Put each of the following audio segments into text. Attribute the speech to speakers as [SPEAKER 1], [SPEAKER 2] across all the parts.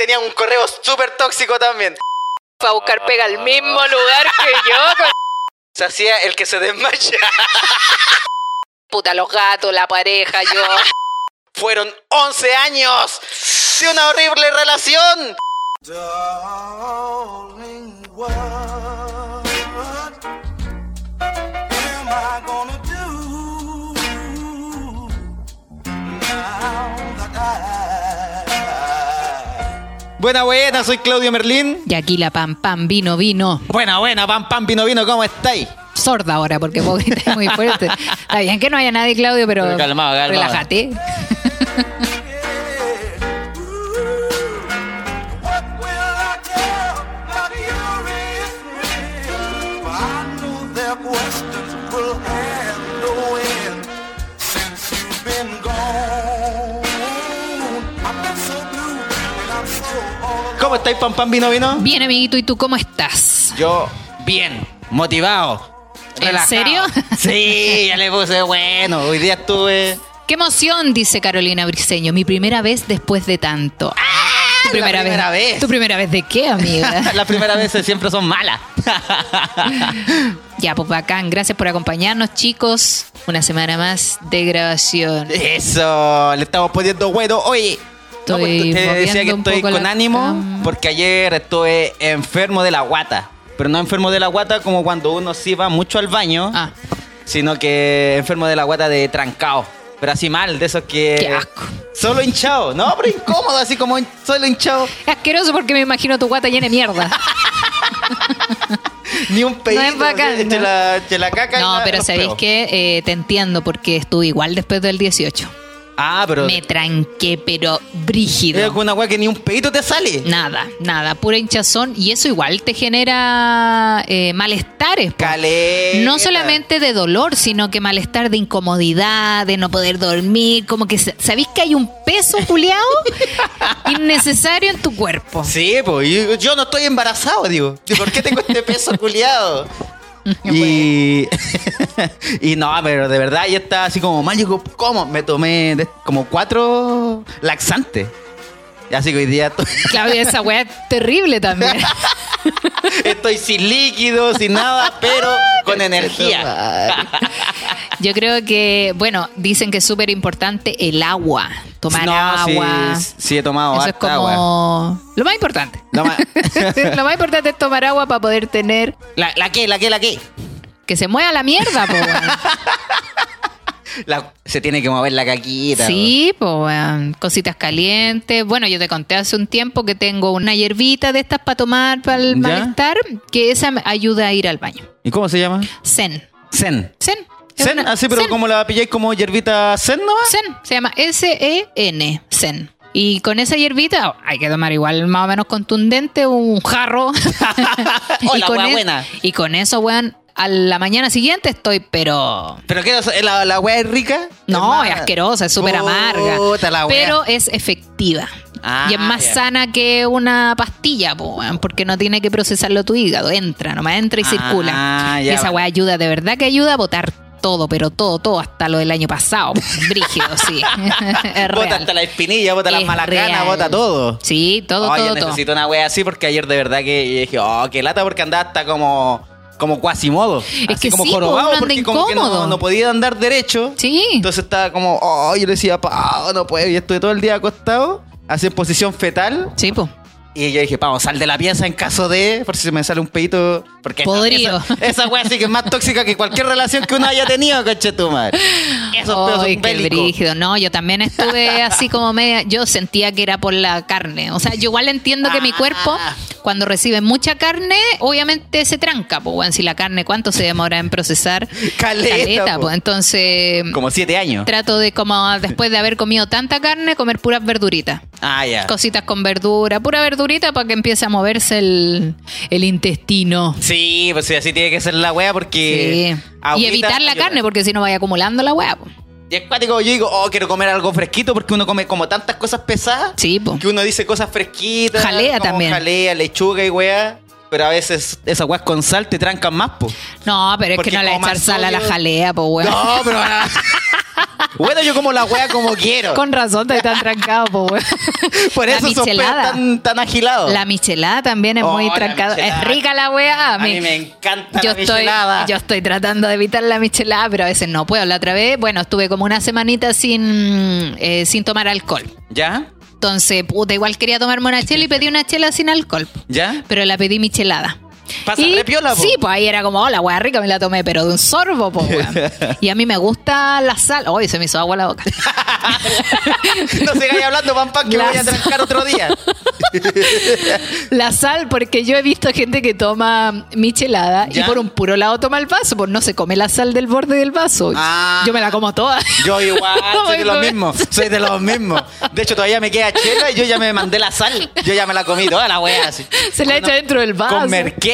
[SPEAKER 1] tenía un correo súper tóxico también.
[SPEAKER 2] Fue a buscar pega al mismo lugar que yo. con-
[SPEAKER 1] Se hacía el que se desmaya.
[SPEAKER 2] Puta, los gatos, la pareja, yo.
[SPEAKER 1] Fueron 11 años de una horrible relación.
[SPEAKER 3] Darling,
[SPEAKER 1] Buena, buena, soy Claudio Merlín.
[SPEAKER 2] Y aquí la pam pam vino vino.
[SPEAKER 1] Buena, buena, pam, pam, vino, vino, ¿cómo estáis?
[SPEAKER 2] Sorda ahora porque puedo gritar muy fuerte. Está bien que no haya nadie, Claudio, pero,
[SPEAKER 1] Pero calmado, calmado.
[SPEAKER 2] relájate.
[SPEAKER 1] ¿Cómo estáis, pam, pam, vino, vino?
[SPEAKER 2] Bien, amiguito, ¿y tú cómo estás?
[SPEAKER 1] Yo, bien, motivado.
[SPEAKER 2] ¿En serio?
[SPEAKER 1] Sí, ya le puse bueno. Hoy día estuve.
[SPEAKER 2] ¡Qué emoción! Dice Carolina Briseño. Mi primera vez después de tanto. ¿Tu
[SPEAKER 1] la primera vez.
[SPEAKER 2] ¿Tu primera vez de qué, amiga?
[SPEAKER 1] Las primeras veces siempre son malas.
[SPEAKER 2] ya, pues bacán. Gracias por acompañarnos, chicos. Una semana más de grabación.
[SPEAKER 1] Eso, le estamos poniendo bueno. Oye, no,
[SPEAKER 2] Estoy
[SPEAKER 1] pues, te decía que estoy con ánimo
[SPEAKER 2] cama.
[SPEAKER 1] porque ayer estuve enfermo de la guata. Pero no enfermo de la guata como cuando uno sí va mucho al baño,
[SPEAKER 2] Ah,
[SPEAKER 1] sino que enfermo de la guata de trancado. Pero así mal, de esos que.
[SPEAKER 2] qué asco.
[SPEAKER 1] Solo hinchado. No, pero incómodo, así como solo hinchado.
[SPEAKER 2] Es asqueroso porque me imagino tu guata llena de mierda.
[SPEAKER 1] Ni un pedito.
[SPEAKER 2] es bacán,
[SPEAKER 1] entre
[SPEAKER 2] ¿no?
[SPEAKER 1] la, entre la caca y
[SPEAKER 2] No,
[SPEAKER 1] la-
[SPEAKER 2] pero sabéis que te entiendo porque estuve igual después del 18.
[SPEAKER 1] Ah, pero.
[SPEAKER 2] Me tranqué, pero brígido.
[SPEAKER 1] Es una weá que ni un pedito te sale.
[SPEAKER 2] Nada, nada, pura hinchazón. Y eso igual te genera eh, malestares.
[SPEAKER 1] Caleta.
[SPEAKER 2] No solamente de dolor, sino que malestar de incomodidad, de no poder dormir. Como que sa- sabéis que hay un peso juliado innecesario en tu cuerpo.
[SPEAKER 1] Sí, pues yo, no estoy embarazado, digo. ¿Y ¿Por qué tengo este peso culiado? Y, y no, pero de verdad ya estaba así como. Digo, ¿cómo? Me tomé de- como cuatro laxantes. Y así que hoy día
[SPEAKER 2] Claudia, esa weá es terrible también.
[SPEAKER 1] estoy sin líquido, sin nada, pero con energía.
[SPEAKER 2] Yo creo que, bueno, dicen que es súper importante el agua. Tomar
[SPEAKER 1] No, sí,
[SPEAKER 2] agua.
[SPEAKER 1] sí he tomado
[SPEAKER 2] Eso es como
[SPEAKER 1] agua.
[SPEAKER 2] lo más importante.
[SPEAKER 1] Lo más-
[SPEAKER 2] lo más importante es tomar agua para poder tener
[SPEAKER 1] ¿La, la qué? ¿La qué? ¿La qué?
[SPEAKER 2] que se mueva la mierda, po.
[SPEAKER 1] La- se tiene que mover la caquita.
[SPEAKER 2] Sí, pues cositas calientes. Bueno, yo te conté hace un tiempo que tengo una hierbita de estas para tomar para el
[SPEAKER 1] ¿Ya?
[SPEAKER 2] malestar, que esa me ayuda a ir al baño.
[SPEAKER 1] ¿Y cómo se llama?
[SPEAKER 2] Zen.
[SPEAKER 1] Zen.
[SPEAKER 2] Zen.
[SPEAKER 1] ¿Zen?
[SPEAKER 2] una-
[SPEAKER 1] Así, pero
[SPEAKER 2] Zen.
[SPEAKER 1] como la pilláis como hierbita Zen nomás.
[SPEAKER 2] Zen. Se llama S-E-N. Zen. Y con esa hierbita hay que tomar igual más o menos contundente un jarro.
[SPEAKER 1] Oh,
[SPEAKER 2] y,
[SPEAKER 1] la
[SPEAKER 2] con es-
[SPEAKER 1] buena.
[SPEAKER 2] y con eso, weón, a la mañana siguiente estoy, pero...
[SPEAKER 1] ¿Pero qué? ¿La, la weá es rica?
[SPEAKER 2] No,
[SPEAKER 1] Es
[SPEAKER 2] asquerosa, es súper amarga.
[SPEAKER 1] Puta la.
[SPEAKER 2] Pero es efectiva.
[SPEAKER 1] Ah,
[SPEAKER 2] y es más sana que una pastilla, porque no tiene que procesarlo tu hígado. Entra, nomás entra y
[SPEAKER 1] Ah,
[SPEAKER 2] circula.
[SPEAKER 1] ya,
[SPEAKER 2] y esa weá ayuda, de verdad que ayuda a botar todo, pero todo, todo, hasta lo del año pasado. Brígido, sí. es
[SPEAKER 1] Bota
[SPEAKER 2] real.
[SPEAKER 1] hasta la espinilla, bota las
[SPEAKER 2] Es
[SPEAKER 1] malas
[SPEAKER 2] real.
[SPEAKER 1] ganas, bota todo.
[SPEAKER 2] Sí, todo,
[SPEAKER 1] Oh, yo
[SPEAKER 2] todo, todo.
[SPEAKER 1] necesito una wea así porque ayer de verdad que yo dije, oh, qué lata porque andaba hasta como como cuasimodo.
[SPEAKER 2] Es
[SPEAKER 1] así
[SPEAKER 2] que
[SPEAKER 1] como
[SPEAKER 2] sí, po,
[SPEAKER 1] jorobado
[SPEAKER 2] uno anda
[SPEAKER 1] porque como que no,
[SPEAKER 2] incómodo.
[SPEAKER 1] no podía andar derecho.
[SPEAKER 2] Sí.
[SPEAKER 1] Entonces estaba como, oh, yo le decía, pa, no puedo. Y estuve todo el día acostado, así en posición fetal.
[SPEAKER 2] Sí, pues.
[SPEAKER 1] Y yo dije, vamos, sal de la pieza en caso de, por si se me sale un pedito. Porque
[SPEAKER 2] Podrido.
[SPEAKER 1] Esa, esa wea sí que es más tóxica que cualquier relación que uno haya tenido, coche tu madre. Esos pedos
[SPEAKER 2] Ay,
[SPEAKER 1] son
[SPEAKER 2] qué brígido. No, yo también estuve así como media. Yo sentía que era por la carne. O sea, yo igual entiendo que mi
[SPEAKER 1] Ah.
[SPEAKER 2] cuerpo, cuando recibe mucha carne, obviamente se tranca. Pues, bueno, si la carne, ¿cuánto se demora en procesar?
[SPEAKER 1] Caleta, po.
[SPEAKER 2] pues. Entonces,
[SPEAKER 1] Como siete años.
[SPEAKER 2] trato de, como después de haber comido tanta carne, comer puras verduritas.
[SPEAKER 1] Ah, ya.
[SPEAKER 2] Cositas con verdura, pura para que empiece a moverse el, el intestino.
[SPEAKER 1] Sí, pues sí, así tiene que ser la wea porque.
[SPEAKER 2] Sí. Y evitar la
[SPEAKER 1] ayuda.
[SPEAKER 2] carne, porque si no vaya acumulando la pues.
[SPEAKER 1] Y es cuático, yo digo, oh, quiero comer algo fresquito porque uno come como tantas cosas pesadas.
[SPEAKER 2] Sí, pues.
[SPEAKER 1] Que uno dice cosas fresquitas.
[SPEAKER 2] Jalea
[SPEAKER 1] como
[SPEAKER 2] también.
[SPEAKER 1] Jalea, lechuga y wea. Pero a veces esas weas con sal te trancan más, po.
[SPEAKER 2] No, pero es
[SPEAKER 1] Porque
[SPEAKER 2] que no le echar sal a la jalea, pues, weón.
[SPEAKER 1] No, pero. Bueno, yo como la wea como quiero.
[SPEAKER 2] Con razón te están trancado, po, weón.
[SPEAKER 1] Por
[SPEAKER 2] La
[SPEAKER 1] eso son tan, tan agilados.
[SPEAKER 2] La michelada también es
[SPEAKER 1] Oh,
[SPEAKER 2] muy trancada. Es rica la weá.
[SPEAKER 1] A mí me encanta
[SPEAKER 2] yo
[SPEAKER 1] la
[SPEAKER 2] estoy,
[SPEAKER 1] michelada.
[SPEAKER 2] yo estoy tratando de evitar la michelada, pero a veces no puedo. La otra vez, bueno, estuve como una semanita sin, eh, sin tomar alcohol.
[SPEAKER 1] ¿Ya?
[SPEAKER 2] Entonces, puta, igual quería tomarme una chela y pedí una chela sin alcohol.
[SPEAKER 1] ¿Ya?
[SPEAKER 2] Pero la pedí michelada.
[SPEAKER 1] Pasa
[SPEAKER 2] Y-
[SPEAKER 1] re piola, po.
[SPEAKER 2] Sí, pues ahí era como, oh, la hueá rica me la tomé, pero de un sorbo, pues. Y a mí me gusta la sal. Uy, se me hizo agua la boca.
[SPEAKER 1] no sigáis hablando, pan, pan, que
[SPEAKER 2] La
[SPEAKER 1] voy a trancar otro día.
[SPEAKER 2] La sal, porque yo he visto gente que toma michelada y
[SPEAKER 1] ¿Ya?
[SPEAKER 2] por un puro lado toma el vaso, pues no se come la sal del borde del vaso.
[SPEAKER 1] Ah.
[SPEAKER 2] Yo me la como toda.
[SPEAKER 1] Yo igual, soy de los mismos. Soy de los mismos. De hecho, todavía me queda chela y yo ya me mandé la sal. Yo ya me la comí toda la wea así.
[SPEAKER 2] Se la echa dentro del vaso.
[SPEAKER 1] Con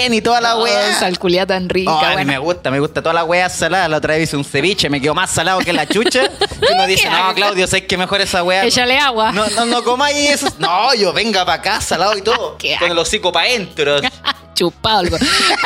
[SPEAKER 1] merquén y toda la wea.
[SPEAKER 2] sal culiá tan rica.
[SPEAKER 1] Oh, a mí
[SPEAKER 2] bueno.
[SPEAKER 1] me gusta, me gusta toda la wea salada. La otra vez hice un ceviche, me quedó más salado que la chucha. Y uno dice, no. Claudio, sé que mejor esa wea.
[SPEAKER 2] Échale agua.
[SPEAKER 1] No, no, no comáis eso. No, yo venga para acá, salado y todo. Con el hocico para adentro.
[SPEAKER 2] Chupado,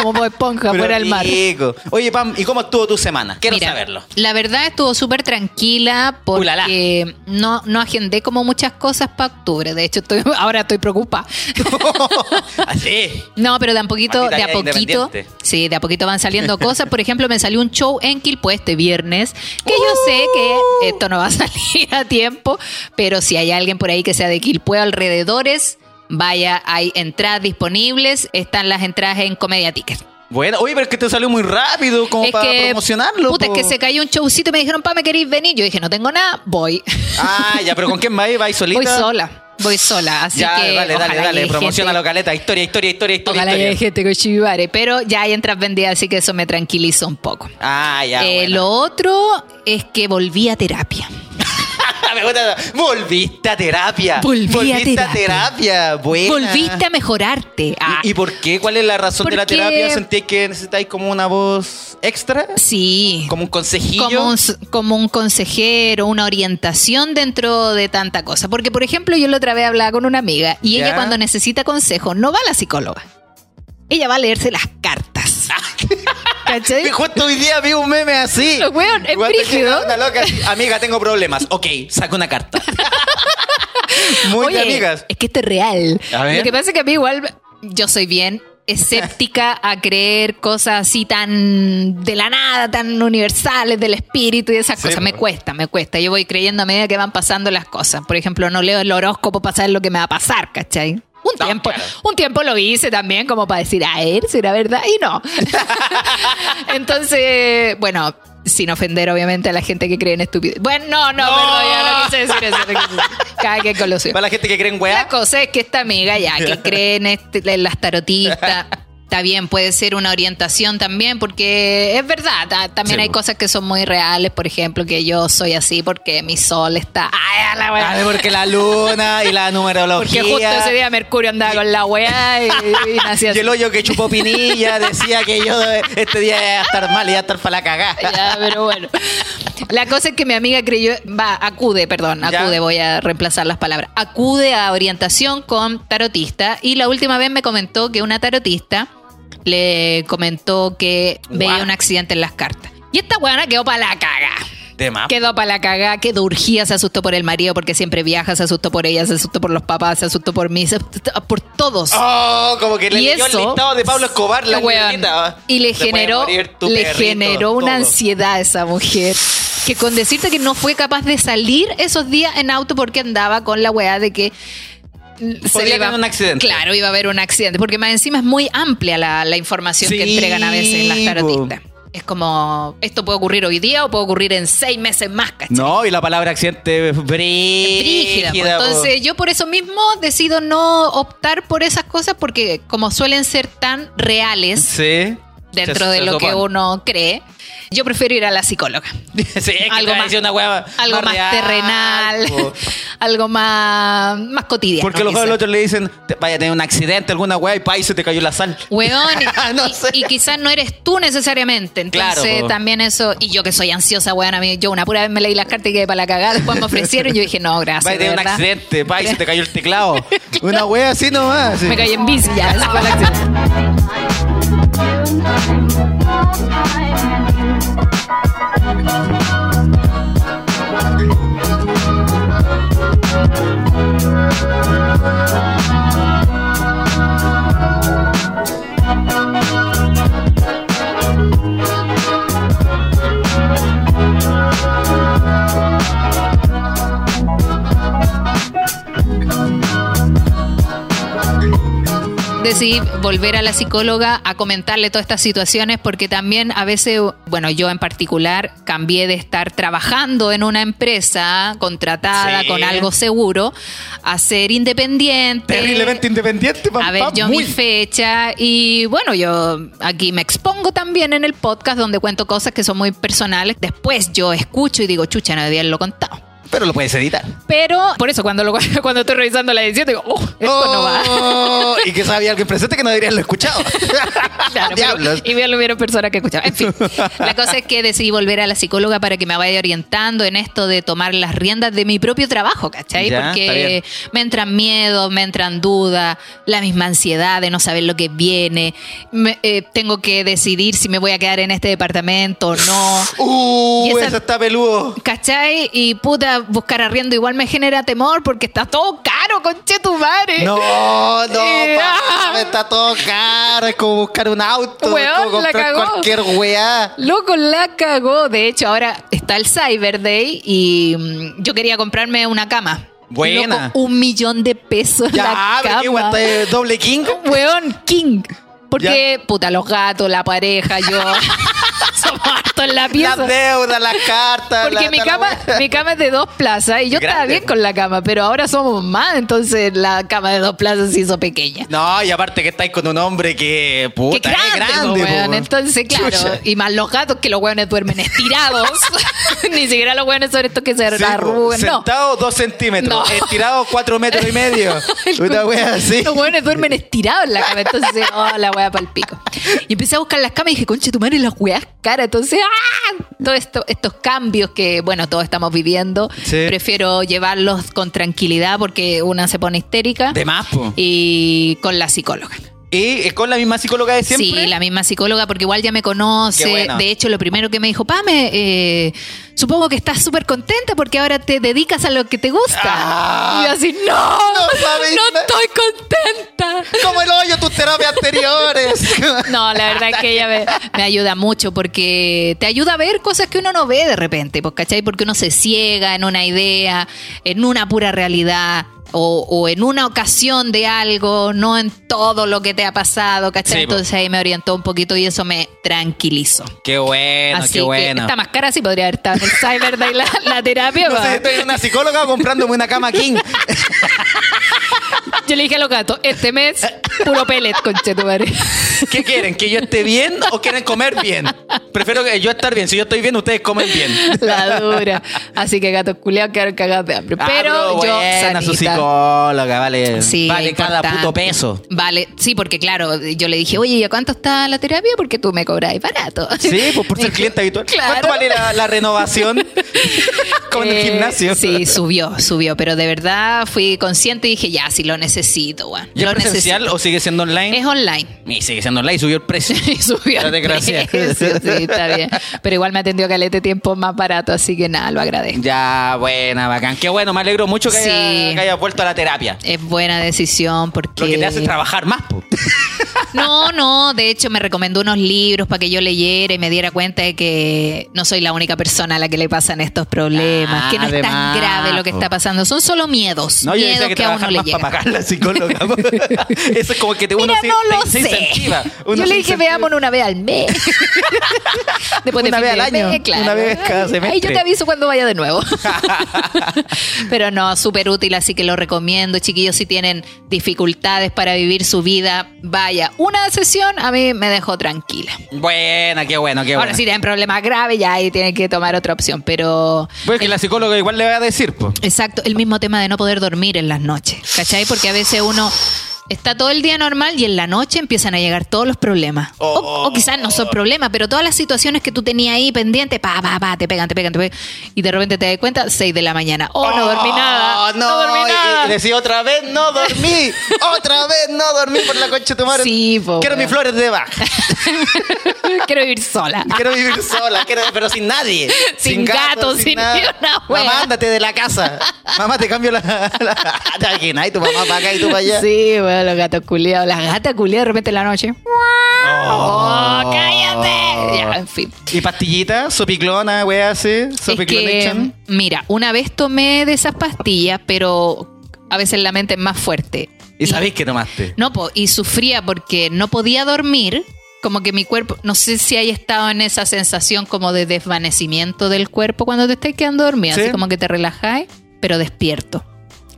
[SPEAKER 2] como esponja fuera del mar.
[SPEAKER 1] rico. Oye, Pam, ¿y cómo estuvo tu semana? Quiero
[SPEAKER 2] Mira,
[SPEAKER 1] saberlo.
[SPEAKER 2] La verdad estuvo súper tranquila
[SPEAKER 1] Ulala.
[SPEAKER 2] porque no, no agendé como muchas cosas para octubre. De hecho, estoy, ahora estoy preocupada.
[SPEAKER 1] Así.
[SPEAKER 2] No, pero de a poquito,
[SPEAKER 1] Maldita
[SPEAKER 2] de a poquito, sí, de a poquito van saliendo cosas. Por ejemplo, me salió un show en Quilpue este viernes, que yo sé que esto no va a salir a tiempo, pero si hay alguien por ahí que sea de Quilpue alrededores, vaya, hay entradas disponibles, están las entradas en Comedia Ticket.
[SPEAKER 1] Bueno, oye, pero es que te salió muy rápido como
[SPEAKER 2] es
[SPEAKER 1] para
[SPEAKER 2] que,
[SPEAKER 1] promocionarlo.
[SPEAKER 2] puta, es que se cayó un showcito y me dijeron, pa, ¿me queréis venir? Yo dije, no tengo nada, voy.
[SPEAKER 1] Ah, ya, pero ¿con quién vais? ¿Vais solita?
[SPEAKER 2] voy sola, voy sola, así
[SPEAKER 1] ya,
[SPEAKER 2] que
[SPEAKER 1] dale, dale, dale. Promociona la caleta. Historia, historia, historia, historia.
[SPEAKER 2] Ojalá haya gente con chivare, pero ya hay entras vendidas, así que eso me tranquiliza un poco.
[SPEAKER 1] Ah, ya.
[SPEAKER 2] Eh,
[SPEAKER 1] bueno.
[SPEAKER 2] Lo otro es que volví a terapia.
[SPEAKER 1] Volviste a terapia.
[SPEAKER 2] Volví
[SPEAKER 1] Volviste a
[SPEAKER 2] terapia.
[SPEAKER 1] Buena.
[SPEAKER 2] Volviste a mejorarte. Ah,
[SPEAKER 1] ¿Y, y por qué? ¿Cuál es la razón de la terapia? ¿Sentís que necesitáis como una voz extra?
[SPEAKER 2] sí.
[SPEAKER 1] ¿Como un consejillo?
[SPEAKER 2] Como un, s- como un consejero, una orientación dentro de tanta cosa. Porque, por ejemplo, yo la otra vez hablaba con una amiga y
[SPEAKER 1] Ya.
[SPEAKER 2] ella cuando necesita consejo no va a la psicóloga. Ella va a leerse las cartas. ¿Cachai?
[SPEAKER 1] Que Justo hoy día vi un meme así.
[SPEAKER 2] Weón, es brígido.
[SPEAKER 1] Una loca así, amiga, tengo problemas. Ok, saca una carta. Muy
[SPEAKER 2] Oye,
[SPEAKER 1] de amigas.
[SPEAKER 2] Es que esto es real. Lo que pasa es que a mí igual yo soy bien escéptica a creer cosas así tan de la nada, tan universales del espíritu y esas
[SPEAKER 1] Sí,
[SPEAKER 2] cosas. Me cuesta, me cuesta. Yo voy creyendo a medida que van pasando las cosas. Por ejemplo, no leo el horóscopo para saber lo que me va a pasar, ¿cachai? Un
[SPEAKER 1] No,
[SPEAKER 2] tiempo,
[SPEAKER 1] claro.
[SPEAKER 2] un tiempo lo hice también como para decir, a ver, será verdad y no. Entonces, bueno, sin ofender obviamente a la gente que cree en estupidez. Bueno, no, no,
[SPEAKER 1] No.
[SPEAKER 2] perdón, ya no quise decir eso. no quise decir. Cada quien con lo suyo.
[SPEAKER 1] Para la gente que cree en
[SPEAKER 2] La
[SPEAKER 1] weá.
[SPEAKER 2] cosa es que esta amiga ya que cree en, este- en las tarotistas, está bien, puede ser una orientación también, porque es verdad, ta- también
[SPEAKER 1] Sí,
[SPEAKER 2] hay cosas que son muy reales, por ejemplo, que yo soy así porque mi sol está... Ay, a la wea.
[SPEAKER 1] Ah, porque la luna y la numerología.
[SPEAKER 2] porque justo ese día Mercurio andaba con la weá y, y
[SPEAKER 1] el hoyo que chupó Pinilla decía que yo este día iba a estar mal y iba a estar para la cagada.
[SPEAKER 2] Ya, pero bueno. La cosa es que mi amiga creyó, va, acude, perdón,
[SPEAKER 1] Ya.
[SPEAKER 2] acude, voy a reemplazar las palabras. Acude a orientación con tarotista y la última vez me comentó que una tarotista le comentó que veía un accidente en las cartas. Y esta buena quedó para la caga. Quedó para la caga, quedó urgida, se asustó por el marido porque siempre viaja, se asustó por ella, se asustó por los papás, se asustó por mí, se asustó por todos.
[SPEAKER 1] Oh, como que le
[SPEAKER 2] Y
[SPEAKER 1] leyó
[SPEAKER 2] eso-
[SPEAKER 1] el listado de Pablo Escobar, la
[SPEAKER 2] Weón. Y le
[SPEAKER 1] Se
[SPEAKER 2] generó, le
[SPEAKER 1] perrito,
[SPEAKER 2] generó una
[SPEAKER 1] todo.
[SPEAKER 2] ansiedad a esa mujer. Que con decirte que no fue capaz de salir esos días en auto porque andaba con la weá de que. Se
[SPEAKER 1] Podría
[SPEAKER 2] iba-
[SPEAKER 1] tener un accidente.
[SPEAKER 2] Claro, iba a haber un accidente. Porque más encima es muy amplia la, la información que entregan a veces las tarotistas. Es como, esto puede ocurrir hoy día o puede ocurrir en seis meses más, ¿cachai?
[SPEAKER 1] No, y la palabra accidente es brígida.
[SPEAKER 2] Brígida, pues. Entonces yo por eso mismo decido no optar por esas cosas porque como suelen ser tan reales
[SPEAKER 1] Sí.
[SPEAKER 2] Dentro
[SPEAKER 1] Se-
[SPEAKER 2] de
[SPEAKER 1] se
[SPEAKER 2] lo que uno cree, yo prefiero ir a la psicóloga.
[SPEAKER 1] Sí, es que
[SPEAKER 2] Algo más-
[SPEAKER 1] una hueá
[SPEAKER 2] Algo más, terrenal, algo más, más cotidiano.
[SPEAKER 1] Porque los otros le dicen, vaya a tener un accidente, alguna weá, y pa, y se te cayó la sal.
[SPEAKER 2] Weón, y,
[SPEAKER 1] No
[SPEAKER 2] y- y quizás no eres tú necesariamente. Entonces
[SPEAKER 1] Claro,
[SPEAKER 2] también eso, y yo que soy ansiosa, weón, a mí, yo una pura vez me leí las cartas y quedé para la cagada, después me ofrecieron y yo dije, no, gracias.
[SPEAKER 1] Vaya a tener un accidente, pa, y se te cayó el teclado. Una weá así nomás. sí.
[SPEAKER 2] Me caí en bici ya, ese fue el Decidí volver a la psicóloga a comentarle todas estas situaciones porque también a veces, bueno, yo en particular cambié de estar trabajando en una empresa contratada
[SPEAKER 1] Sí.
[SPEAKER 2] con algo seguro a ser independiente.
[SPEAKER 1] Terriblemente independiente.
[SPEAKER 2] A ver, yo
[SPEAKER 1] muy.
[SPEAKER 2] mi fecha y bueno, yo aquí me expongo también en el podcast donde cuento cosas que son muy personales. Después yo escucho y digo, chucha, no debía haberlo contado.
[SPEAKER 1] Pero lo puedes editar.
[SPEAKER 2] Pero por eso cuando, lo, cuando estoy revisando la edición digo, oh, esto no va.
[SPEAKER 1] Oh, y que sabía alguien presente que no debería haberlo escuchado.
[SPEAKER 2] Claro, pero-
[SPEAKER 1] Diablos.
[SPEAKER 2] y bien lo hubieron personas que escuchaban. En fin, la cosa es que decidí volver a la psicóloga para que me vaya orientando en esto de tomar las riendas de mi propio trabajo, ¿cachai?
[SPEAKER 1] Ya.
[SPEAKER 2] Porque me entran miedos, me entran dudas, la misma ansiedad de no saber lo que viene. Me- eh, tengo que decidir si me voy a quedar en este departamento o no.
[SPEAKER 1] Uh,
[SPEAKER 2] esa-
[SPEAKER 1] eso está peludo.
[SPEAKER 2] ¿Cachai? Y puta, buscar arriendo igual me genera temor porque está todo caro, conche tu madre.
[SPEAKER 1] No, no,
[SPEAKER 2] Eh, ah.
[SPEAKER 1] está todo caro. Es como buscar un auto.
[SPEAKER 2] Weón,
[SPEAKER 1] es como
[SPEAKER 2] la
[SPEAKER 1] comprar
[SPEAKER 2] cagó.
[SPEAKER 1] cualquier weá.
[SPEAKER 2] Loco, la cagó. De hecho, ahora está el Cyber Day y mm, yo quería comprarme una cama.
[SPEAKER 1] Buena.
[SPEAKER 2] Loco, un millón de pesos
[SPEAKER 1] Ya,
[SPEAKER 2] la
[SPEAKER 1] qué
[SPEAKER 2] cama.
[SPEAKER 1] está doble king.
[SPEAKER 2] Weón, King. Porque, puta, los gatos, la pareja, yo somos en la pieza.
[SPEAKER 1] Las deudas, las cartas.
[SPEAKER 2] Porque
[SPEAKER 1] la-
[SPEAKER 2] mi
[SPEAKER 1] la-
[SPEAKER 2] cama, mi cama es de dos plazas y yo estaba bien con la cama, pero ahora somos más, entonces la cama de dos plazas se hizo pequeña.
[SPEAKER 1] No, y aparte que estáis con un hombre que puta,
[SPEAKER 2] Qué
[SPEAKER 1] es
[SPEAKER 2] grande, po,
[SPEAKER 1] po,
[SPEAKER 2] weón. Entonces, claro,
[SPEAKER 1] Chucha.
[SPEAKER 2] y más los gatos que los weones duermen estirados. Ni siquiera los weones son estos que se
[SPEAKER 1] Sí,
[SPEAKER 2] arrugan. No.
[SPEAKER 1] Sentado dos centímetros,
[SPEAKER 2] No.
[SPEAKER 1] estirado cuatro metros y medio. Una wea así.
[SPEAKER 2] Los weones duermen estirados en la cama. Entonces, oh, la wea para el pico. Y empecé a buscar las camas y dije, conche tu madre, las weas caras. Entonces, ¡ah! Todos esto- estos cambios que, bueno, todos estamos viviendo,
[SPEAKER 1] Sí.
[SPEAKER 2] prefiero llevarlos con tranquilidad porque una se pone histérica.
[SPEAKER 1] De más, po.
[SPEAKER 2] Y con la psicóloga.
[SPEAKER 1] ¿Y es con la misma psicóloga de siempre?
[SPEAKER 2] Sí, la misma psicóloga, porque igual ya me conoce.
[SPEAKER 1] Bueno.
[SPEAKER 2] De hecho, lo primero que me dijo, Pame, eh, supongo que estás súper contenta porque ahora te dedicas a lo que te gusta.
[SPEAKER 1] Ah.
[SPEAKER 2] y yo así, no,
[SPEAKER 1] No sabes
[SPEAKER 2] no
[SPEAKER 1] nada".
[SPEAKER 2] estoy contenta.
[SPEAKER 1] Como el hoyo tus terapias anteriores.
[SPEAKER 2] No, la verdad es que ella me, me ayuda mucho porque te ayuda a ver cosas que uno no ve de repente, pues, ¿cachai? Porque uno se ciega en una idea, en una pura realidad. O, o en una ocasión de algo, no en todo lo que te ha pasado, ¿cachai?
[SPEAKER 1] Sí.
[SPEAKER 2] Entonces ahí me orientó un poquito y eso me tranquilizó.
[SPEAKER 1] Qué bueno,
[SPEAKER 2] Así
[SPEAKER 1] qué
[SPEAKER 2] que
[SPEAKER 1] bueno.
[SPEAKER 2] esta más cara sí podría haber estado en el Cyber Day la, la terapia.
[SPEAKER 1] No sé, estoy en una psicóloga comprándome una cama king.
[SPEAKER 2] Yo le dije a los gatos, este mes, puro pellet, conchetumare.
[SPEAKER 1] ¿Qué quieren? ¿Que yo esté bien o quieren comer bien? Prefiero que yo estar bien. Si yo estoy bien, ustedes comen bien.
[SPEAKER 2] La dura. Así que gatos culeados quedaron cagados de hambre.
[SPEAKER 1] Ah,
[SPEAKER 2] Pero yo,
[SPEAKER 1] buena, su
[SPEAKER 2] sanita.
[SPEAKER 1] psicóloga, vale.
[SPEAKER 2] Sí,
[SPEAKER 1] vale cada puto peso.
[SPEAKER 2] Vale, sí, porque claro, yo le dije, oye, ¿y a cuánto está la terapia? Porque tú me cobras barato.
[SPEAKER 1] Sí, pues por ser cliente habitual.
[SPEAKER 2] Claro.
[SPEAKER 1] ¿Cuánto vale la, la renovación? Como en el
[SPEAKER 2] Eh,
[SPEAKER 1] gimnasio.
[SPEAKER 2] Sí, subió, subió, pero de verdad fui consciente y dije, ya, sí lo necesito, weón.
[SPEAKER 1] ¿Y es
[SPEAKER 2] Lo
[SPEAKER 1] presencial
[SPEAKER 2] necesito.
[SPEAKER 1] o sigue siendo online?
[SPEAKER 2] Es online.
[SPEAKER 1] Y sigue siendo online, subió el precio.
[SPEAKER 2] Y subió el precio, Sí, está bien. Pero igual me atendió calete tiempo más barato, así que nada, lo agradezco.
[SPEAKER 1] Ya, buena, bacán. Qué bueno, me alegro mucho que,
[SPEAKER 2] Sí.
[SPEAKER 1] haya, que haya vuelto a la terapia.
[SPEAKER 2] Es buena decisión porque...
[SPEAKER 1] Lo que te hace trabajar más, po.
[SPEAKER 2] No, no, de hecho me recomendó unos libros para que yo leyera y me diera cuenta de que no soy la única persona a la que le pasan estos problemas,
[SPEAKER 1] Ah,
[SPEAKER 2] que no es tan grave lo que está pasando, son solo miedos,
[SPEAKER 1] No, yo
[SPEAKER 2] miedos
[SPEAKER 1] decía
[SPEAKER 2] que,
[SPEAKER 1] que,
[SPEAKER 2] a uno le llegan.
[SPEAKER 1] para pagar la psicóloga. Eso es como que te, uno
[SPEAKER 2] Mira,
[SPEAKER 1] se,
[SPEAKER 2] no lo
[SPEAKER 1] se
[SPEAKER 2] sé.
[SPEAKER 1] incentiva. Uno
[SPEAKER 2] Yo le dije, veámonos una vez al mes. Después
[SPEAKER 1] Una vez al año,
[SPEAKER 2] mes, claro.
[SPEAKER 1] una vez cada
[SPEAKER 2] Ahí
[SPEAKER 1] semestre.
[SPEAKER 2] yo te aviso cuando vaya de nuevo. Pero no, súper útil, así que lo recomiendo. Chiquillos, si tienen dificultades para vivir su vida, vaya. Una sesión a mí me dejó tranquila.
[SPEAKER 1] Buena, qué bueno, qué bueno.
[SPEAKER 2] Ahora, si tienen problemas graves, ya ahí tienen que tomar otra opción. Pero
[SPEAKER 1] Pues que la psicóloga igual le va a decir, pues.
[SPEAKER 2] Exacto, el mismo tema de no poder dormir en las noches, ¿cachai? Porque a veces uno está todo el día normal y en la noche empiezan a llegar todos los problemas. O,
[SPEAKER 1] Oh.
[SPEAKER 2] o quizás no son problemas, pero todas las situaciones que tú tenías ahí pendientes, pa, pa, pa, te pegan, te pegan, te pegan. Y de repente te das cuenta, 6 de la mañana. Oh, no dormí nada.
[SPEAKER 1] Oh,
[SPEAKER 2] No, dormí
[SPEAKER 1] y-
[SPEAKER 2] nada.
[SPEAKER 1] Y, decía otra vez, no dormí. otra vez, no no dormir por la concha de tu madre.
[SPEAKER 2] Sí, po,
[SPEAKER 1] Quiero mis flores de baja.
[SPEAKER 2] Quiero vivir sola.
[SPEAKER 1] Quiero vivir sola, quiero- pero sin nadie.
[SPEAKER 2] Sin gato, sin
[SPEAKER 1] nada.
[SPEAKER 2] ni una wea.
[SPEAKER 1] Mamá, ándate de la casa. Mamá, te cambio la... la... ¿Te imaginas? Y tu mamá para acá y tú para allá.
[SPEAKER 2] Sí, bueno, los gatos culiados. Las gatas culiadas de repente en la noche. ¡Oh, cállate! Ya, en fin.
[SPEAKER 1] Y pastillita, sopiclona, wea así. Sopiclonation.
[SPEAKER 2] mira, una vez tomé de esas pastillas, pero a veces la mente es más fuerte.
[SPEAKER 1] ¿Y sabéis que tomaste?
[SPEAKER 2] No, po, y sufría porque no podía dormir. Como que mi cuerpo, no sé si hay estado en esa sensación como de desvanecimiento del cuerpo cuando te estás quedando dormida,
[SPEAKER 1] Sí.
[SPEAKER 2] así como que te relajáis, pero despierto.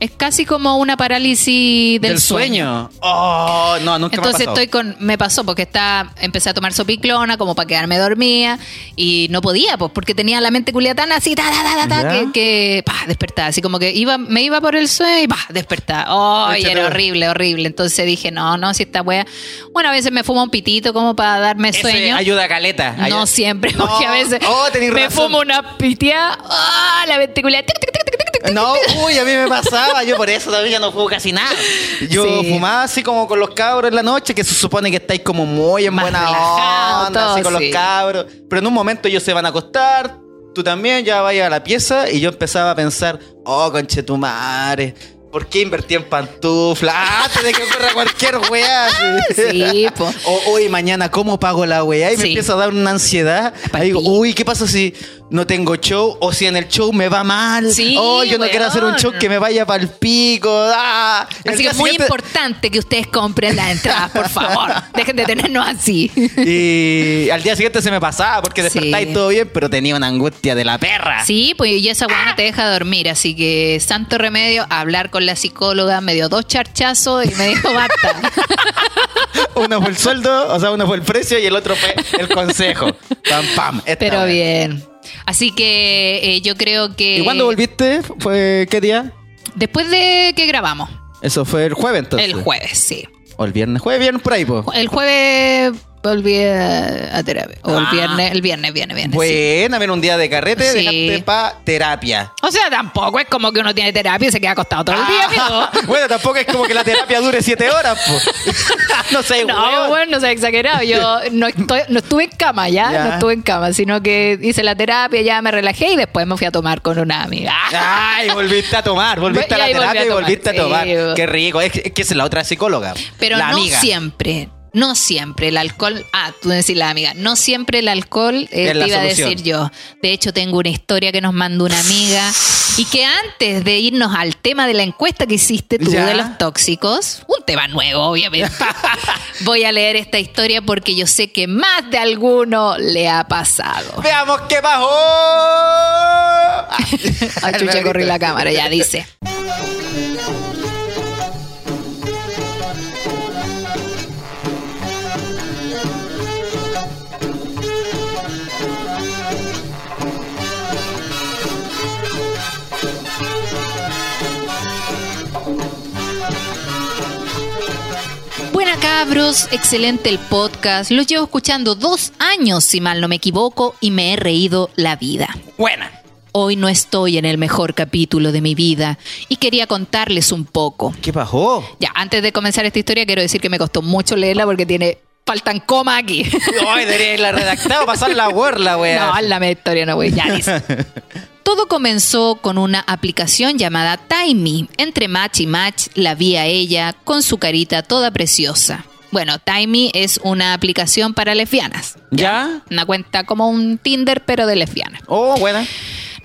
[SPEAKER 2] Es casi como una parálisis del, sueño.
[SPEAKER 1] Oh, no, nunca
[SPEAKER 2] Entonces
[SPEAKER 1] me
[SPEAKER 2] estoy con, me pasó porque está, empecé a tomar sopiclona como para quedarme dormida y no podía, pues, porque tenía la mente culiatana así, ta, ta, ta, ta, ta,
[SPEAKER 1] ¿Ya?
[SPEAKER 2] que, que pa, despertaba, así como que iba, me iba por el sueño y pa, despertaba. Oh, y era horrible, horrible. Entonces dije, no, no, si esta wea. Bueno, a veces me fumo un pitito como para darme
[SPEAKER 1] Ese
[SPEAKER 2] sueño.
[SPEAKER 1] ayuda a caleta.
[SPEAKER 2] No siempre,
[SPEAKER 1] No.
[SPEAKER 2] porque a veces
[SPEAKER 1] Oh, tenés
[SPEAKER 2] me
[SPEAKER 1] razón.
[SPEAKER 2] fumo una piteada, ah, la mente culiada,
[SPEAKER 1] No, uy, a mí me pasaba. Yo por eso todavía no fumo casi nada. Yo
[SPEAKER 2] Sí.
[SPEAKER 1] fumaba así como con los cabros en la noche, que se supone que estáis como muy en
[SPEAKER 2] Más
[SPEAKER 1] buena
[SPEAKER 2] relajado,
[SPEAKER 1] onda,
[SPEAKER 2] todo,
[SPEAKER 1] así con
[SPEAKER 2] sí.
[SPEAKER 1] los cabros. Pero en un momento ellos se van a acostar, tú también, ya vayas a la pieza, y yo empezaba a pensar, oh, conche tu madre. ¿Por qué invertí en pantuflas? Antes de que ocurra cualquier weá.
[SPEAKER 2] Sí, po.
[SPEAKER 1] O hoy mañana, ¿cómo pago la weá? Y me
[SPEAKER 2] Sí.
[SPEAKER 1] empieza a dar una ansiedad. Ahí digo, uy, ¿qué pasa si no tengo show? O si en el show me va mal.
[SPEAKER 2] Sí,
[SPEAKER 1] oh, yo no quiero hacer un show que me vaya para el pico. Ah.
[SPEAKER 2] Así que es muy
[SPEAKER 1] siguiente-
[SPEAKER 2] importante que ustedes compren las entradas, por favor. Dejen de tenernos así.
[SPEAKER 1] Y al día siguiente se me pasaba porque
[SPEAKER 2] Sí.
[SPEAKER 1] despertáis todo bien, pero tenía una angustia de la perra.
[SPEAKER 2] Sí, pues y esa weá no te deja dormir, así que santo remedio, hablar con la psicóloga, me dio dos charchazos y me dijo basta.
[SPEAKER 1] Uno fue el sueldo, o sea, uno fue el precio y el otro fue el consejo. Pam, pam.
[SPEAKER 2] Pero bien. Así que eh, yo creo que...
[SPEAKER 1] ¿Y cuándo volviste? ¿Fue qué día?
[SPEAKER 2] Después de que grabamos,
[SPEAKER 1] Eso fue el jueves entonces.
[SPEAKER 2] el jueves, sí.
[SPEAKER 1] O el viernes. Jueves, viernes por ahí, po.
[SPEAKER 2] El jueves volví a, a terapia. O el
[SPEAKER 1] Ah.
[SPEAKER 2] viernes, el viernes, viernes, viernes. sí.
[SPEAKER 1] Buena, ver un día de carrete,
[SPEAKER 2] Sí.
[SPEAKER 1] dejaste pa' terapia.
[SPEAKER 2] O sea, tampoco es como que uno tiene terapia y se queda acostado todo el día,
[SPEAKER 1] Ah,
[SPEAKER 2] amigo.
[SPEAKER 1] bueno, tampoco es como que la terapia dure siete horas, po. no sé,
[SPEAKER 2] No,
[SPEAKER 1] weón.
[SPEAKER 2] bueno, no sea exagerado. Yo no, estoy, no estuve en cama ya,
[SPEAKER 1] Ya.
[SPEAKER 2] no estuve en cama, sino que hice la terapia, ya me relajé y después me fui a tomar con una amiga.
[SPEAKER 1] Ay, volviste a tomar, volviste a
[SPEAKER 2] Y
[SPEAKER 1] la
[SPEAKER 2] ahí volví
[SPEAKER 1] terapia
[SPEAKER 2] a
[SPEAKER 1] y
[SPEAKER 2] tomar,
[SPEAKER 1] volviste a tomar. Qué rico. Es, que- es que es la otra psicóloga.
[SPEAKER 2] Pero
[SPEAKER 1] la
[SPEAKER 2] no
[SPEAKER 1] amiga.
[SPEAKER 2] siempre. No siempre el alcohol, ah, tú decís la amiga, no siempre el alcohol eh, te iba a decir yo. De hecho, tengo una historia que nos mandó una amiga y que antes de irnos al tema de la encuesta que hiciste tú
[SPEAKER 1] Ya.
[SPEAKER 2] de los tóxicos, un tema nuevo, obviamente, voy a leer esta historia porque yo sé que más de alguno le ha pasado.
[SPEAKER 1] Veamos qué pasó.
[SPEAKER 2] A chucha corrí la cámara, ya dice. Cabros, excelente el podcast. Los llevo escuchando dos años, si mal no me equivoco, y me he reído la vida.
[SPEAKER 1] Buena.
[SPEAKER 2] Hoy no estoy en el mejor capítulo de mi vida y quería contarles un poco.
[SPEAKER 1] ¿Qué pasó?
[SPEAKER 2] Ya, antes de comenzar esta historia, quiero decir que me costó mucho leerla porque tiene. Faltan coma aquí.
[SPEAKER 1] Ay, debería haberla redactado, pasar la Word, la wea.
[SPEAKER 2] No, la historia no, güey. Ya dice. Todo comenzó con una aplicación llamada Timey. Entre match y match la vi a ella con su carita toda preciosa. Bueno, Timey es una aplicación para lesbianas.
[SPEAKER 1] ¿Ya?
[SPEAKER 2] Una cuenta como un Tinder, pero de lesbianas.
[SPEAKER 1] Oh, buena.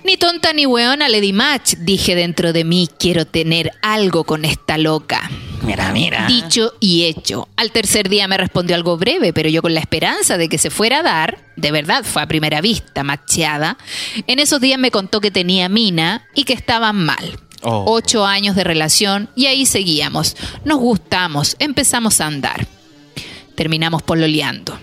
[SPEAKER 2] Ni tonta ni weona le di match, dije dentro de mí, quiero tener algo con esta loca.
[SPEAKER 1] Mira, mira.
[SPEAKER 2] Dicho y hecho. Al tercer día me respondió algo breve, pero yo con la esperanza de que se fuera a dar, de verdad fue a primera vista, macheada. En esos días me contó que tenía mina y que estaban mal.
[SPEAKER 1] Oh.
[SPEAKER 2] Ocho años de relación y ahí seguíamos. Nos gustamos, empezamos a andar. Terminamos pololeando.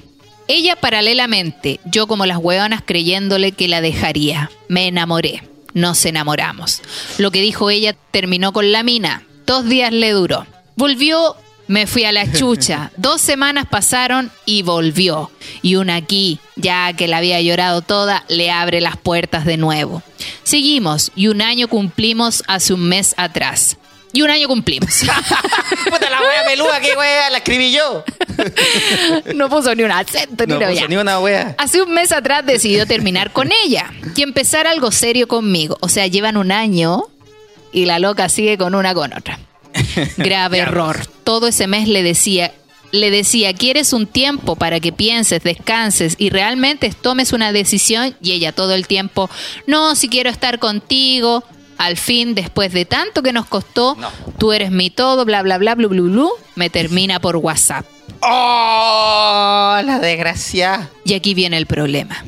[SPEAKER 2] Ella paralelamente, yo como las hueonas creyéndole que la dejaría. Me enamoré. Nos enamoramos. Lo que dijo ella terminó con la mina. Dos días le duró. Volvió, me fui a la chucha. Dos semanas pasaron y volvió. Y una aquí, ya que la había llorado toda, le abre las puertas de nuevo. Seguimos y un año cumplimos hace un mes atrás. Y un año cumplimos.
[SPEAKER 1] Puta la wea peluda, qué wea, la escribí yo.
[SPEAKER 2] no puso ni un acento ni
[SPEAKER 1] No
[SPEAKER 2] una
[SPEAKER 1] puso ni una wea.
[SPEAKER 2] Hace un mes atrás decidió terminar con ella y empezar algo serio conmigo. O sea, llevan un año y la loca sigue con una con otra. Grave error. Todo ese mes le decía, le decía, ¿quieres un tiempo para que pienses, descanses y realmente tomes una decisión? Y ella todo el tiempo, no, si quiero estar contigo. Al fin, después de tanto que nos costó,
[SPEAKER 1] No.
[SPEAKER 2] tú eres mi todo, bla, bla, bla, bla, bla, bla, me termina por WhatsApp.
[SPEAKER 1] ¡Oh! La desgracia.
[SPEAKER 2] Y aquí viene el problema.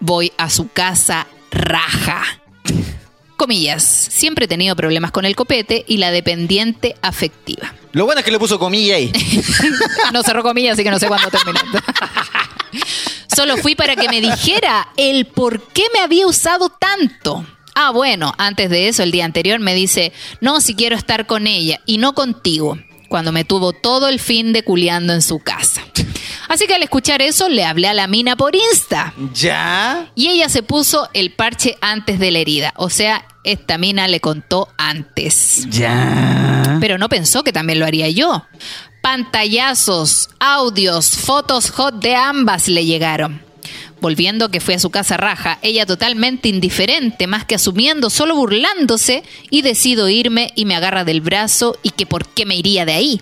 [SPEAKER 2] Voy a su casa raja. Comillas, siempre he tenido problemas con el copete y la dependiente afectiva.
[SPEAKER 1] Lo bueno es que le puso comilla ahí.
[SPEAKER 2] No cerró comillas, así que no sé cuándo terminó. Solo fui para que me dijera el por qué me había usado tanto. Ah, bueno, antes de eso, el día anterior me dice, no, si quiero estar con ella y no contigo, cuando me tuvo todo el fin de culiando en su casa. Así que al escuchar eso, le hablé a la mina por Insta.
[SPEAKER 1] ¿Ya?
[SPEAKER 2] Y ella se puso el parche antes de la herida. O sea, esta mina le contó antes.
[SPEAKER 1] ¿Ya?
[SPEAKER 2] Pero no pensó que también lo haría yo. Pantallazos, audios, fotos hot de ambas le llegaron. Volviendo que fue a su casa raja, ella totalmente indiferente, más que asumiendo, solo burlándose, y decido irme y me agarra del brazo y que por qué me iría de ahí.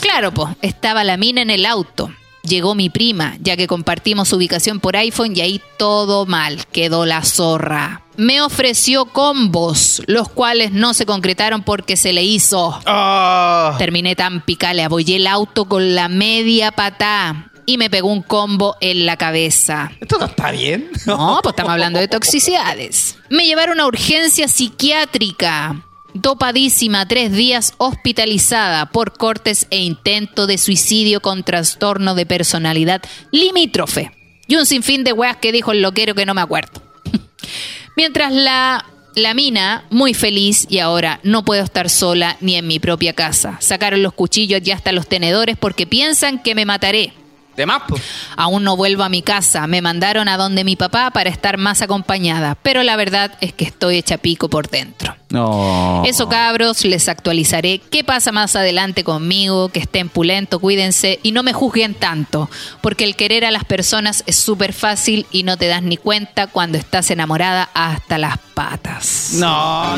[SPEAKER 2] Claro, pues, estaba la mina en el auto. Llegó mi prima, ya que compartimos su ubicación por iPhone y ahí todo mal, quedó la zorra. Me ofreció combos, los cuales no se concretaron porque se le hizo.
[SPEAKER 1] Oh.
[SPEAKER 2] Terminé tan picada, le abollé el auto con la media patá y me pegó un combo en la cabeza.
[SPEAKER 1] ¿Esto no está bien?
[SPEAKER 2] No, pues estamos hablando de toxicidades. Me llevaron a urgencia psiquiátrica. Dopadísima, tres días hospitalizada por cortes e intento de suicidio con trastorno de personalidad limítrofe. Y un sinfín de weas que dijo el loquero que no me acuerdo. Mientras la, la mina, muy feliz, y ahora no puedo estar sola ni en mi propia casa. Sacaron los cuchillos y hasta los tenedores porque piensan que me mataré.
[SPEAKER 1] De más, pues.
[SPEAKER 2] Aún no vuelvo a mi casa. Me mandaron a donde mi papá para estar más acompañada. Pero la verdad es que estoy hecha pico por dentro.
[SPEAKER 1] No.
[SPEAKER 2] Eso, cabros, les actualizaré qué pasa más adelante conmigo, que estén pulento, cuídense y no me juzguen tanto, porque el querer a las personas es súper fácil y no te das ni cuenta cuando estás enamorada hasta las patas.
[SPEAKER 1] No.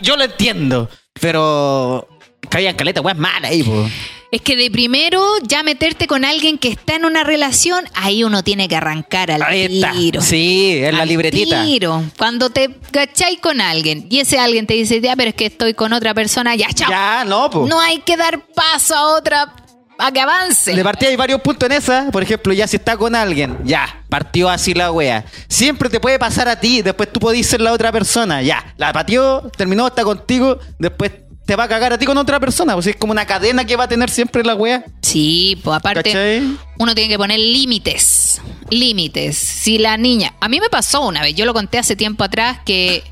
[SPEAKER 1] Yo lo entiendo, pero cabían caleta, weas malas ahí, pues.
[SPEAKER 2] Es que de primero ya meterte con alguien que está en una relación, ahí uno tiene que arrancar al
[SPEAKER 1] Ahí está.
[SPEAKER 2] tiro.
[SPEAKER 1] Sí, es la
[SPEAKER 2] Al
[SPEAKER 1] libretita.
[SPEAKER 2] tiro. Cuando te cacháis con alguien y ese alguien te dice, ya, pero es que estoy con otra persona, ya, chao.
[SPEAKER 1] Ya, no, pues.
[SPEAKER 2] No hay que dar paso a otra a que avance.
[SPEAKER 1] De partida hay varios puntos en esa. Por ejemplo, ya si está con alguien, ya, partió así la wea. Siempre te puede pasar a ti, después tú podés ser la otra persona. Ya, la pateó, terminó, está contigo, después te va a cagar a ti con otra persona. Pues es como una cadena que va a tener siempre la wea.
[SPEAKER 2] Sí, pues aparte,
[SPEAKER 1] ¿Cachai?
[SPEAKER 2] uno tiene que poner límites. Límites. Si la niña. A mí me pasó una vez, yo lo conté hace tiempo atrás, que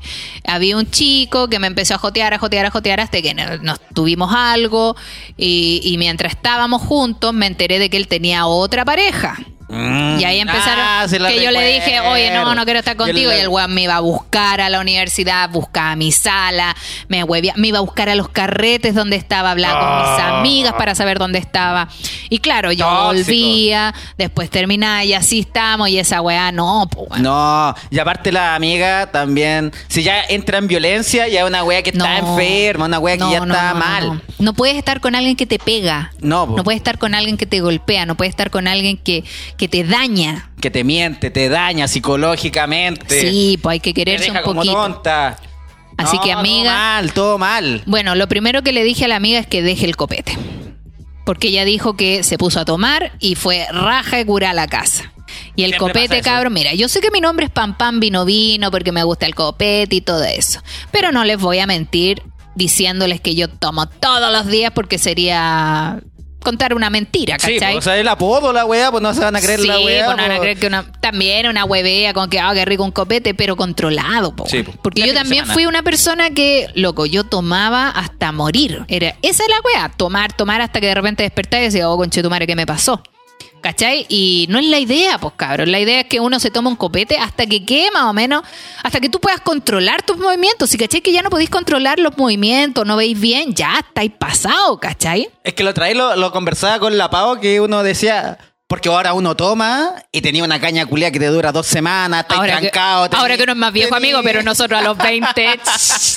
[SPEAKER 2] había un chico que me empezó a jotear, a jotear, a jotear, hasta que no- nos tuvimos algo. Y, y mientras estábamos juntos, me enteré de que él tenía otra pareja. Y ahí empezaron.
[SPEAKER 1] Ah,
[SPEAKER 2] que yo le dije, oye, no, no quiero estar contigo.
[SPEAKER 1] Y
[SPEAKER 2] Y
[SPEAKER 1] el-
[SPEAKER 2] weón me iba a buscar a la universidad, buscaba a mi sala, me huevía, me iba a buscar a los carretes donde estaba, hablaba con mis
[SPEAKER 1] Ah.
[SPEAKER 2] amigas para saber dónde estaba. Y claro, yo
[SPEAKER 1] Tóxico.
[SPEAKER 2] volvía, después terminaba y así estamos. Y esa weá, no, weón.
[SPEAKER 1] No, y aparte la amiga también, si ya entra en violencia, ya es una wea que está enferma, una wea que
[SPEAKER 2] No,
[SPEAKER 1] ya
[SPEAKER 2] no,
[SPEAKER 1] está mal.
[SPEAKER 2] No, No puedes estar con alguien que te pega.
[SPEAKER 1] No, po.
[SPEAKER 2] No puedes estar con alguien que te golpea. No puedes estar con alguien que, que te daña.
[SPEAKER 1] Que te miente, te daña psicológicamente.
[SPEAKER 2] Sí, pues hay que
[SPEAKER 1] te
[SPEAKER 2] quererse
[SPEAKER 1] deja
[SPEAKER 2] un
[SPEAKER 1] como
[SPEAKER 2] poquito.
[SPEAKER 1] tonta.
[SPEAKER 2] Así
[SPEAKER 1] No,
[SPEAKER 2] que,
[SPEAKER 1] Todo
[SPEAKER 2] amiga-
[SPEAKER 1] mal, todo mal.
[SPEAKER 2] Bueno, lo primero que le dije a la amiga es que deje el copete. Porque ella dijo que se puso a tomar y fue raja de cura a la casa. Y el
[SPEAKER 1] Siempre
[SPEAKER 2] copete, cabrón, mira, yo sé que mi nombre es Pam Pam Vino Vino porque me gusta el copete y todo eso. Pero no les voy a mentir diciéndoles que yo tomo todos los días porque sería contar una mentira,
[SPEAKER 1] Sí,
[SPEAKER 2] ¿cachai?
[SPEAKER 1] pues, o sea, el apodo, la wea, pues no se van a creer
[SPEAKER 2] sí,
[SPEAKER 1] la wea.
[SPEAKER 2] pues no van a
[SPEAKER 1] pues.
[SPEAKER 2] creer que una, también una huevea con que, ah, qué rico un copete, pero controlado, po.
[SPEAKER 1] Sí, po.
[SPEAKER 2] Porque yo también
[SPEAKER 1] semana.
[SPEAKER 2] fui una persona que, loco, yo tomaba hasta morir. Era, esa es la wea, tomar, tomar hasta que de repente despertaba y decía, oh, conche tu madre, ¿qué me pasó? ¿Cachai? Y no es la idea, pues cabrón. La idea es que uno se toma un copete hasta que quede más o menos, hasta que tú puedas controlar tus movimientos. Si cachai que ya no podéis controlar los movimientos, no veis bien, ya estáis pasado, ¿cachai?
[SPEAKER 1] Es que lo traí, lo, lo conversaba con la Pau, que uno decía. Porque ahora uno toma y tenía una caña culia que te dura dos semanas, está
[SPEAKER 2] Ahora
[SPEAKER 1] trancado.
[SPEAKER 2] ahora que uno es más viejo, amigo, pero nosotros a los 20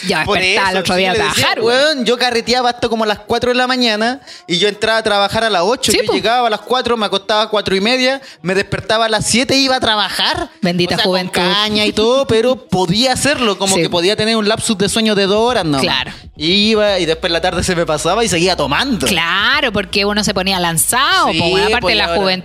[SPEAKER 2] ya despertaba el otro
[SPEAKER 1] sí,
[SPEAKER 2] a trabajar,
[SPEAKER 1] weón, yo carreteaba hasta como a las 4 de la mañana y yo entraba a trabajar a las 8.
[SPEAKER 2] Sí,
[SPEAKER 1] yo
[SPEAKER 2] po.
[SPEAKER 1] llegaba a las 4, me acostaba a 4 y media, me despertaba a las 7 e iba a trabajar.
[SPEAKER 2] Bendita
[SPEAKER 1] O sea,
[SPEAKER 2] juventud.
[SPEAKER 1] Con caña y todo, pero podía hacerlo, como
[SPEAKER 2] Sí.
[SPEAKER 1] que podía tener un lapsus de sueño de dos horas, ¿no?
[SPEAKER 2] Claro.
[SPEAKER 1] Y iba y después la tarde se me pasaba y seguía tomando.
[SPEAKER 2] Claro, porque uno se ponía lanzado. Po, aparte
[SPEAKER 1] pues,
[SPEAKER 2] de la
[SPEAKER 1] ahora-
[SPEAKER 2] juventud,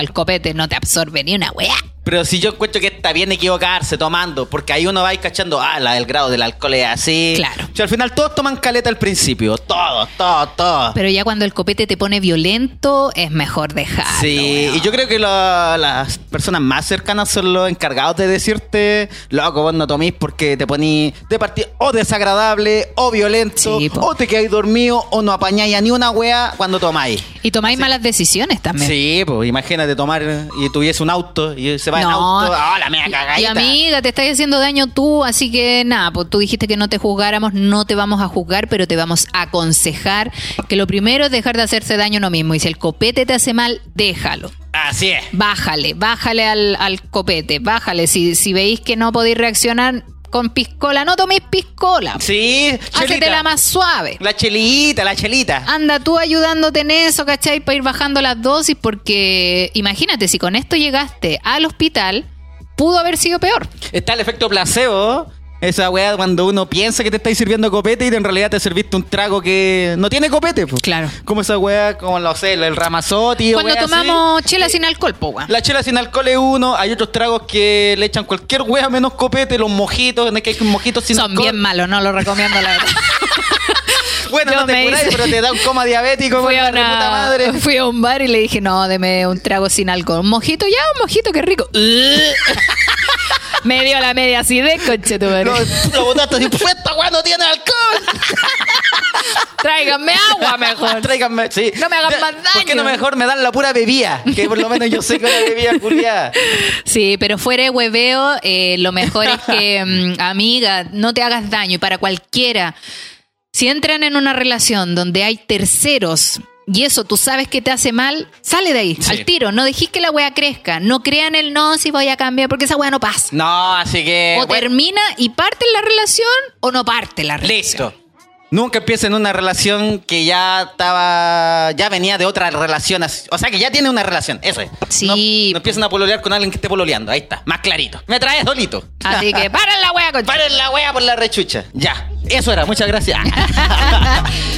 [SPEAKER 2] el copete no te absorbe ni una weá.
[SPEAKER 1] Pero si yo encuentro que está bien equivocarse tomando, porque ahí uno va a ir cachando, ah, la, el grado del alcohol es así.
[SPEAKER 2] Claro.
[SPEAKER 1] Si al final todos toman caleta al principio, todos, todos, todos.
[SPEAKER 2] Pero ya cuando el copete te pone violento, es mejor dejarlo.
[SPEAKER 1] Sí, y yo creo que lo- las personas más cercanas son los encargados de decirte, loco, vos no tomís porque te ponís de partida o desagradable, o violento,
[SPEAKER 2] Sí,
[SPEAKER 1] o te quedáis dormido, o no apañáis a ni una wea cuando tomáis.
[SPEAKER 2] Y tomáis malas decisiones también.
[SPEAKER 1] Sí, pues imagínate tomar y tuviese un auto y se va en
[SPEAKER 2] No.
[SPEAKER 1] auto, ah, la mega cagadita.
[SPEAKER 2] Y amiga, te estás haciendo daño tú, así que nada, pues tú dijiste que no te juzgáramos, no te vamos a juzgar, pero te vamos a aconsejar que lo primero es dejar de hacerse daño uno mismo. Y si el copete te hace mal, déjalo.
[SPEAKER 1] Así es.
[SPEAKER 2] Bájale, bájale al, al copete, bájale. Si, si veis que no podéis reaccionar con piscola, no toméis piscola.
[SPEAKER 1] Sí, chelita.
[SPEAKER 2] más suave.
[SPEAKER 1] La chelita, la chelita.
[SPEAKER 2] Anda tú ayudándote en eso, ¿cachai? Para ir bajando las dosis, porque imagínate, si con esto llegaste al hospital, pudo haber sido peor.
[SPEAKER 1] Está el efecto placebo. Esa weá cuando uno piensa que te estáis sirviendo copete y en realidad te serviste un trago que no tiene copete. pues.
[SPEAKER 2] Claro.
[SPEAKER 1] Como esa weá, como lo sé, el ramazotti. o
[SPEAKER 2] Cuando
[SPEAKER 1] weá así.
[SPEAKER 2] tomamos chela sin alcohol, po, weón.
[SPEAKER 1] La chela sin alcohol es uno, hay otros tragos que le echan cualquier weá menos copete, los mojitos, en el que hay mojitos sin
[SPEAKER 2] Son
[SPEAKER 1] alcohol.
[SPEAKER 2] bien malos, no lo recomiendo, la verdad.
[SPEAKER 1] Bueno,
[SPEAKER 2] Yo
[SPEAKER 1] no te curáis,
[SPEAKER 2] hice-
[SPEAKER 1] pero te da un coma diabético,
[SPEAKER 2] Fui a,
[SPEAKER 1] la puta
[SPEAKER 2] una-
[SPEAKER 1] madre.
[SPEAKER 2] fui a un bar y le dije, no, deme un trago sin alcohol. Un mojito, ya, un mojito, qué rico. Me dio la media acidez, conche tu madre.
[SPEAKER 1] Lo, lo botaste así, "Pues esta weá no tiene alcohol.
[SPEAKER 2] Tráiganme agua mejor.
[SPEAKER 1] Tráiganme, sí.
[SPEAKER 2] No me hagan más
[SPEAKER 1] ¿Por qué
[SPEAKER 2] daño?
[SPEAKER 1] no mejor me dan la pura bebida? Que por lo menos yo sé que la bebida culiada.
[SPEAKER 2] Sí, pero fuera de hueveo, eh, lo mejor es que, mm, amiga, no te hagas daño. Y para cualquiera, si entran en una relación donde hay terceros y eso tú sabes que te hace mal, sale de ahí,
[SPEAKER 1] Sí.
[SPEAKER 2] al tiro. No dejes que la wea crezca. No crean el no si voy a cambiar, porque esa wea no pasa.
[SPEAKER 1] No, así que.
[SPEAKER 2] o
[SPEAKER 1] bueno,
[SPEAKER 2] termina y parte la relación o no parte la relación.
[SPEAKER 1] Listo. Nunca empiecen una relación que ya estaba. Ya venía de otra relación. así- O sea, que ya tiene una relación. Eso es.
[SPEAKER 2] Sí.
[SPEAKER 1] No, no empiecen a pololear con alguien que esté pololeando. Ahí está. Más clarito. Me traes solito.
[SPEAKER 2] Así que paren la wea, concha.
[SPEAKER 1] Paren la wea por la rechucha. Ya. Eso era. Muchas gracias.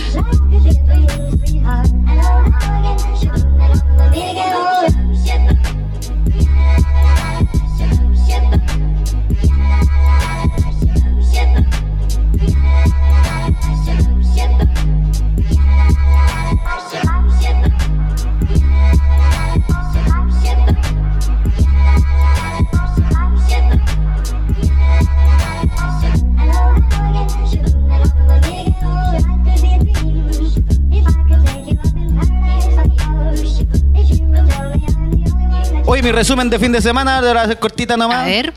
[SPEAKER 1] Hoy mi resumen de fin de semana, de la cortita nomás.
[SPEAKER 2] A ver.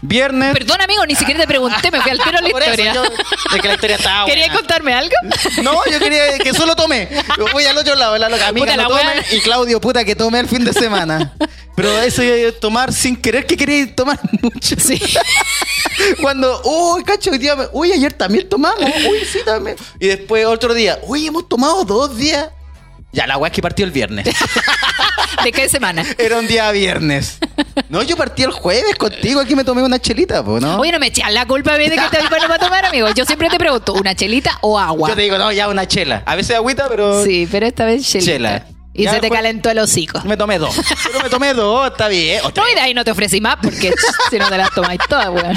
[SPEAKER 1] Viernes.
[SPEAKER 2] Perdón, amigo, ni siquiera te pregunté, me fui al tiro a la historia.
[SPEAKER 1] yo- de que la historia estaba
[SPEAKER 2] ¿Querías
[SPEAKER 1] buena.
[SPEAKER 2] contarme algo?
[SPEAKER 1] No, yo quería que solo tome. Voy al otro lado, la loca. Amiga,
[SPEAKER 2] Puta,
[SPEAKER 1] no
[SPEAKER 2] la
[SPEAKER 1] tome. Y Claudio, puta, que tome el fin de semana. Pero eso de tomar sin querer que quería tomar mucho.
[SPEAKER 2] Sí.
[SPEAKER 1] Cuando, uy, cacho, hoy día, uy, ayer también tomamos, uy, sí, también. Y después otro día, uy, hemos tomado dos días. Ya, la weá es que partió el viernes.
[SPEAKER 2] ¿De qué semana?
[SPEAKER 1] Era un día viernes. No, yo partí el jueves contigo, aquí me tomé una chelita, po, ¿no?
[SPEAKER 2] Oye, no me echas la culpa a mí de que te bueno para tomar, amigo. Yo siempre te pregunto, ¿una chelita o agua?
[SPEAKER 1] Yo te digo, no, ya una chela. A veces agüita, pero
[SPEAKER 2] Sí, pero esta vez chelita.
[SPEAKER 1] Chela.
[SPEAKER 2] Y
[SPEAKER 1] Ya
[SPEAKER 2] se te calentó el hocico.
[SPEAKER 1] me tomé dos. Pero me tomé dos, está bien.
[SPEAKER 2] No, y de ahí no te ofrecí más porque si no te las tomáis todas, weón.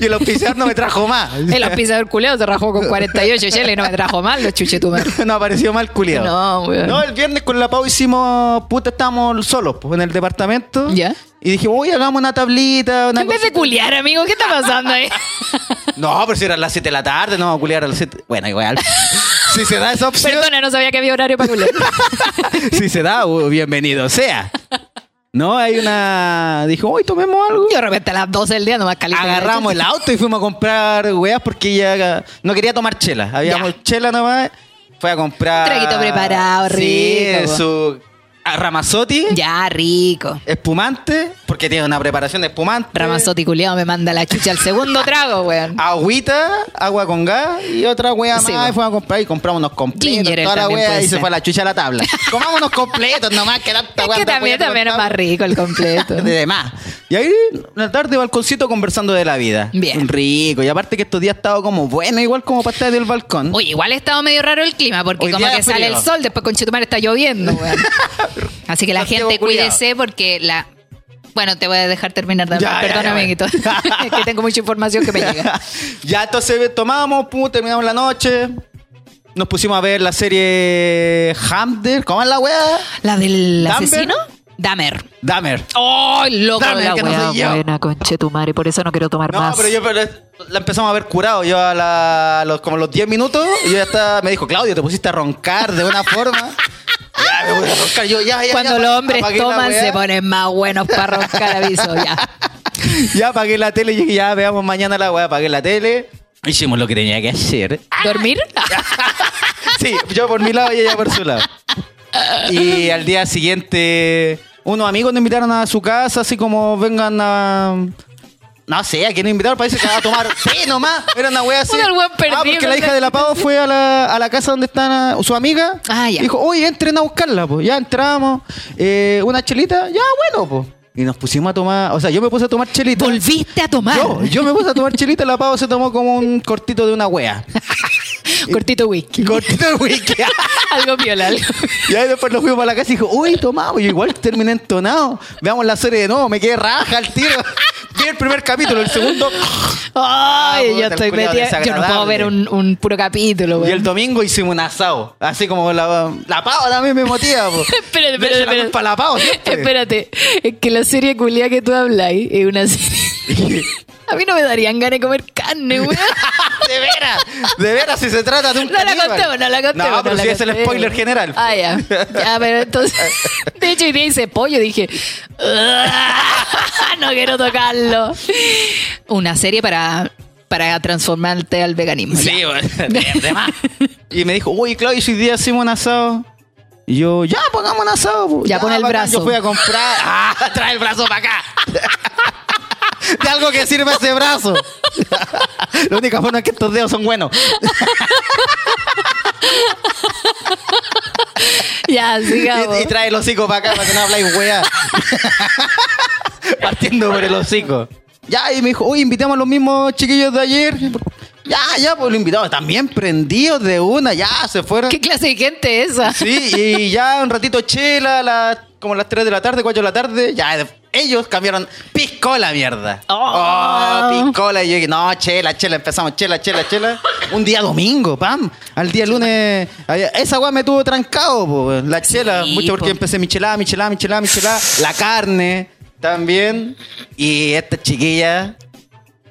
[SPEAKER 1] Y el auspiciador no me trajo más.
[SPEAKER 2] El auspiciador culeo se rajó con 48 cheles y no me trajo mal los chuchetumar.
[SPEAKER 1] no apareció mal culiado.
[SPEAKER 2] No, weón.
[SPEAKER 1] No, el viernes con la Pau hicimos, puta, estábamos solos pues, en el departamento.
[SPEAKER 2] Ya.
[SPEAKER 1] Y dijimos, uy, hagamos una tablita. Una
[SPEAKER 2] En vez de culiar, amigo, ¿qué está pasando ahí?
[SPEAKER 1] No, pero si eran las 7 de la tarde, no, culiar a las 7. Bueno, igual. Si se da esa opción,
[SPEAKER 2] Perdona, no sabía que había horario para
[SPEAKER 1] si se da, bienvenido sea. No, hay una. Dijo, hoy tomemos algo.
[SPEAKER 2] Yo de repente a las 12 del día nomás caliente.
[SPEAKER 1] Agarramos el auto y fuimos a comprar weas porque ella no quería tomar chela. Habíamos
[SPEAKER 2] Ya.
[SPEAKER 1] chela nomás. Fue a comprar.
[SPEAKER 2] Traguito preparado,
[SPEAKER 1] Sí,
[SPEAKER 2] rico, po.
[SPEAKER 1] su Ramazotti,
[SPEAKER 2] Ya, rico.
[SPEAKER 1] espumante, porque tiene una preparación de espumante.
[SPEAKER 2] Ramazotti culiado me manda la chucha al segundo trago, weón.
[SPEAKER 1] Agüita, agua con gas y otra wea
[SPEAKER 2] Sí,
[SPEAKER 1] más. y fuimos a comprar y compramos unos completos.
[SPEAKER 2] Ginger
[SPEAKER 1] toda la wea y se fue a la chucha a la tabla. Comamos unos completos nomás que tanta
[SPEAKER 2] Es
[SPEAKER 1] wea
[SPEAKER 2] que
[SPEAKER 1] anda
[SPEAKER 2] también, también es más rico el completo.
[SPEAKER 1] de demás. Y ahí, en la tarde, balconcito conversando de la vida.
[SPEAKER 2] Bien.
[SPEAKER 1] Rico. Y aparte que estos días ha estado como bueno, igual como para estar del balcón.
[SPEAKER 2] Oye, igual ha estado medio raro el clima, porque
[SPEAKER 1] Hoy
[SPEAKER 2] como que sale el sol, después con Chetumar está lloviendo, weón. Así que la
[SPEAKER 1] Santiago
[SPEAKER 2] gente
[SPEAKER 1] culiao.
[SPEAKER 2] cuídese porque la. Bueno, te voy a dejar terminar de
[SPEAKER 1] Ya,
[SPEAKER 2] hablar.
[SPEAKER 1] ya,
[SPEAKER 2] Perdón,
[SPEAKER 1] ya,
[SPEAKER 2] amiguito.
[SPEAKER 1] bueno.
[SPEAKER 2] es que tengo mucha información que me llega.
[SPEAKER 1] ya entonces tomamos, pum, terminamos la noche. Nos pusimos a ver la serie Hamder. ¿Cómo es la wea?
[SPEAKER 2] ¿La del asesino? Damer.
[SPEAKER 1] Damer.
[SPEAKER 2] ¡Ay, loco! La
[SPEAKER 1] que no
[SPEAKER 2] wea
[SPEAKER 1] soy yo.
[SPEAKER 2] buena, conchetumare, por eso no quiero tomar
[SPEAKER 1] No,
[SPEAKER 2] más.
[SPEAKER 1] pero yo pero la empezamos a ver curado. Yo a, la- a los, como los 10 minutos, yo ya estaba, me dijo, Claudio, te pusiste a roncar de una forma. Ya, me voy a roncar. Yo, ya, ya,
[SPEAKER 2] Cuando
[SPEAKER 1] ya,
[SPEAKER 2] los hombres toman, se ponen más buenos para roncar aviso, ya.
[SPEAKER 1] Ya apagué la tele y dije, ya veamos mañana la weá, apagué la tele. Hicimos lo que tenía que hacer.
[SPEAKER 2] ¿Dormir?
[SPEAKER 1] Sí, yo por mi lado y ella por su lado. Y al día siguiente, unos amigos nos invitaron a su casa, así como vengan a. No sé, a quién nos invitaron, parece que a tomar té nomás. Era una wea así.
[SPEAKER 2] Weón perdido,
[SPEAKER 1] ah, porque la hija de la Pavo fue a la, a la casa donde está su amiga.
[SPEAKER 2] Ah, ya.
[SPEAKER 1] Dijo, oye, entren a buscarla, pues. Ya entramos. Eh, una chelita, ya, bueno, pues. Y nos pusimos a tomar, o sea, yo me puse a tomar chelita.
[SPEAKER 2] Volviste a tomar.
[SPEAKER 1] Yo, yo me puse a tomar chelita, la Pavo se tomó como un cortito de una wea.
[SPEAKER 2] Cortito whisky.
[SPEAKER 1] Cortito whisky.
[SPEAKER 2] algo viola, algo.
[SPEAKER 1] Y ahí después nos fuimos para la casa y dijo, uy, tomamos. Y igual terminé entonado. Veamos la serie de nuevo, me quedé raja al tiro. Vi el primer capítulo, el segundo.
[SPEAKER 2] Ay,
[SPEAKER 1] puta,
[SPEAKER 2] yo estoy metida. Yo no puedo ver un, un puro capítulo,
[SPEAKER 1] Y
[SPEAKER 2] güey.
[SPEAKER 1] el domingo hicimos un asado. Así como la, la pava también me motiva.
[SPEAKER 2] Espérate, espérate,
[SPEAKER 1] la
[SPEAKER 2] espérate.
[SPEAKER 1] culpa a la pava siempre.
[SPEAKER 2] Espérate, es que la serie culia que tú habláis es una serie. A mí no me darían ganas de comer carne, güey.
[SPEAKER 1] De veras, de veras, si se trata de un
[SPEAKER 2] No la
[SPEAKER 1] caníbal.
[SPEAKER 2] contemos, no la contemos.
[SPEAKER 1] No, pero
[SPEAKER 2] la
[SPEAKER 1] si es el
[SPEAKER 2] contemos.
[SPEAKER 1] spoiler general.
[SPEAKER 2] Ah, ya. Ya, pero entonces. De hecho, hoy día hice pollo dije. "Ah, no quiero tocarlo. Una serie para, para transformarte al veganismo.
[SPEAKER 1] Sí, bueno, de, de más. Y me dijo, uy, Claudio, si hoy día hacemos un asado. Y yo, ya, pongamos un asado. po.
[SPEAKER 2] Ya, pon el
[SPEAKER 1] bacán.
[SPEAKER 2] brazo.
[SPEAKER 1] Yo fui a comprar. Ah, trae el brazo para acá. De algo que sirve ese brazo. La única forma es que estos dedos son buenos.
[SPEAKER 2] Ya, sigamos.
[SPEAKER 1] Y, y trae el hocico para acá para que no habláis weá. Partiendo por el hocico. Ya, y me dijo, uy, invitamos a los mismos chiquillos de ayer. Ya, ya, pues lo invitamos. También prendidos de una, ya se fueron.
[SPEAKER 2] ¿Qué clase de gente es esa?
[SPEAKER 1] Sí, y ya un ratito chela, la- como las 3 de la tarde, 4 de la tarde, ya ellos cambiaron piscola, mierda.
[SPEAKER 2] Oh.
[SPEAKER 1] Oh, piscola. Y yo dije, no, chela, chela, empezamos chela, chela, chela. Un día domingo, pam. Al día lunes, esa weá me tuvo trancado, po, la chela.
[SPEAKER 2] Sí,
[SPEAKER 1] mucho porque
[SPEAKER 2] po.
[SPEAKER 1] empecé michelada, michelada, michelada, michelada. La carne también. Y esta chiquilla.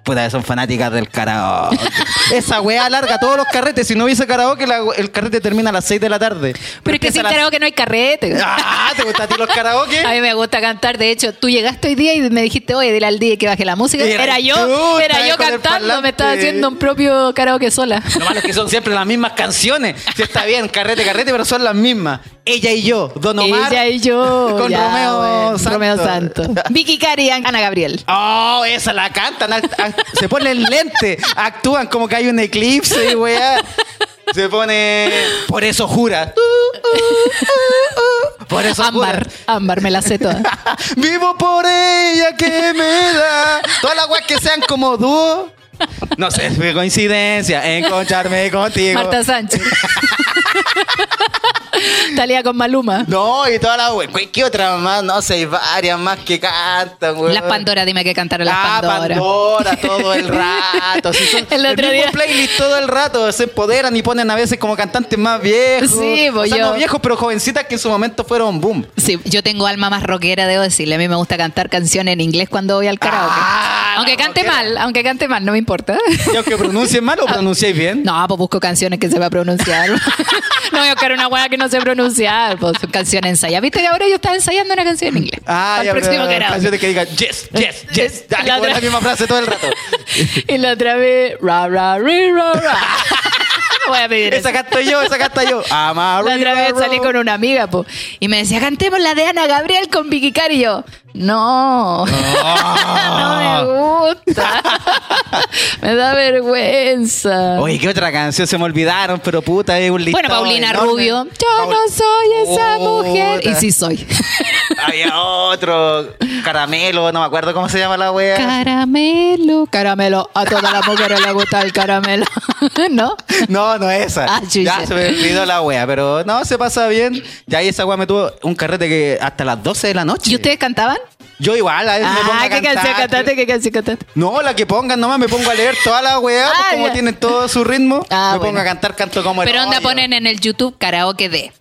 [SPEAKER 1] Puta, son fanáticas del karaoke. Esa weá larga todos los carretes. Si no hubiese karaoke, la- el carrete termina a las 6 de la tarde.
[SPEAKER 2] Pero es que
[SPEAKER 1] empieza
[SPEAKER 2] sin
[SPEAKER 1] a las-
[SPEAKER 2] karaoke no hay carrete.
[SPEAKER 1] Ah, ¿te gustan a ti los karaoke?
[SPEAKER 2] A mí me gusta cantar. De hecho, tú llegaste hoy día y me dijiste, oye, dile al día que baje la música.
[SPEAKER 1] Era
[SPEAKER 2] Era yo,
[SPEAKER 1] tú,
[SPEAKER 2] era
[SPEAKER 1] estabas
[SPEAKER 2] yo
[SPEAKER 1] con el
[SPEAKER 2] cantando. Me estaba haciendo un propio karaoke sola.
[SPEAKER 1] Lo malo es que son siempre las mismas canciones. Sí, está bien, carrete, carrete, pero son las mismas. Ella y yo, Don Omar.
[SPEAKER 2] Ella y yo.
[SPEAKER 1] Con
[SPEAKER 2] ya,
[SPEAKER 1] Romeo
[SPEAKER 2] bueno,
[SPEAKER 1] Santos.
[SPEAKER 2] Romeo Santos. Vicky Cari Ana Gabriel.
[SPEAKER 1] Oh, esa la cantan. Se ponen lente. Actúan como que hay un eclipse weá. Se pone. Por eso jura. Por eso
[SPEAKER 2] Ámbar.
[SPEAKER 1] jura.
[SPEAKER 2] Ámbar, me la sé toda.
[SPEAKER 1] Vivo por ella que me da. Todas las weas que sean como dúo. No sé, fue coincidencia encontrarme contigo.
[SPEAKER 2] Marta Sánchez. Talía con Maluma.
[SPEAKER 1] No, y todas las weas. ¿Qué otra más? No sé, hay varias más que cantan, weón.
[SPEAKER 2] Las Pandora, dime que cantaron las
[SPEAKER 1] Ah,
[SPEAKER 2] Pandora.
[SPEAKER 1] Pandora todo el rato. Si son
[SPEAKER 2] El
[SPEAKER 1] mismo
[SPEAKER 2] día-
[SPEAKER 1] playlist todo el rato. Se empoderan y ponen a veces como cantantes más viejos.
[SPEAKER 2] Sí,
[SPEAKER 1] o
[SPEAKER 2] pues
[SPEAKER 1] sea,
[SPEAKER 2] yo-
[SPEAKER 1] no viejos, pero jovencitas que en su momento fueron boom.
[SPEAKER 2] Sí, yo tengo alma más rockera, debo decirle. A mí me gusta cantar canciones en inglés cuando voy al karaoke.
[SPEAKER 1] Ah,
[SPEAKER 2] Aunque cante mal, aunque cante mal, no me importa.
[SPEAKER 1] Y aunque pronuncie mal o pronunciéis bien.
[SPEAKER 2] No, pues busco canciones que se va a pronunciar. No voy a buscar una weá que no sé pronunciar. Pues son canciones ensayadas. ¿Viste que ahora yo estaba ensayando una canción en inglés?
[SPEAKER 1] Ah, ya,
[SPEAKER 2] el
[SPEAKER 1] pero
[SPEAKER 2] próximo grado.
[SPEAKER 1] canciones que digan yes, yes, yes. Dale,
[SPEAKER 2] La otra-
[SPEAKER 1] la misma frase todo el rato.
[SPEAKER 2] Y la otra vez, ra, ra, ri, ra, ra. Voy a pedir
[SPEAKER 1] esa canta yo, esa canta yo.
[SPEAKER 2] La otra vez salí con una amiga po, y me decía, cantemos la de Ana Gabriel con Vicky Cari. Y yo, no, no me gusta. me da vergüenza.
[SPEAKER 1] Oye, ¿qué otra canción se me olvidaron? Pero puta, es un listado
[SPEAKER 2] bueno, Paulina
[SPEAKER 1] enorme.
[SPEAKER 2] Rubio, yo
[SPEAKER 1] Paul-
[SPEAKER 2] no soy esa mujer. Y sí soy.
[SPEAKER 1] Había otro, Caramelo, no me acuerdo cómo se llama la wea.
[SPEAKER 2] caramelo, caramelo. A todas las mujeres les gusta el caramelo. ¿No?
[SPEAKER 1] No, no esa.
[SPEAKER 2] Ah,
[SPEAKER 1] ya se me olvidó la wea, pero no, se pasa bien. Ya ahí esa wea me tuvo un carrete que hasta las 12 de la noche.
[SPEAKER 2] ¿Y ustedes cantaban?
[SPEAKER 1] Yo igual, a veces me pongo
[SPEAKER 2] Ah,
[SPEAKER 1] a
[SPEAKER 2] ¿qué
[SPEAKER 1] cantar.
[SPEAKER 2] canción cantaste? ¿Qué canción cantaste?
[SPEAKER 1] No, la que pongan nomás, me pongo a leer toda la weá, pues,
[SPEAKER 2] Ah,
[SPEAKER 1] como
[SPEAKER 2] ya.
[SPEAKER 1] tienen todo su ritmo.
[SPEAKER 2] Ah,
[SPEAKER 1] me pongo a cantar, canto como el
[SPEAKER 2] Pero onda ponen en el YouTube karaoke de.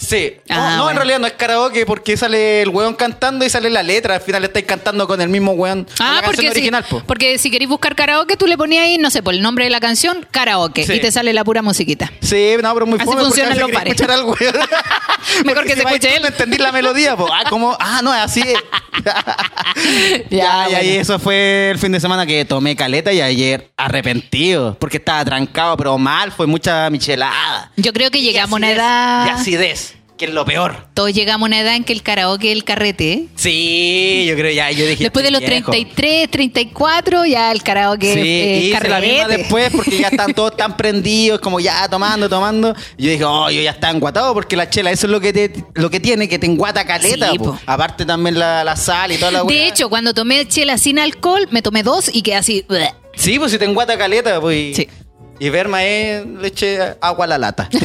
[SPEAKER 1] Sí. No,
[SPEAKER 2] Ah,
[SPEAKER 1] no,
[SPEAKER 2] bueno.
[SPEAKER 1] en realidad no es karaoke porque sale el weón cantando y sale la letra. Al final estáis cantando con el mismo weón.
[SPEAKER 2] Ah,
[SPEAKER 1] la
[SPEAKER 2] porque
[SPEAKER 1] original,
[SPEAKER 2] si,
[SPEAKER 1] po.
[SPEAKER 2] porque si queréis buscar karaoke, tú le ponías ahí, no sé, por el nombre de la canción, karaoke,
[SPEAKER 1] Sí.
[SPEAKER 2] y te sale la pura musiquita.
[SPEAKER 1] Sí, no, pero muy
[SPEAKER 2] Así
[SPEAKER 1] fome
[SPEAKER 2] funcionan los bares.
[SPEAKER 1] escuchar al weón.
[SPEAKER 2] Mejor que
[SPEAKER 1] si
[SPEAKER 2] se escuche él.
[SPEAKER 1] No entendí la melodía, po. Ah, como, ah, no, es así. es. ya,
[SPEAKER 2] Ya,
[SPEAKER 1] y ahí eso fue el fin de semana que tomé caleta y ayer arrepentido porque estaba trancado, pero mal, fue mucha michelada.
[SPEAKER 2] Yo creo que llegamos a una edad.
[SPEAKER 1] Y acidez, que es lo peor.
[SPEAKER 2] Todos llegamos a una edad en que el karaoke es el carrete. ¿eh?
[SPEAKER 1] Sí, yo creo ya, yo dije.
[SPEAKER 2] Después de los
[SPEAKER 1] viejo.
[SPEAKER 2] 33, 34, ya el karaoke
[SPEAKER 1] Sí,
[SPEAKER 2] es
[SPEAKER 1] hice
[SPEAKER 2] carrete.
[SPEAKER 1] la misma después porque ya están todos tan prendidos, como ya tomando, tomando. Y yo dije, oh, yo ya estaba enguatado porque la chela, eso es lo que, te- lo que tiene, que te enguata caleta.
[SPEAKER 2] Sí,
[SPEAKER 1] po.
[SPEAKER 2] po.
[SPEAKER 1] Aparte también la, la sal y toda la
[SPEAKER 2] De hecho, cuando tomé chela sin alcohol, me tomé dos y quedé así. bleh.
[SPEAKER 1] Sí, pues si te enguata caleta, pues.
[SPEAKER 2] Sí.
[SPEAKER 1] Y Verma es le eché agua a la lata.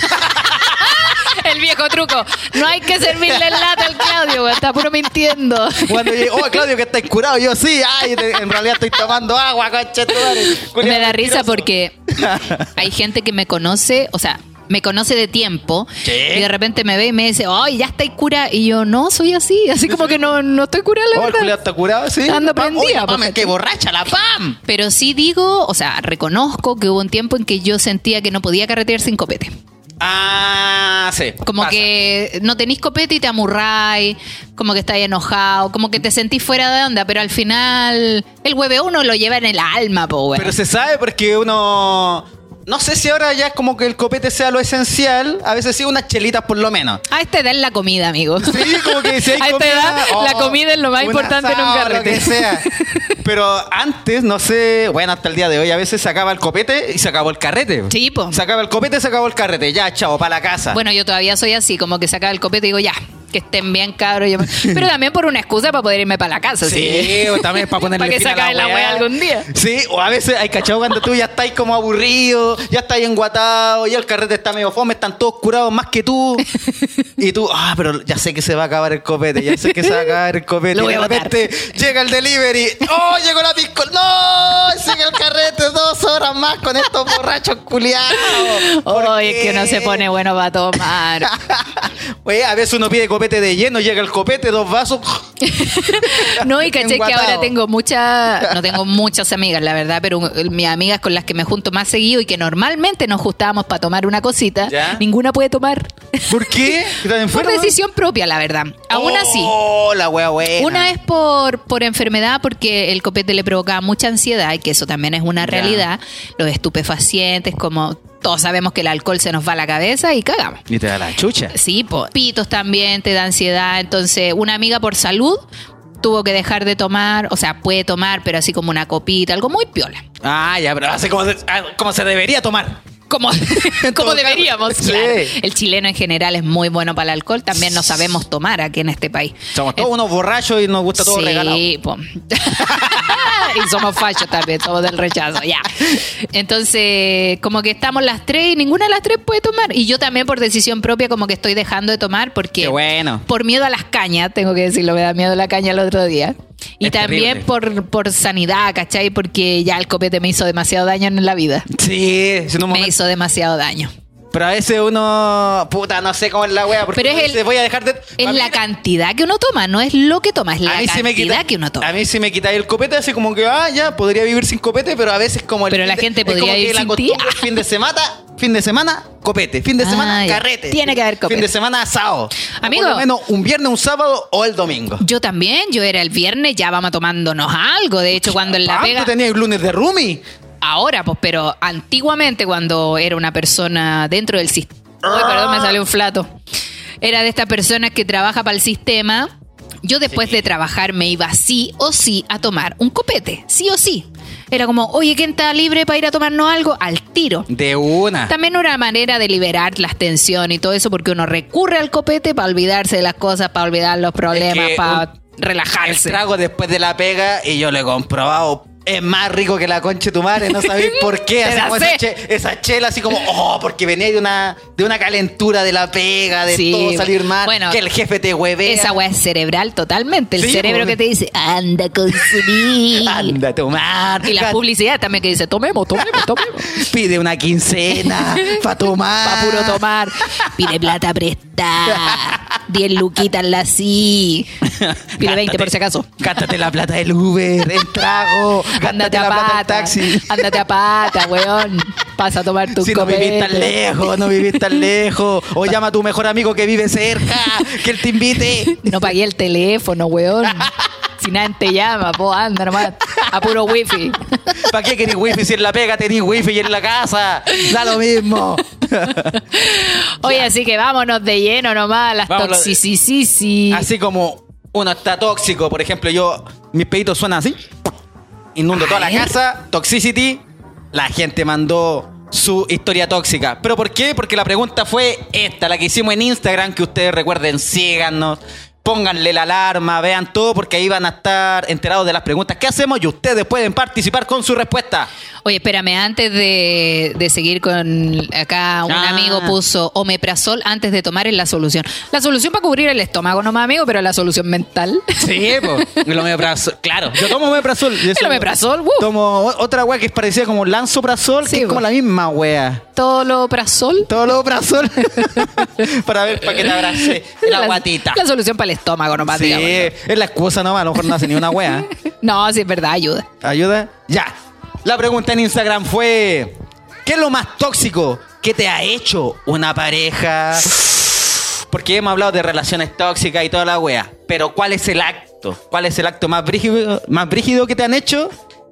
[SPEAKER 2] El viejo truco. No hay que servirle el lata al Claudio, güey, está puro mintiendo.
[SPEAKER 1] Cuando yo, oh, Claudio, que estáis curado, yo sí, ay, te- en realidad estoy tomando agua, madre.
[SPEAKER 2] Me da risa
[SPEAKER 1] mentiroso.
[SPEAKER 2] porque hay gente que me conoce, o sea, me conoce de tiempo
[SPEAKER 1] Sí.
[SPEAKER 2] y de repente me ve y me dice, ¡ay, ya estáis cura! Y yo, no, soy así, así como que no, no estoy curada, la
[SPEAKER 1] Oh, el
[SPEAKER 2] verdad.
[SPEAKER 1] culiao está curado, sí.
[SPEAKER 2] Ando
[SPEAKER 1] Pam,
[SPEAKER 2] prendida,
[SPEAKER 1] oye, qué borracha la PAM.
[SPEAKER 2] Pero sí digo, o sea, reconozco que hubo un tiempo en que yo sentía que no podía carretear sin copete.
[SPEAKER 1] Ah, sí.
[SPEAKER 2] Como
[SPEAKER 1] pasa.
[SPEAKER 2] que no tenís copete y te amurráis, como que estáis enojado, como que te sentís fuera de onda, pero al final el hueve uno lo lleva en el alma, po.
[SPEAKER 1] Pero se sabe porque uno. No sé si ahora ya es como que el copete sea lo esencial. A veces sí, unas chelitas por lo menos.
[SPEAKER 2] A esta edad es la comida, amigo.
[SPEAKER 1] Sí, como que si hay
[SPEAKER 2] A esta
[SPEAKER 1] comida,
[SPEAKER 2] edad,
[SPEAKER 1] oh,
[SPEAKER 2] la comida es lo más importante en un carrete.
[SPEAKER 1] Lo que sea. Pero antes, no sé, bueno, hasta el día de hoy, a veces se acaba el copete y se acabó el carrete.
[SPEAKER 2] Sí, po.
[SPEAKER 1] Se acaba el copete, se acabó el carrete. Ya, chao, para la casa.
[SPEAKER 2] Bueno, yo todavía soy así, como que sacaba el copete y digo, ya, que estén bien cabros. Yo me- Pero también por una excusa para poder irme para la casa.
[SPEAKER 1] Sí, o también para ponerle
[SPEAKER 2] Para que se acabe la wea algún día.
[SPEAKER 1] Sí, o a veces hay cachado cuando tú ya estás como aburrido, ya estás enguatado, ya el carrete está medio fome, están todos curados más que tú. Y tú, ah, pero ya sé que se va a acabar el copete, ya sé que se va a acabar el copete.
[SPEAKER 2] Lo
[SPEAKER 1] y
[SPEAKER 2] voy
[SPEAKER 1] de
[SPEAKER 2] a botar.
[SPEAKER 1] repente llega el delivery, ¡oh, llegó la piscola! ¡No! Sigue el carrete dos horas más con estos borrachos culiados. ¿Por
[SPEAKER 2] Oye, es
[SPEAKER 1] qué?
[SPEAKER 2] que uno se pone bueno para tomar.
[SPEAKER 1] Oye, a veces uno pide copete de lleno, llega el copete, dos vasos.
[SPEAKER 2] No, y caché que ahora tengo muchas, no tengo muchas amigas, la verdad, pero mis amigas con las que me junto más seguido y que normalmente nos juntábamos para tomar una cosita,
[SPEAKER 1] ¿Ya?
[SPEAKER 2] ninguna puede tomar.
[SPEAKER 1] ¿Por qué? ¿Estás
[SPEAKER 2] Por decisión propia, la verdad. Aún así.
[SPEAKER 1] Oh, la wea buena.
[SPEAKER 2] Una es por, por enfermedad, porque el copete le provocaba mucha ansiedad, y que eso también es una
[SPEAKER 1] Ya.
[SPEAKER 2] realidad. Los estupefacientes, como todos sabemos que el alcohol se nos va a la cabeza y cagamos.
[SPEAKER 1] Y te da la chucha.
[SPEAKER 2] Sí, po. pitos también te da ansiedad. Entonces, una amiga por salud tuvo que dejar de tomar, o sea, puede tomar, pero así como una copita, algo muy piola.
[SPEAKER 1] Ah, ya, pero hace como se, ah, como se debería tomar.
[SPEAKER 2] Como, como deberíamos. claro. El chileno en general es muy bueno para el alcohol. También no sabemos tomar aquí en este país.
[SPEAKER 1] Somos todos unos borrachos y nos gusta todo
[SPEAKER 2] sí,
[SPEAKER 1] regalado.
[SPEAKER 2] y somos fachos también, somos del rechazo, ya. Entonces, como que estamos las tres y ninguna de las tres puede tomar. Y yo también por decisión propia como que estoy dejando de tomar porque...
[SPEAKER 1] Qué bueno.
[SPEAKER 2] Por miedo a las cañas, tengo que decirlo, me da miedo la caña el otro día. Y
[SPEAKER 1] Es
[SPEAKER 2] también por, por sanidad, ¿cachai? Porque ya el copete me hizo demasiado daño en la vida.
[SPEAKER 1] Sí, si un
[SPEAKER 2] Me
[SPEAKER 1] momento-
[SPEAKER 2] hizo demasiado daño.
[SPEAKER 1] Pero a veces uno, puta, no sé cómo es la wea, porque
[SPEAKER 2] Pero es el-
[SPEAKER 1] voy a dejar de...
[SPEAKER 2] Es la cantidad que uno toma, no es lo que toma, es la cantidad
[SPEAKER 1] si me quita,
[SPEAKER 2] que uno toma.
[SPEAKER 1] A mí si me quitáis el copete, así como que, ah, ya, podría vivir sin copete, pero a veces como el
[SPEAKER 2] Pero
[SPEAKER 1] fin
[SPEAKER 2] la
[SPEAKER 1] de-
[SPEAKER 2] gente
[SPEAKER 1] es
[SPEAKER 2] podría
[SPEAKER 1] como que
[SPEAKER 2] vivir
[SPEAKER 1] la
[SPEAKER 2] sin
[SPEAKER 1] costumbre,
[SPEAKER 2] ti.
[SPEAKER 1] Fin de semana, fin de semana, copete. Fin de
[SPEAKER 2] Ah,
[SPEAKER 1] semana,
[SPEAKER 2] ya.
[SPEAKER 1] carrete.
[SPEAKER 2] Tiene que haber copete.
[SPEAKER 1] Fin de semana, asado. O
[SPEAKER 2] Amigo.
[SPEAKER 1] Por lo menos un viernes, un sábado o el domingo.
[SPEAKER 2] Yo también, yo era el viernes, ya vamos tomándonos algo. De hecho, cuando en la
[SPEAKER 1] Ah,
[SPEAKER 2] pega.
[SPEAKER 1] ¿Tú tenías lunes de roomie?
[SPEAKER 2] Ahora, pues, pero antiguamente, cuando era una persona dentro del sistema. Perdón, me salió un flato. Era de estas personas que trabaja para el sistema. Yo después de trabajar me iba sí o sí a tomar un copete, sí o sí. Era como, oye, ¿quién está libre para ir a tomarnos algo? Al tiro.
[SPEAKER 1] De una.
[SPEAKER 2] También una manera de liberar las tensiones y todo eso, porque uno recurre al copete para olvidarse de las cosas, para olvidar los problemas,
[SPEAKER 1] que
[SPEAKER 2] para
[SPEAKER 1] un- El
[SPEAKER 2] relajarse.
[SPEAKER 1] trago después de la pega y yo lo he comprobado. Es más rico que la concha de tu madre, no sabéis por qué.
[SPEAKER 2] Sé.
[SPEAKER 1] esa, che- esa chela, así como, oh, porque venía de una, de una calentura de la pega, de
[SPEAKER 2] Sí,
[SPEAKER 1] todo salir mal,
[SPEAKER 2] bueno,
[SPEAKER 1] que el jefe te huevea.
[SPEAKER 2] Esa weá es cerebral totalmente. El
[SPEAKER 1] Sí,
[SPEAKER 2] cerebro
[SPEAKER 1] pues.
[SPEAKER 2] que te dice, anda a consumir.
[SPEAKER 1] Anda a tomar.
[SPEAKER 2] Y la publicidad también que dice, tomemos, tomemos, tomemos.
[SPEAKER 1] Pide una quincena para tomar.
[SPEAKER 2] Pa' puro tomar. Pide plata prestada. 10 luquitas la sí. Pide 20 por si acaso.
[SPEAKER 1] Gástate la plata del Uber, el trago.
[SPEAKER 2] Ándate a pata.
[SPEAKER 1] taxi.
[SPEAKER 2] Ándate a pata, weón. Pasa a tomar tu
[SPEAKER 1] Si no vivís tan lejos, no vivís tan lejos. O llama a tu mejor amigo que vive cerca, que él te invite.
[SPEAKER 2] No pagué el teléfono, weón. Si nadie te llama, vos anda nomás. A puro wifi.
[SPEAKER 1] ¿Para qué querés wifi si en la pega tenés wifi y en la casa? Da lo mismo.
[SPEAKER 2] Oye, así que vámonos de lleno nomás a las toxicicisi.
[SPEAKER 1] Así como uno está tóxico, por ejemplo, yo, mis peditos suenan así. Inundo
[SPEAKER 2] A
[SPEAKER 1] toda la casa, toxicity. La gente mandó su historia tóxica. ¿Pero por qué? Porque la pregunta fue esta, la que hicimos en Instagram, que ustedes recuerden, síganos. Pónganle la alarma, vean todo, porque ahí van a estar enterados de las preguntas que hacemos y ustedes pueden participar con su respuesta.
[SPEAKER 2] Oye, espérame, antes de, de seguir con acá, un
[SPEAKER 1] Ah.
[SPEAKER 2] amigo puso omeprazol antes de tomar es la solución. La solución para cubrir el estómago nomás, amigo, pero la solución mental.
[SPEAKER 1] Sí, pues. El omeprazol. Claro, yo tomo omeprazol. y eso-
[SPEAKER 2] El omeprazol, uh.
[SPEAKER 1] Tomo otra wea que es parecida como lanzoprazol,
[SPEAKER 2] Sí,
[SPEAKER 1] que es como la misma wea.
[SPEAKER 2] Todo lo prazol.
[SPEAKER 1] Todo lo omeprazol. para ver, para que te abrace la,
[SPEAKER 2] la,
[SPEAKER 1] guatita.
[SPEAKER 2] La solución para el estómago nomás,
[SPEAKER 1] Sí,
[SPEAKER 2] digamos.
[SPEAKER 1] es la excusa nomás, a lo mejor no hace ni una wea.
[SPEAKER 2] No, sí, es verdad, ayuda.
[SPEAKER 1] ¿Ayuda? Ya. La pregunta en Instagram fue: ¿Qué es lo más tóxico que te ha hecho una pareja? Porque hemos hablado de relaciones tóxicas y toda la wea. Pero ¿cuál es el acto? ¿Cuál es el acto más brígido, más brígido que te han hecho?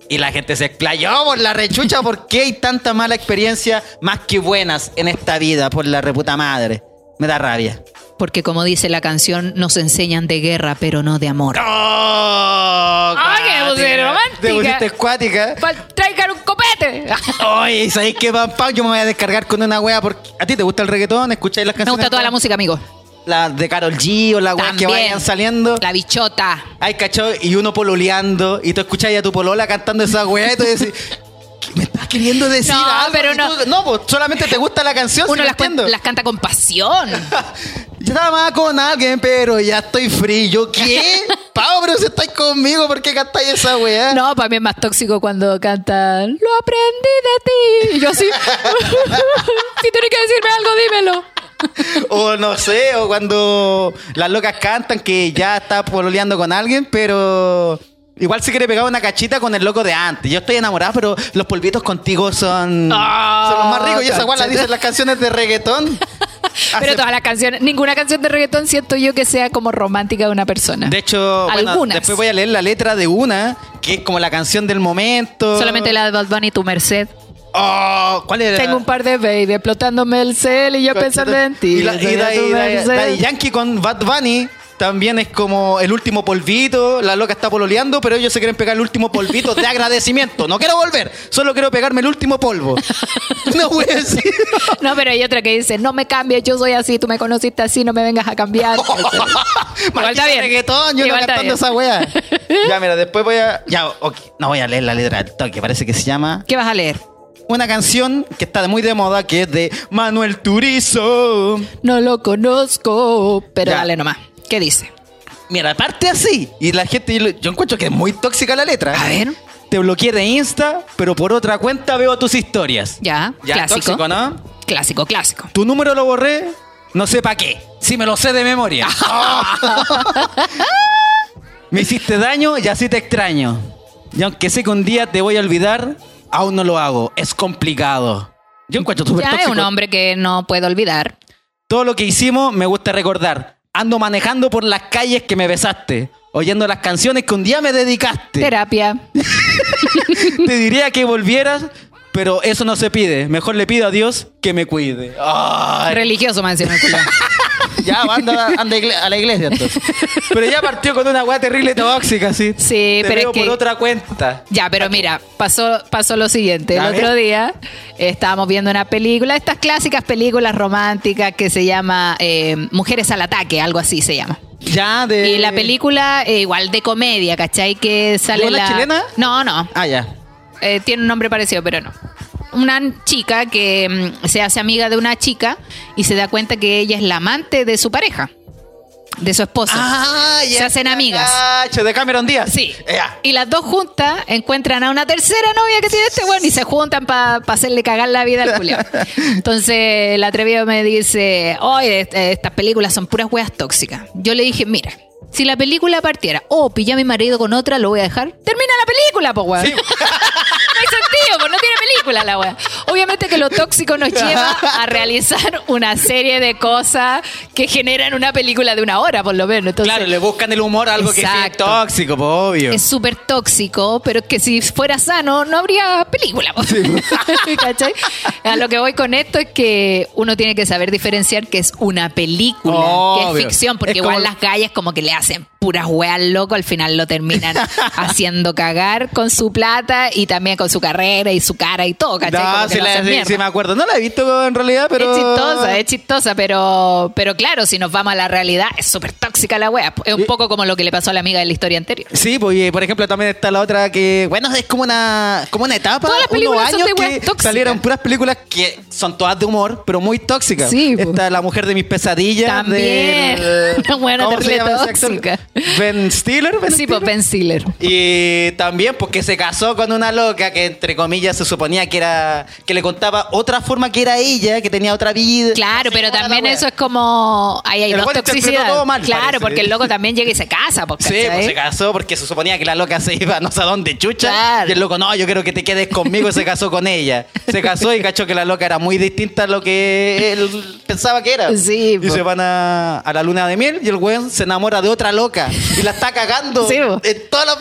[SPEAKER 1] Y la gente se explayó por la rechucha. ¿Por qué hay tanta mala experiencia más que buenas en esta vida por la reputa madre? Me da rabia.
[SPEAKER 2] Porque como dice la canción, nos enseñan de guerra, pero no de amor.
[SPEAKER 1] ¡Oh!
[SPEAKER 2] ¡Ay, que me puse
[SPEAKER 1] cuática!
[SPEAKER 2] romántica!
[SPEAKER 1] Te pusiste escuática.
[SPEAKER 2] ¡Traigan un copete!
[SPEAKER 1] Oye, ¿sabéis qué, Pam Pam? Yo me voy a descargar con una wea porque... ¿A ti te gusta el reggaetón? ¿Escucháis las
[SPEAKER 2] Me
[SPEAKER 1] canciones?
[SPEAKER 2] gusta toda la música, amigo.
[SPEAKER 1] La de Carol G o la wea que vayan saliendo.
[SPEAKER 2] La bichota.
[SPEAKER 1] Ay, cachó, y uno pololeando, y tú escuchás a tu polola cantando esa wea y tú decís... ¿qué ¿Me estás queriendo decir
[SPEAKER 2] No,
[SPEAKER 1] algo?
[SPEAKER 2] pero no.
[SPEAKER 1] tú- no, pues solamente te gusta la canción,
[SPEAKER 2] Uno
[SPEAKER 1] sí lo
[SPEAKER 2] las, las canta con pasión.
[SPEAKER 1] Yo estaba con alguien, pero ya estoy frío. ¿Qué? Pau, pero si estáis conmigo, ¿por qué cantáis esa weá?
[SPEAKER 2] No, para mí es más tóxico cuando cantan Lo aprendí de ti. Y yo así. si tienes que decirme algo, dímelo.
[SPEAKER 1] O no sé, o cuando las locas cantan que ya está pololeando con alguien, pero igual se quiere pegar una cachita con el loco de antes. Yo estoy enamorada, pero los polvitos contigo son,
[SPEAKER 2] Ah,
[SPEAKER 1] son los más ricos. Y esa igual la
[SPEAKER 2] cachete.
[SPEAKER 1] dicen las canciones de reggaetón.
[SPEAKER 2] Pero todas las canciones, ninguna canción de reggaetón siento yo que sea como romántica de una persona.
[SPEAKER 1] De hecho, bueno,
[SPEAKER 2] Algunas.
[SPEAKER 1] después voy a leer la letra de una, que es como la canción del momento.
[SPEAKER 2] Solamente la de Bad Bunny, tu merced.
[SPEAKER 1] Oh, ¿Cuál era?
[SPEAKER 2] Tengo un par de baby explotándome el cel y yo pensando en ti.
[SPEAKER 1] Y, la, y Yankee con Bad Bunny también es como el último polvito. La loca está pololeando, pero ellos se quieren pegar el último polvito de agradecimiento. No quiero volver, solo quiero pegarme el último polvo. No voy a decir.
[SPEAKER 2] No, pero hay otra que dice, no me cambies, yo soy así, tú me conociste así, no me vengas a cambiar. Está bien.
[SPEAKER 1] reggaetón, yo no cantando
[SPEAKER 2] bien.
[SPEAKER 1] esa wea. Ya, mira, después voy a. Ya, ok. No voy a leer la letra del toque, parece que se llama.
[SPEAKER 2] ¿Qué vas a leer?
[SPEAKER 1] Una canción que está muy de moda, que es de Manuel Turizo.
[SPEAKER 2] No lo conozco, pero
[SPEAKER 1] Ya.
[SPEAKER 2] dale nomás. ¿Qué dice?
[SPEAKER 1] Mira, parte así. Y la gente, yo, yo encuentro que es muy tóxica la letra.
[SPEAKER 2] A ver.
[SPEAKER 1] Te bloqueé de Insta, pero por otra cuenta veo tus historias.
[SPEAKER 2] Ya,
[SPEAKER 1] Ya,
[SPEAKER 2] clásico.
[SPEAKER 1] tóxico, ¿no?
[SPEAKER 2] Clásico, clásico.
[SPEAKER 1] Tu número lo borré, no sé para qué. Si me lo sé de memoria. me hiciste daño y así te extraño. Y aunque sé que un día te voy a olvidar, aún no lo hago. Es complicado. Yo encuentro súper
[SPEAKER 2] Ya es un hombre que no puedo olvidar.
[SPEAKER 1] Todo lo que hicimos me gusta recordar. Ando manejando por las calles que me besaste. Oyendo las canciones que un día me dedicaste.
[SPEAKER 2] Terapia.
[SPEAKER 1] Te diría que volvieras, pero eso no se pide. Mejor le pido a Dios que me cuide. Ay.
[SPEAKER 2] Religioso, me encima, el culiao.
[SPEAKER 1] Ya, anda, anda a la iglesia entonces. Pero ya partió con una weá terrible tóxica, sí.
[SPEAKER 2] Sí,
[SPEAKER 1] Te
[SPEAKER 2] pero
[SPEAKER 1] veo
[SPEAKER 2] es que-
[SPEAKER 1] por otra cuenta.
[SPEAKER 2] Ya, pero mira, pasó, pasó lo siguiente. El otro día estábamos viendo una película, estas clásicas películas románticas que se llama eh, Mujeres al Ataque, algo así se llama.
[SPEAKER 1] Ya de.
[SPEAKER 2] Y la película, eh, igual de comedia, ¿cachai? Que sale
[SPEAKER 1] ¿Igual la
[SPEAKER 2] la...
[SPEAKER 1] chilena?
[SPEAKER 2] No, no.
[SPEAKER 1] Ah, ya.
[SPEAKER 2] Eh, tiene un nombre parecido, pero no. Una chica que mm, se hace amiga de una chica y se da cuenta que ella es la amante de su pareja, de su esposo.
[SPEAKER 1] Ah,
[SPEAKER 2] Se hacen amigas.
[SPEAKER 1] Cacho, de Cameron Díaz.
[SPEAKER 2] Sí. Y las dos juntas encuentran a una tercera novia que tiene este weón y se juntan para hacerle cagar la vida al culiao. Entonces el atrevido me dice, oye, est- estas películas son puras weas tóxicas. Yo le dije, mira, si la película partiera, oh, pillé a mi marido con otra, lo voy a dejar. Termina la película, pues weón.
[SPEAKER 1] Sí.
[SPEAKER 2] no hay sentido, película la wea. Obviamente que lo tóxico nos lleva a realizar una serie de cosas que generan una película de una hora, por lo menos. Entonces,
[SPEAKER 1] claro, le buscan el humor a algo que sí es
[SPEAKER 2] Exacto.
[SPEAKER 1] tóxico, pues, obvio.
[SPEAKER 2] es súper tóxico, pero que si fuera sano no habría película. po. ¿Cachai? A lo que voy con esto es que uno tiene que saber diferenciar que es una película, que
[SPEAKER 1] Obvio.
[SPEAKER 2] es ficción, porque
[SPEAKER 1] Es
[SPEAKER 2] igual
[SPEAKER 1] como-
[SPEAKER 2] las gallas como que le hacen puras weas loco, al final lo terminan haciendo cagar con su plata y también con su carrera y su cara y todo, ¿cachai?
[SPEAKER 1] No, la- sí, sí me acuerdo. No la he visto en realidad, pero.
[SPEAKER 2] Es chistosa, es chistosa, pero, pero claro, si nos vamos a la realidad, es súper tóxica la wea. Es un poco como lo que le pasó a la amiga de la historia anterior.
[SPEAKER 1] Sí, pues por ejemplo también está la otra que, bueno, es como una, como una etapa,
[SPEAKER 2] Todas las
[SPEAKER 1] unos
[SPEAKER 2] películas son
[SPEAKER 1] años
[SPEAKER 2] de weas
[SPEAKER 1] que salieron puras películas que son todas de humor, pero muy tóxicas.
[SPEAKER 2] Sí, po.
[SPEAKER 1] Está La Mujer de mis pesadillas.
[SPEAKER 2] También.
[SPEAKER 1] del-
[SPEAKER 2] Una buena
[SPEAKER 1] ¿cómo se
[SPEAKER 2] terrible tóxica.
[SPEAKER 1] Ben Stiller. Ben
[SPEAKER 2] Sí, pues Ben Stiller.
[SPEAKER 1] Y también porque se casó con una loca que entre comillas se suponía que era que le contaba otra forma que era ella, que tenía otra vida.
[SPEAKER 2] Claro, pero también eso es como. Ahí hay
[SPEAKER 1] El
[SPEAKER 2] dos toxicidades.
[SPEAKER 1] todo mal,
[SPEAKER 2] claro,
[SPEAKER 1] parece.
[SPEAKER 2] porque el loco también llega y se casa, pues,
[SPEAKER 1] Sí, pues se casó porque se suponía que la loca se iba no sé a dónde chucha.
[SPEAKER 2] Claro.
[SPEAKER 1] Y el loco, no, yo quiero que te quedes conmigo y se casó con ella. Se casó y cachó que la loca era muy distinta a lo que él pensaba que era.
[SPEAKER 2] Sí,
[SPEAKER 1] y
[SPEAKER 2] po.
[SPEAKER 1] se van a, a la luna de miel y el weón se enamora de otra loca y la está cagando
[SPEAKER 2] Sí,
[SPEAKER 1] en todas las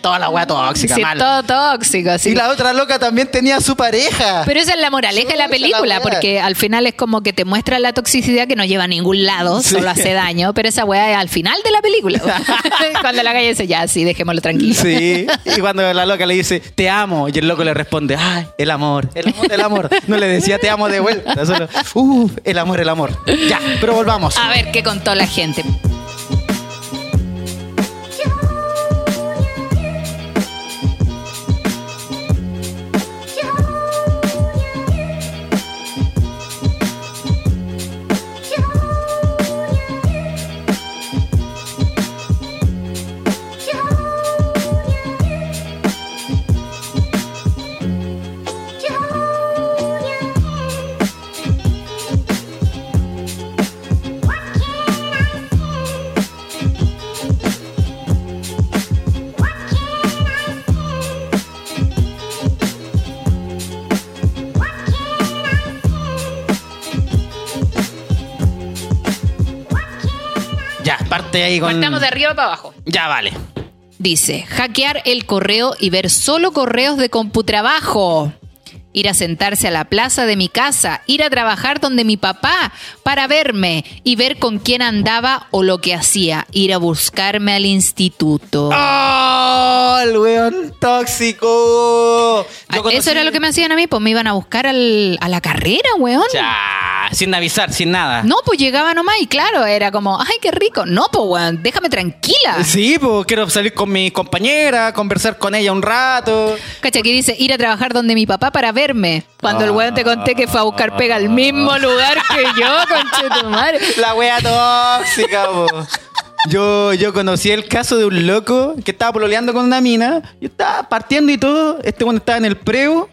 [SPEAKER 1] toda la weá tóxica,
[SPEAKER 2] Sí,
[SPEAKER 1] mal.
[SPEAKER 2] todo tóxico, sí.
[SPEAKER 1] Y la otra loca también tenía a su pareja.
[SPEAKER 2] Pero esa es la moraleja de la película,
[SPEAKER 1] wea.
[SPEAKER 2] porque al final es como que te muestra la toxicidad que no lleva a ningún lado, solo hace daño, pero esa weá es al final de la película. Cuando la calle dice, ya, sí, dejémoslo tranquilo.
[SPEAKER 1] Sí, y cuando la loca le dice, te amo, y el loco le responde, ay, el amor, el amor, el amor. No le decía, te amo de vuelta, solo, uh, el amor, el amor. Ya, pero volvamos.
[SPEAKER 2] A ver qué contó la gente.
[SPEAKER 1] Ahí con...
[SPEAKER 2] Partamos de arriba para abajo.
[SPEAKER 1] Ya, vale.
[SPEAKER 2] Dice, hackear el correo y ver solo correos de computrabajo. Ir a sentarse a la plaza de mi casa, ir a trabajar donde mi papá para verme y ver con quién andaba o lo que hacía, ir a buscarme al instituto.
[SPEAKER 1] ¡Oh, el weón tóxico!
[SPEAKER 2] Ah,
[SPEAKER 1] Yo conocí-
[SPEAKER 2] Eso era lo que me hacían a mí, pues me iban a buscar al- a la carrera, weón.
[SPEAKER 1] Ya, sin avisar, sin nada.
[SPEAKER 2] No, pues llegaba nomás y claro, era como, ay, qué rico. No, pues weón, déjame tranquila.
[SPEAKER 1] Sí, pues quiero salir con mi compañera, conversar con ella un rato.
[SPEAKER 2] Cacha, aquí dice ir a trabajar donde mi papá para verme. Cuando el weón te conté que fue a buscar pega al mismo lugar que yo, conche tu madre.
[SPEAKER 1] La wea tóxica, po. Yo, yo conocí el caso de un loco que estaba pololeando con una mina. Yo estaba partiendo y todo. Este cuando estaba en el preo.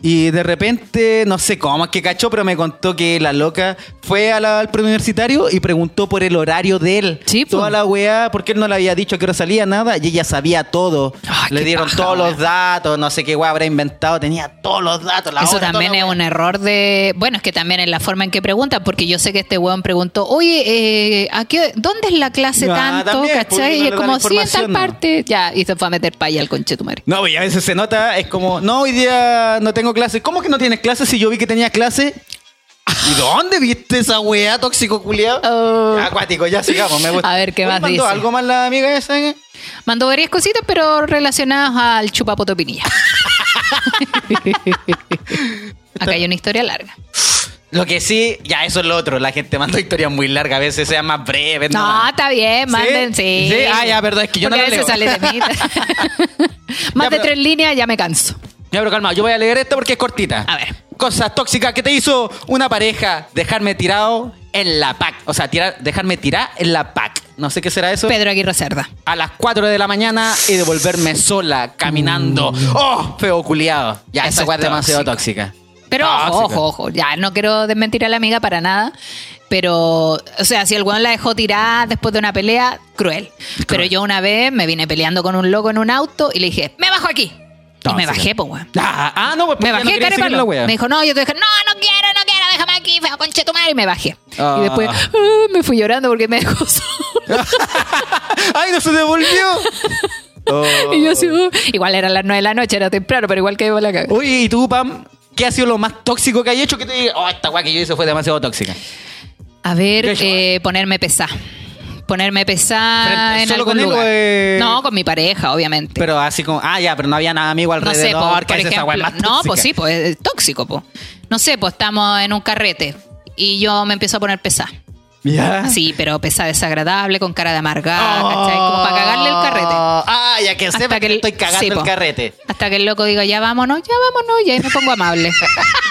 [SPEAKER 1] Y de repente, no sé cómo es que cachó, pero me contó que la loca fue a la- al preuniversitario y preguntó por el horario de él.
[SPEAKER 2] Sí.
[SPEAKER 1] Toda la weá, porque él no le había dicho a qué hora salía nada y ella sabía todo.
[SPEAKER 2] Ay,
[SPEAKER 1] le dieron
[SPEAKER 2] paja,
[SPEAKER 1] todos
[SPEAKER 2] weá.
[SPEAKER 1] los datos, no sé qué weá habrá inventado, tenía todos los datos. La
[SPEAKER 2] Eso
[SPEAKER 1] hora,
[SPEAKER 2] también es un error de. Bueno, es que también es la forma en que preguntan, porque yo sé que este weón preguntó, oye, eh, ¿a qué, ¿dónde es la clase
[SPEAKER 1] Ah,
[SPEAKER 2] tanto?
[SPEAKER 1] también, porque
[SPEAKER 2] ¿Cachai?
[SPEAKER 1] no
[SPEAKER 2] Y es como, sí, en tal
[SPEAKER 1] ¿no?
[SPEAKER 2] parte. Ya, y se fue a meter paya al conchetumare.
[SPEAKER 1] No, y a veces se nota, es como, no, hoy día no tengo clase. ¿Cómo que no tienes clase si yo vi que tenía clase? ¿Y dónde viste esa weá tóxico culiado?
[SPEAKER 2] Oh.
[SPEAKER 1] Acuático, ya sigamos, me gusta.
[SPEAKER 2] A ver, ¿qué más
[SPEAKER 1] mandó
[SPEAKER 2] dice?
[SPEAKER 1] algo más la amiga esa? eh?
[SPEAKER 2] Mandó varias cositas, pero relacionadas al chupapoto pinilla. Acá hay una historia larga.
[SPEAKER 1] Lo que sí, ya eso es lo otro. La gente manda historias muy largas, a veces sean más breves.
[SPEAKER 2] No, está bien, manden, sí.
[SPEAKER 1] ¿Sí? Ah, ya, perdón, es que yo
[SPEAKER 2] Porque
[SPEAKER 1] no
[SPEAKER 2] a
[SPEAKER 1] la
[SPEAKER 2] veces
[SPEAKER 1] leo.
[SPEAKER 2] sale de mí. Más
[SPEAKER 1] Ya,
[SPEAKER 2] de
[SPEAKER 1] pero-
[SPEAKER 2] tres líneas, ya me canso.
[SPEAKER 1] Ya, pero calma, yo voy a leer esta porque es cortita.
[SPEAKER 2] A ver.
[SPEAKER 1] Cosas tóxicas que te hizo una pareja dejarme tirado en la PAC. O sea, tirar, dejarme tirar en la PAC. No sé qué será eso.
[SPEAKER 2] Pedro Aguirre Cerda.
[SPEAKER 1] a las 4 de la mañana y devolverme sola, caminando. ¡Oh! Feo culiado. Ya,
[SPEAKER 2] Mm. Eso
[SPEAKER 1] esa
[SPEAKER 2] es
[SPEAKER 1] weá es demasiado tóxica.
[SPEAKER 2] Pero ojo,
[SPEAKER 1] Tóxica.
[SPEAKER 2] ojo, ojo. Ya, no quiero desmentir a la amiga para nada. Pero, o sea, si el weón la dejó tirada después de una pelea, cruel. Pero yo una vez me vine peleando con un loco en un auto y le dije, me bajo aquí. Y me bajé, pues, weón.
[SPEAKER 1] Ah, ah, no, pues
[SPEAKER 2] Me bajé,
[SPEAKER 1] no wea.
[SPEAKER 2] Me dijo, no, yo te dije, no, no quiero, no quiero, déjame aquí, feo conche tu madre. Y me bajé.
[SPEAKER 1] Ah.
[SPEAKER 2] Y después ah, me fui llorando porque me dejó solo.
[SPEAKER 1] ¡Ay, no se devolvió! Oh.
[SPEAKER 2] Y yo así, "Uh". igual eran las nueve de la noche, era temprano, pero igual que la cagué.
[SPEAKER 1] Oye, ¿y tú, Pam? ¿Qué ha sido lo más tóxico que hay hecho que te diga, oh, esta weá que yo hice fue demasiado tóxica?
[SPEAKER 2] A ver, eh, ponerme pesada. Ponerme pesada en
[SPEAKER 1] ¿solo
[SPEAKER 2] algún
[SPEAKER 1] con
[SPEAKER 2] lugar. No, con mi pareja, obviamente.
[SPEAKER 1] Pero así como, ah, ya, pero no había nada amigo
[SPEAKER 2] no sé,
[SPEAKER 1] alrededor.
[SPEAKER 2] po,
[SPEAKER 1] que
[SPEAKER 2] por
[SPEAKER 1] esa
[SPEAKER 2] ejemplo.
[SPEAKER 1] más
[SPEAKER 2] No, pues sí, pues es tóxico, pues. No sé, pues estamos en un carrete y yo me empiezo a poner pesada.
[SPEAKER 1] ¿Ya?
[SPEAKER 2] Sí, pero pesada desagradable, con cara de amargada, ¿cachai? Como para cagarle el carrete.
[SPEAKER 1] Ah, ya que sepa que,
[SPEAKER 2] el-
[SPEAKER 1] estoy cagando
[SPEAKER 2] sí,
[SPEAKER 1] el
[SPEAKER 2] po.
[SPEAKER 1] carrete.
[SPEAKER 2] Hasta que el loco diga, ya vámonos, ya vámonos, y ahí me pongo amable.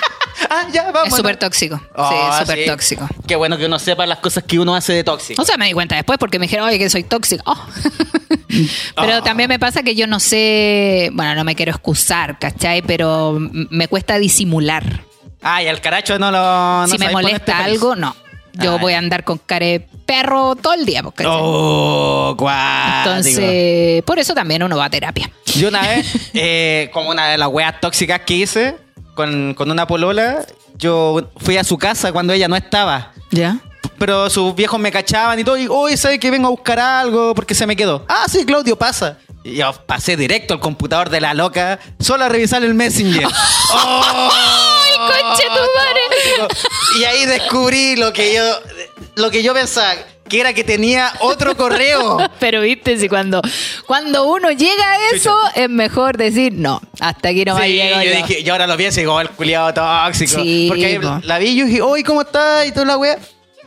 [SPEAKER 1] Ah, ya, vamos.
[SPEAKER 2] es súper tóxico.
[SPEAKER 1] Ah,
[SPEAKER 2] sí, súper
[SPEAKER 1] sí.
[SPEAKER 2] tóxico.
[SPEAKER 1] Qué bueno que uno sepa las cosas que uno hace de tóxico.
[SPEAKER 2] O sea, me di cuenta después porque me dijeron, oye, que soy tóxico. Oh. Pero
[SPEAKER 1] Ah.
[SPEAKER 2] también me pasa que yo no sé, bueno, no me quiero excusar, ¿cachai? Pero me cuesta disimular.
[SPEAKER 1] Ah, y al caracho no lo. no
[SPEAKER 2] si me molesta algo, no. Yo
[SPEAKER 1] Ah,
[SPEAKER 2] voy a andar con cara de perro todo el día. porque
[SPEAKER 1] Oh, cuático.
[SPEAKER 2] Entonces, por eso también uno va a terapia.
[SPEAKER 1] Yo una vez, eh, como una de las weas tóxicas que hice con, con una polola, yo fui a su casa cuando ella no estaba.
[SPEAKER 2] ¿Ya?
[SPEAKER 1] Pero sus viejos me cachaban y todo. Y, oye, ¿sabes que vengo a buscar algo? Porque se me quedó. Ah, sí, Claudio, pasa. Y yo pasé directo al computador de la loca, solo a revisar el Messenger. ¡Oh!
[SPEAKER 2] ¡Ay, conche tu madre!
[SPEAKER 1] Y ahí descubrí lo que yo, lo que yo pensaba, que era que tenía otro correo.
[SPEAKER 2] Pero viste, si cuando, cuando uno llega a eso, es mejor decir, no, hasta aquí no me
[SPEAKER 1] Sí,
[SPEAKER 2] llego
[SPEAKER 1] yo
[SPEAKER 2] yo.
[SPEAKER 1] dije, yo ahora lo pienso y digo, oh, el culiado tóxico.
[SPEAKER 2] Sí,
[SPEAKER 1] Porque ahí
[SPEAKER 2] po.
[SPEAKER 1] la vi y yo dije, oye, ¿cómo está? Y toda la wea.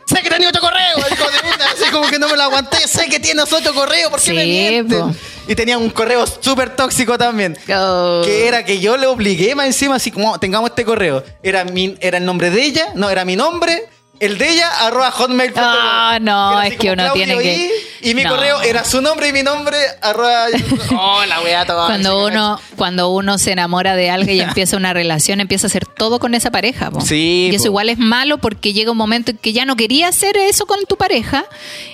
[SPEAKER 1] Sé que tenía otro correo, hijo de puta. Así como que no me lo aguanté. Sé que tienes otro correo, ¿por qué
[SPEAKER 2] Sí,
[SPEAKER 1] me mientes?
[SPEAKER 2] po.
[SPEAKER 1] Y tenía un correo súper tóxico también.
[SPEAKER 2] Oh.
[SPEAKER 1] Que era que yo le obligué más encima, así como, tengamos este correo. Era, mi, era el nombre de ella, no, era mi nombre, el de ella, arroba hotmail.com.
[SPEAKER 2] Ah, no,
[SPEAKER 1] así
[SPEAKER 2] es que uno tiene que-
[SPEAKER 1] Y, mi
[SPEAKER 2] No.
[SPEAKER 1] correo era su nombre y mi nombre, arroba... Oh, la wea.
[SPEAKER 2] Cuando uno, cuando uno se enamora de alguien y empieza una relación, empieza a hacer todo con esa pareja. po.
[SPEAKER 1] Sí,
[SPEAKER 2] Y eso
[SPEAKER 1] po.
[SPEAKER 2] igual es malo porque llega un momento en que ya no quería hacer eso con tu pareja.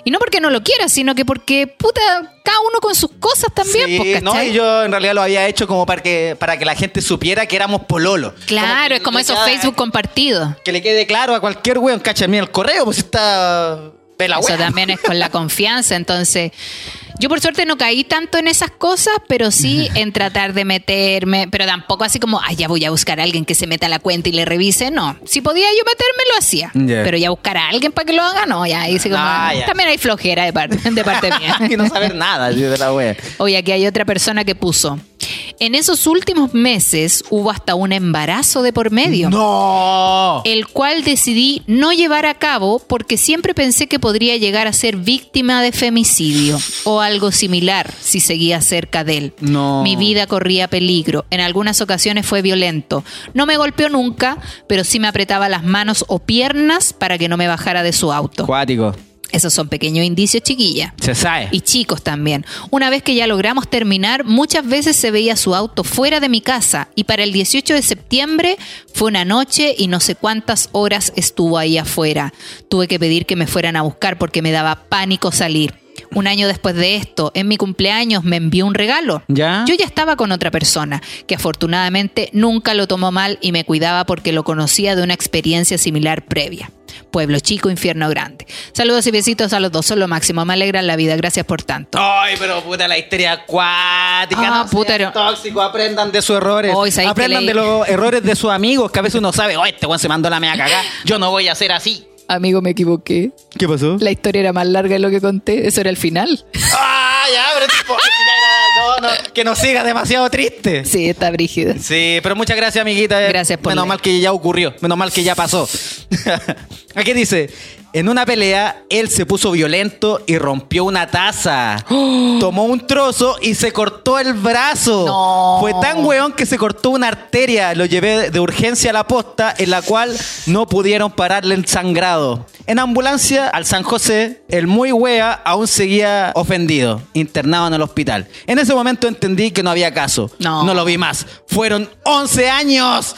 [SPEAKER 2] Y no porque no lo quieras, sino que porque, puta, cada uno con sus cosas también.
[SPEAKER 1] Sí, no, y yo en realidad lo había hecho como para que, para que la gente supiera que éramos pololo.
[SPEAKER 2] Claro,
[SPEAKER 1] que
[SPEAKER 2] es como esos Facebook compartidos.
[SPEAKER 1] Que le quede claro a cualquier weón, cacha, mira el correo, pues está...
[SPEAKER 2] Eso
[SPEAKER 1] wea.
[SPEAKER 2] también es con la confianza. Entonces, yo por suerte no caí tanto en esas cosas, pero sí en tratar de meterme, pero tampoco así como, ay, ya voy a buscar a alguien que se meta a la cuenta y le revise. No, si podía yo meterme, lo hacía. Pero ya buscar a alguien para que lo haga, no, ya como,
[SPEAKER 1] Ah, ya.
[SPEAKER 2] también hay flojera de parte, de parte mía.
[SPEAKER 1] y no saber nada de la wea.
[SPEAKER 2] Oye, aquí hay otra persona que puso. En esos últimos meses hubo hasta un embarazo de por medio.
[SPEAKER 1] ¡No!
[SPEAKER 2] el cual decidí no llevar a cabo porque siempre pensé que podría llegar a ser víctima de femicidio o algo similar si seguía cerca de él.
[SPEAKER 1] No.
[SPEAKER 2] Mi vida corría peligro. En algunas ocasiones fue violento. No me golpeó nunca, pero sí me apretaba las manos o piernas para que no me bajara de su auto.
[SPEAKER 1] Cuático.
[SPEAKER 2] Esos son pequeños indicios, chiquilla.
[SPEAKER 1] Se sabe.
[SPEAKER 2] Y chicos también. Una vez que ya logramos terminar, muchas veces se veía su auto fuera de mi casa y para el 18 de septiembre fue una noche y no sé cuántas horas estuvo ahí afuera. Tuve que pedir que me fueran a buscar porque me daba pánico salir. Un año después de esto, en mi cumpleaños me envió un regalo.
[SPEAKER 1] ¿Ya?
[SPEAKER 2] Yo ya estaba con otra persona, que afortunadamente nunca lo tomó mal y me cuidaba porque lo conocía de una experiencia similar previa. Pueblo chico, infierno grande. Saludos y besitos a los dos, son lo máximo. Me alegran la vida, gracias por tanto.
[SPEAKER 1] Ay, pero puta, la histeria acuática.
[SPEAKER 2] Ah,
[SPEAKER 1] no
[SPEAKER 2] puta,
[SPEAKER 1] tóxicos, aprendan de sus errores.
[SPEAKER 2] Hoy, ¿sabes qué
[SPEAKER 1] aprendan de los errores de sus amigos, que a veces uno sabe, oh, este weón se mandó la mea cagá, yo no voy a hacer así.
[SPEAKER 2] Amigo, me equivoqué.
[SPEAKER 1] ¿Qué pasó?
[SPEAKER 2] La historia era más larga de lo que conté. Eso era el final.
[SPEAKER 1] Ah, ya, pero tipo, ya era- no, no, que no siga demasiado triste.
[SPEAKER 2] Sí, está brígida.
[SPEAKER 1] Sí, pero muchas gracias, amiguita.
[SPEAKER 2] Gracias por
[SPEAKER 1] Menos
[SPEAKER 2] leer.
[SPEAKER 1] mal que ya ocurrió, menos mal que ya pasó. Aquí dice, en una pelea, él se puso violento y rompió una taza. Tomó un trozo y se cortó el brazo.
[SPEAKER 2] No.
[SPEAKER 1] Fue tan weón que se cortó una arteria. Lo llevé de urgencia a la posta, en la cual no pudieron pararle el sangrado. En ambulancia al San José, el muy wea aún seguía ofendido, internado en el hospital. En ese momento entendí que no había caso.
[SPEAKER 2] No.
[SPEAKER 1] No lo vi más. Fueron 11 años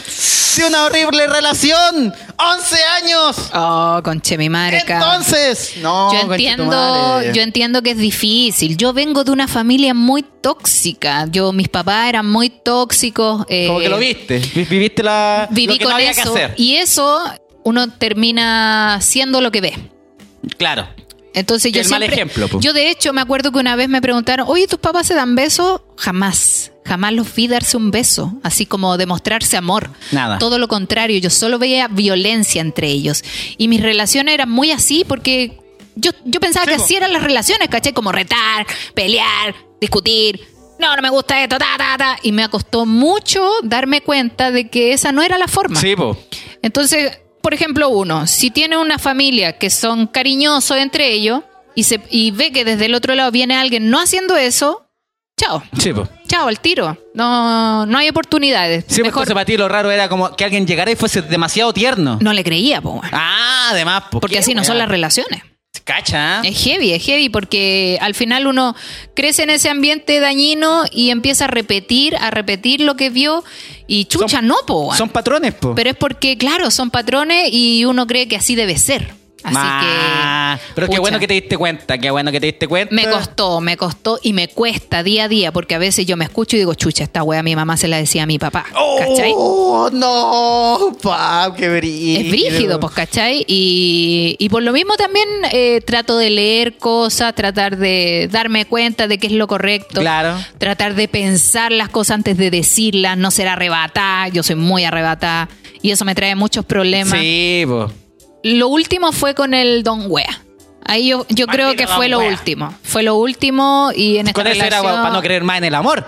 [SPEAKER 1] de una horrible relación. 11 años.
[SPEAKER 2] Oh, conche mi madre.
[SPEAKER 1] Entonces, no,
[SPEAKER 2] yo entiendo, yo entiendo que es difícil. Yo vengo de una familia muy tóxica. Yo, mis papás eran muy tóxicos. eh,
[SPEAKER 1] Como que lo viste. Vi- Viviste la.
[SPEAKER 2] Viví
[SPEAKER 1] lo que
[SPEAKER 2] con
[SPEAKER 1] no había
[SPEAKER 2] eso.
[SPEAKER 1] que hacer.
[SPEAKER 2] Y eso uno termina siendo lo que ve.
[SPEAKER 1] Claro.
[SPEAKER 2] Entonces yo
[SPEAKER 1] El mal ejemplo, po.
[SPEAKER 2] Yo de hecho me acuerdo que una vez me preguntaron, oye, ¿tus papás se dan besos? Jamás. Jamás los vi darse un beso, así como demostrarse amor.
[SPEAKER 1] Nada.
[SPEAKER 2] Todo lo contrario, yo solo veía violencia entre ellos. Y mis relaciones eran muy así porque yo, yo pensaba
[SPEAKER 1] Sí,
[SPEAKER 2] que
[SPEAKER 1] po.
[SPEAKER 2] así eran las relaciones, ¿caché? Como retar, pelear, discutir. No, no me gusta esto, ta, ta, ta. Y me costó mucho darme cuenta de que esa no era la forma.
[SPEAKER 1] Sí, po.
[SPEAKER 2] Entonces, por ejemplo, uno, si tiene una familia que son cariñosos entre ellos y, se, y ve que desde el otro lado viene alguien no haciendo eso, chao,
[SPEAKER 1] Sí, po.
[SPEAKER 2] chao, al tiro. No, no hay oportunidades.
[SPEAKER 1] Sí, pues,
[SPEAKER 2] Mejor
[SPEAKER 1] entonces para ti lo raro era como que alguien llegara y fuese demasiado tierno.
[SPEAKER 2] no le creía, po.
[SPEAKER 1] Ah, además, ¿por
[SPEAKER 2] porque así no son las relaciones.
[SPEAKER 1] Cacha. ¿eh?
[SPEAKER 2] Es heavy, es heavy, porque al final uno crece en ese ambiente dañino y empieza a repetir, a repetir lo que vio y chucha,
[SPEAKER 1] Son-
[SPEAKER 2] no, po.
[SPEAKER 1] Son patrones, po.
[SPEAKER 2] Pero es porque, claro, son patrones y uno cree que así debe ser. Así que.
[SPEAKER 1] Pero qué bueno que te diste cuenta, qué bueno que te diste cuenta.
[SPEAKER 2] Me costó, me costó y me cuesta día a día porque a veces yo me escucho y digo, chucha, esta wea mi mamá se la decía a mi papá. ¿Cachai?
[SPEAKER 1] Oh, no, pa, qué brígido.
[SPEAKER 2] Es brígido, pues, ¿cachai? Y, y por lo mismo también eh, trato de leer cosas, tratar de darme cuenta de qué es lo correcto.
[SPEAKER 1] Claro.
[SPEAKER 2] Tratar de pensar las cosas antes de decirlas, no ser arrebatada. Yo soy muy arrebatada y eso me trae muchos problemas.
[SPEAKER 1] Sí, po.
[SPEAKER 2] Lo último fue con el Don Wea. Ahí yo, yo creo
[SPEAKER 1] Maldito
[SPEAKER 2] que fue lo
[SPEAKER 1] Wea.
[SPEAKER 2] último. Fue lo último y en esta
[SPEAKER 1] Con eso era para no creer más en el amor.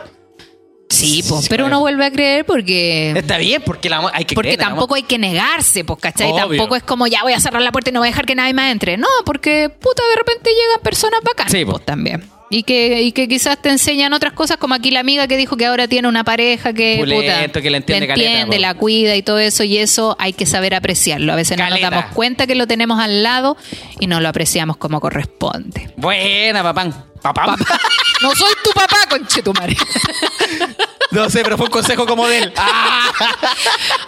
[SPEAKER 2] Sí, pues,
[SPEAKER 1] Sí,
[SPEAKER 2] pero uno vuelve a creer porque...
[SPEAKER 1] Está bien, porque el amor hay que
[SPEAKER 2] Porque
[SPEAKER 1] creer
[SPEAKER 2] tampoco hay que negarse, pues, ¿cachai?
[SPEAKER 1] Obvio.
[SPEAKER 2] Tampoco es como ya voy a cerrar la puerta y no voy a dejar que nadie más entre. No, porque puta, de repente llegan personas bacanas,
[SPEAKER 1] Sí,
[SPEAKER 2] pues, también. Y que, y que quizás te enseñan otras cosas, como aquí la amiga que dijo que ahora tiene una pareja que,
[SPEAKER 1] Pulento,
[SPEAKER 2] puta,
[SPEAKER 1] que la entiende caleta, po.
[SPEAKER 2] la cuida y todo eso, y eso hay que saber apreciarlo. A veces no nos damos cuenta que lo tenemos al lado y no lo apreciamos como corresponde.
[SPEAKER 1] Buena, papán. Papán.
[SPEAKER 2] No soy tu papá, conchetumare.
[SPEAKER 1] no sé, pero fue un consejo como de él. Ah.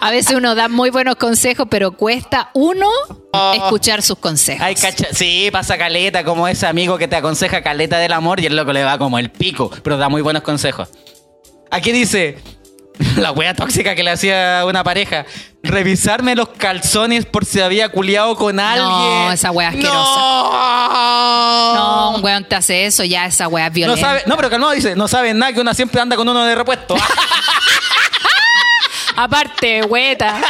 [SPEAKER 2] A veces uno da muy buenos consejos, pero cuesta uno
[SPEAKER 1] Oh.
[SPEAKER 2] escuchar sus consejos.
[SPEAKER 1] Ay, cacha- Sí, pasa caleta, como ese amigo que te aconseja caleta del amor y el loco le va como el pico, pero da muy buenos consejos. Aquí dice, la wea tóxica que le hacía una pareja, revisarme los calzones por si había culiado con alguien.
[SPEAKER 2] esa wea asquerosa.
[SPEAKER 1] No,
[SPEAKER 2] No, un weón te hace eso, ya esa weá es
[SPEAKER 1] No
[SPEAKER 2] violenta.
[SPEAKER 1] sabe, no, pero calmado dice, no sabe nada que una siempre anda con uno de repuesto.
[SPEAKER 2] Aparte, hueta.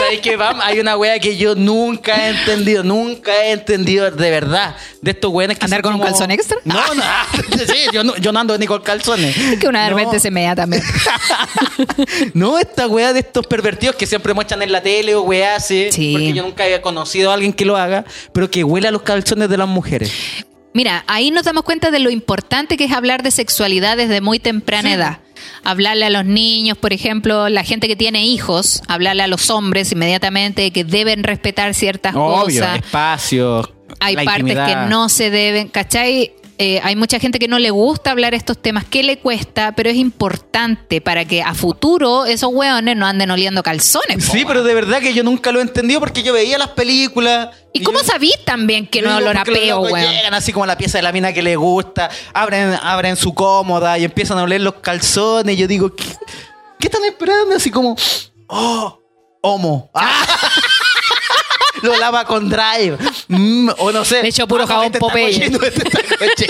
[SPEAKER 1] ¿Sabes qué, Pam? Hay una wea que yo nunca he entendido, nunca he entendido de verdad. De estos weones que
[SPEAKER 2] ¿Andar con un
[SPEAKER 1] como-
[SPEAKER 2] calzón extra?
[SPEAKER 1] No, no. Sí, yo no, yo no ando ni con calzones.
[SPEAKER 2] Es que una de
[SPEAKER 1] No.
[SPEAKER 2] repente se mea también.
[SPEAKER 1] No, esta wea de estos pervertidos que siempre muestran en la tele o wea así.
[SPEAKER 2] Sí.
[SPEAKER 1] Porque yo nunca había conocido a alguien que lo haga, pero que huele a los calzones de las mujeres.
[SPEAKER 2] Mira, ahí nos damos cuenta de lo importante que es hablar de sexualidad desde muy temprana edad. Hablarle a los niños, por ejemplo, la gente que tiene hijos, hablarle a los hombres inmediatamente de que deben respetar ciertas
[SPEAKER 1] Obvio,
[SPEAKER 2] cosas.
[SPEAKER 1] espacios,
[SPEAKER 2] hay partes
[SPEAKER 1] intimidad.
[SPEAKER 2] que no se deben, ¿cachai? Eh, hay mucha gente que no le gusta hablar estos temas, que le cuesta, pero es importante para que a futuro esos hueones no anden oliendo calzones.
[SPEAKER 1] Sí, pero de verdad que yo nunca lo he entendido porque yo veía las películas.
[SPEAKER 2] ¿Y cómo
[SPEAKER 1] yo-
[SPEAKER 2] sabís también que
[SPEAKER 1] yo
[SPEAKER 2] no olor a peo, weón?
[SPEAKER 1] Llegan así como a la pieza de la mina que le gusta, abren, abren su cómoda y empiezan a oler los calzones. Y yo digo, ¿qué, qué están esperando? Así como, oh, homo. Ah. Lo lava con drive. Mm, o no sé.
[SPEAKER 2] Le echó puro
[SPEAKER 1] Ah,
[SPEAKER 2] jabón
[SPEAKER 1] este
[SPEAKER 2] Popeye.
[SPEAKER 1] este cochino.
[SPEAKER 2] Sí,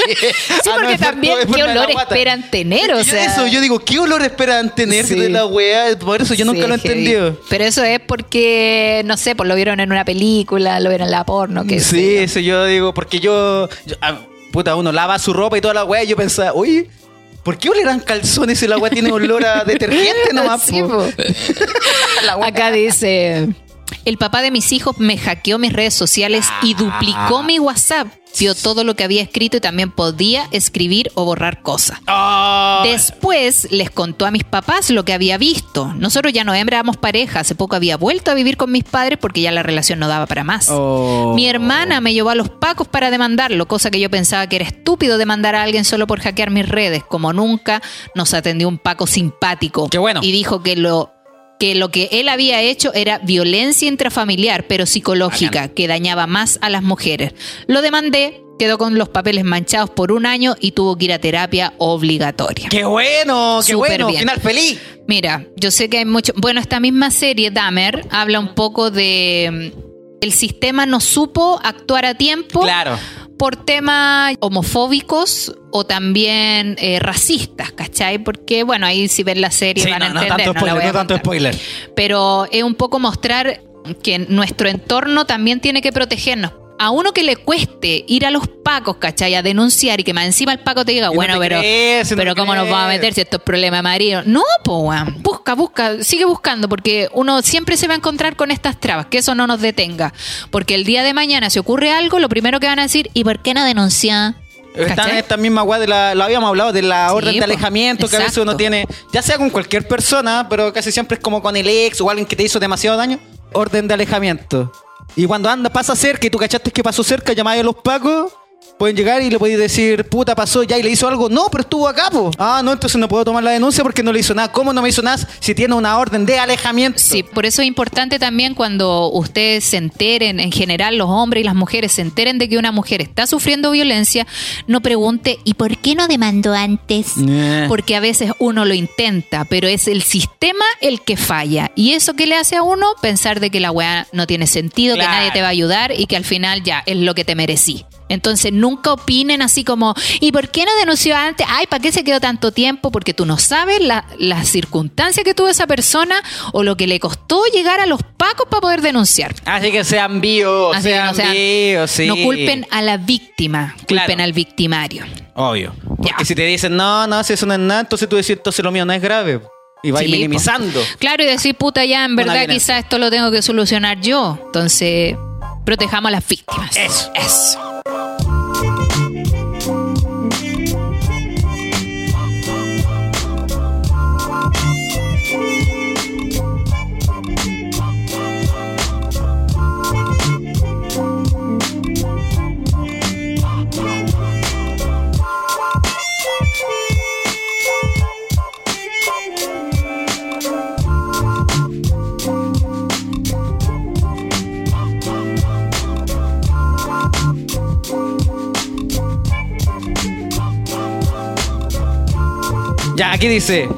[SPEAKER 1] Ah,
[SPEAKER 2] porque también qué olor esperan tener, o sea.
[SPEAKER 1] Eso, yo digo, ¿qué olor esperan tener
[SPEAKER 2] Sí.
[SPEAKER 1] de la weá? Por eso yo nunca
[SPEAKER 2] Sí,
[SPEAKER 1] lo he entendido.
[SPEAKER 2] Pero eso es porque, no sé, pues lo vieron en una película, lo vieron en la porno, que
[SPEAKER 1] Sí, eso yo digo, porque yo, yo- ah, puta, uno lava su ropa y toda la weá, y yo pensaba, oye, ¿por qué olerán calzones si la weá tiene olor a detergente nomás?
[SPEAKER 2] Sí,
[SPEAKER 1] po?
[SPEAKER 2] po. Acá dice, el papá de mis hijos me hackeó mis redes sociales y duplicó mi WhatsApp. Vio todo lo que había escrito y también podía escribir o borrar cosas.
[SPEAKER 1] Ah,
[SPEAKER 2] Después les contó a mis papás lo que había visto. Nosotros ya no éramos pareja. Hace poco había vuelto a vivir con mis padres porque ya la relación no daba para más.
[SPEAKER 1] Oh.
[SPEAKER 2] Mi hermana me llevó a los pacos para demandarlo, cosa que yo pensaba que era estúpido demandar a alguien solo por hackear mis redes. Como nunca, nos atendió un paco simpático.
[SPEAKER 1] Qué bueno.
[SPEAKER 2] Y dijo que lo que lo que él había hecho era violencia intrafamiliar, pero psicológica, que dañaba más a las mujeres. Lo demandé, quedó con los papeles manchados por un año y tuvo que ir a terapia obligatoria.
[SPEAKER 1] ¡Qué bueno! ¡Qué
[SPEAKER 2] Súper
[SPEAKER 1] bueno!
[SPEAKER 2] bien.
[SPEAKER 1] ¡Final feliz!
[SPEAKER 2] Mira, yo sé que hay mucho. Bueno, esta misma serie, Dahmer, habla un poco de. mm, El sistema no supo actuar a tiempo
[SPEAKER 1] Claro.
[SPEAKER 2] Por temas homofóbicos o también eh, racistas, ¿cachai? Porque, bueno, ahí si ven la serie
[SPEAKER 1] Sí,
[SPEAKER 2] van
[SPEAKER 1] no,
[SPEAKER 2] a
[SPEAKER 1] no
[SPEAKER 2] entender.
[SPEAKER 1] tanto
[SPEAKER 2] no la
[SPEAKER 1] spoiler, no tanto spoiler.
[SPEAKER 2] Pero es un poco mostrar que nuestro entorno también tiene que protegernos. A uno que le cueste ir a los pacos, ¿cachai? A denunciar y que más encima el paco te diga,
[SPEAKER 1] Y no
[SPEAKER 2] bueno,
[SPEAKER 1] te
[SPEAKER 2] pero,
[SPEAKER 1] crees, y no
[SPEAKER 2] pero ¿cómo nos vamos a meter si esto es problema de marido? No, po, weón. Busca, busca, sigue buscando, porque uno siempre se va a encontrar con estas trabas, que eso no nos detenga. Porque el día de mañana, si ocurre algo, lo primero que van a decir, ¿y por qué no denuncia?
[SPEAKER 1] Está en esta misma weá de la, lo habíamos hablado, de la
[SPEAKER 2] Sí,
[SPEAKER 1] orden de
[SPEAKER 2] po.
[SPEAKER 1] alejamiento que a veces uno tiene, ya sea con cualquier persona, pero casi siempre es como con el ex o alguien que te hizo demasiado daño, orden de alejamiento. Y cuando anda, pasa cerca y tú cachaste que pasó cerca, llamáis a los pacos, pueden llegar y le podéis decir, puta, pasó ya y le hizo algo. No, pero estuvo acá, po. Ah, no, entonces no puedo tomar la denuncia porque no le hizo nada. ¿Cómo no me hizo nada si tiene una orden de alejamiento?
[SPEAKER 2] Sí, por eso es importante también cuando ustedes se enteren, en general los hombres y las mujeres se enteren de que una mujer está sufriendo violencia, no pregunte, ¿y por qué no demandó antes?
[SPEAKER 1] Eh.
[SPEAKER 2] Porque a veces uno lo intenta, pero es el sistema el que falla. Y eso que le hace a uno pensar de que la weá no tiene sentido,
[SPEAKER 1] Claro.
[SPEAKER 2] que nadie te va a ayudar y que al final ya es lo que te merecí. Entonces nunca opinen así como, ¿y por qué no denunció antes? Ay, ¿para qué se quedó tanto tiempo? Porque tú no sabes la- las circunstancias que tuvo esa persona o lo que le costó llegar a los pacos para poder denunciar.
[SPEAKER 1] Así que sean vivos,
[SPEAKER 2] Así
[SPEAKER 1] sean
[SPEAKER 2] no, sean-
[SPEAKER 1] vivos, sí.
[SPEAKER 2] no culpen a la víctima,
[SPEAKER 1] Claro.
[SPEAKER 2] culpen al victimario.
[SPEAKER 1] Obvio. Porque
[SPEAKER 2] Ya.
[SPEAKER 1] si te dicen, no, no, si eso no es nada, entonces tú decís, entonces lo mío no es grave. Y vas
[SPEAKER 2] Sí,
[SPEAKER 1] minimizando.
[SPEAKER 2] po. Claro, y decir, puta, ya, en
[SPEAKER 1] Una
[SPEAKER 2] verdad
[SPEAKER 1] violencia.
[SPEAKER 2] quizás esto lo tengo que solucionar yo. Entonces, protejamos a las víctimas.
[SPEAKER 1] Eso.
[SPEAKER 2] Eso.
[SPEAKER 1] Ya, aquí dice.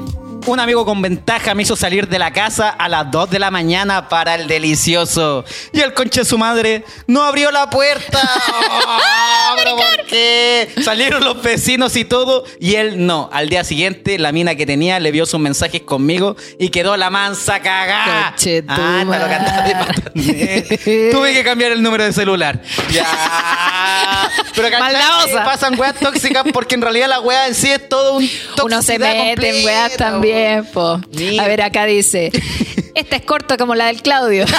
[SPEAKER 1] Un amigo con ventaja me hizo salir de la casa a las 2 de la mañana para el delicioso. Y el conche de su madre no abrió la puerta. Oh, ¿Pero por qué? Salieron los vecinos y todo. Y él no. Al día siguiente, la mina que tenía le vio sus mensajes conmigo y quedó la mansa cagada. Ah, lo. Tuve que cambiar el número de celular. Ya. Pero.
[SPEAKER 2] Maldadosa.
[SPEAKER 1] pasan weas tóxicas porque en realidad la wea en sí es todo un
[SPEAKER 2] Uno se mete en weas también, po.
[SPEAKER 1] Mira.
[SPEAKER 2] A ver, acá dice. Esta es corta como la del Claudio.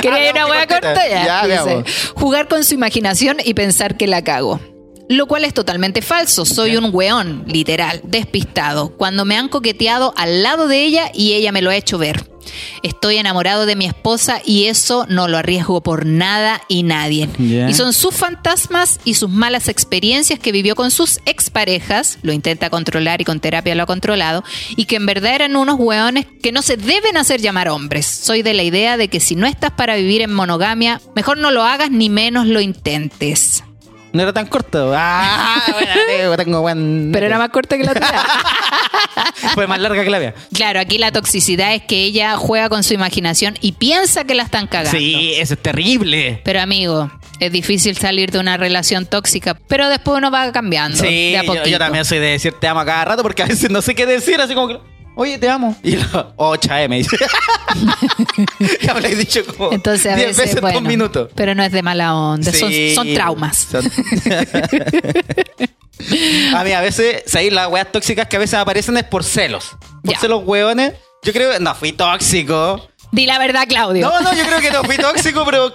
[SPEAKER 2] Quería
[SPEAKER 1] Ah,
[SPEAKER 2] una
[SPEAKER 1] cortita.
[SPEAKER 2] corta ya.
[SPEAKER 1] Ya,
[SPEAKER 2] dice, jugar con su imaginación y pensar que la cago. Lo cual es totalmente falso. Soy un weón, literal, despistado. Cuando me han coqueteado al lado de ella y ella me lo ha hecho ver. Estoy enamorado de mi esposa y eso no lo arriesgo por nada y nadie. Y son sus fantasmas y sus malas experiencias que vivió con sus exparejas, lo intenta controlar y con terapia lo ha controlado, y que en verdad eran unos hueones que no se deben hacer llamar hombres. Soy de la idea de que si no estás para vivir en monogamia, mejor no lo hagas ni menos lo intentes.
[SPEAKER 1] No era tan corto. Ah, bueno, tengo- buen.
[SPEAKER 2] Pero era más corta que la otra.
[SPEAKER 1] Fue más larga que la mía.
[SPEAKER 2] Claro, aquí la toxicidad es que ella juega con su imaginación y piensa que la están cagando.
[SPEAKER 1] Sí, eso es terrible.
[SPEAKER 2] Pero amigo, es difícil salir de una relación tóxica, pero después uno va cambiando.
[SPEAKER 1] Sí,
[SPEAKER 2] de a
[SPEAKER 1] yo, también soy de decir te amo a cada rato porque a veces no sé qué decir, así como que, oye, te amo. Y lo, oh, chae, me dice. ya me lo he dicho como
[SPEAKER 2] Entonces a
[SPEAKER 1] 10
[SPEAKER 2] veces,
[SPEAKER 1] veces en
[SPEAKER 2] bueno,
[SPEAKER 1] dos minutos.
[SPEAKER 2] pero no es de mala onda, son,
[SPEAKER 1] Sí.
[SPEAKER 2] son traumas.
[SPEAKER 1] Son- a mí a veces, ¿sabes? Las weas tóxicas que a veces aparecen es por celos. Por
[SPEAKER 2] Ya.
[SPEAKER 1] celos hueones. Yo creo que no fui tóxico.
[SPEAKER 2] Di la verdad, Claudio.
[SPEAKER 1] No, no, yo creo que no fui tóxico, pero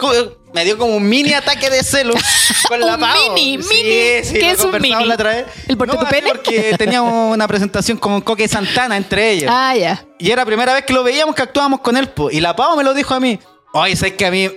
[SPEAKER 1] me dio como un mini ataque de celos con la
[SPEAKER 2] Un
[SPEAKER 1] Pau.
[SPEAKER 2] mini,
[SPEAKER 1] Sí,
[SPEAKER 2] mini.
[SPEAKER 1] sí,
[SPEAKER 2] ¿Qué es un mini?
[SPEAKER 1] la otra vez.
[SPEAKER 2] ¿El porte
[SPEAKER 1] no,
[SPEAKER 2] tu
[SPEAKER 1] así
[SPEAKER 2] pene?
[SPEAKER 1] Porque teníamos una presentación con Coque Santana entre ellos.
[SPEAKER 2] Ah, ya.
[SPEAKER 1] Y era la primera vez que lo veíamos que actuábamos con él. po. Y la Pau me lo dijo a mí. Oye, ¿sabes que a mí...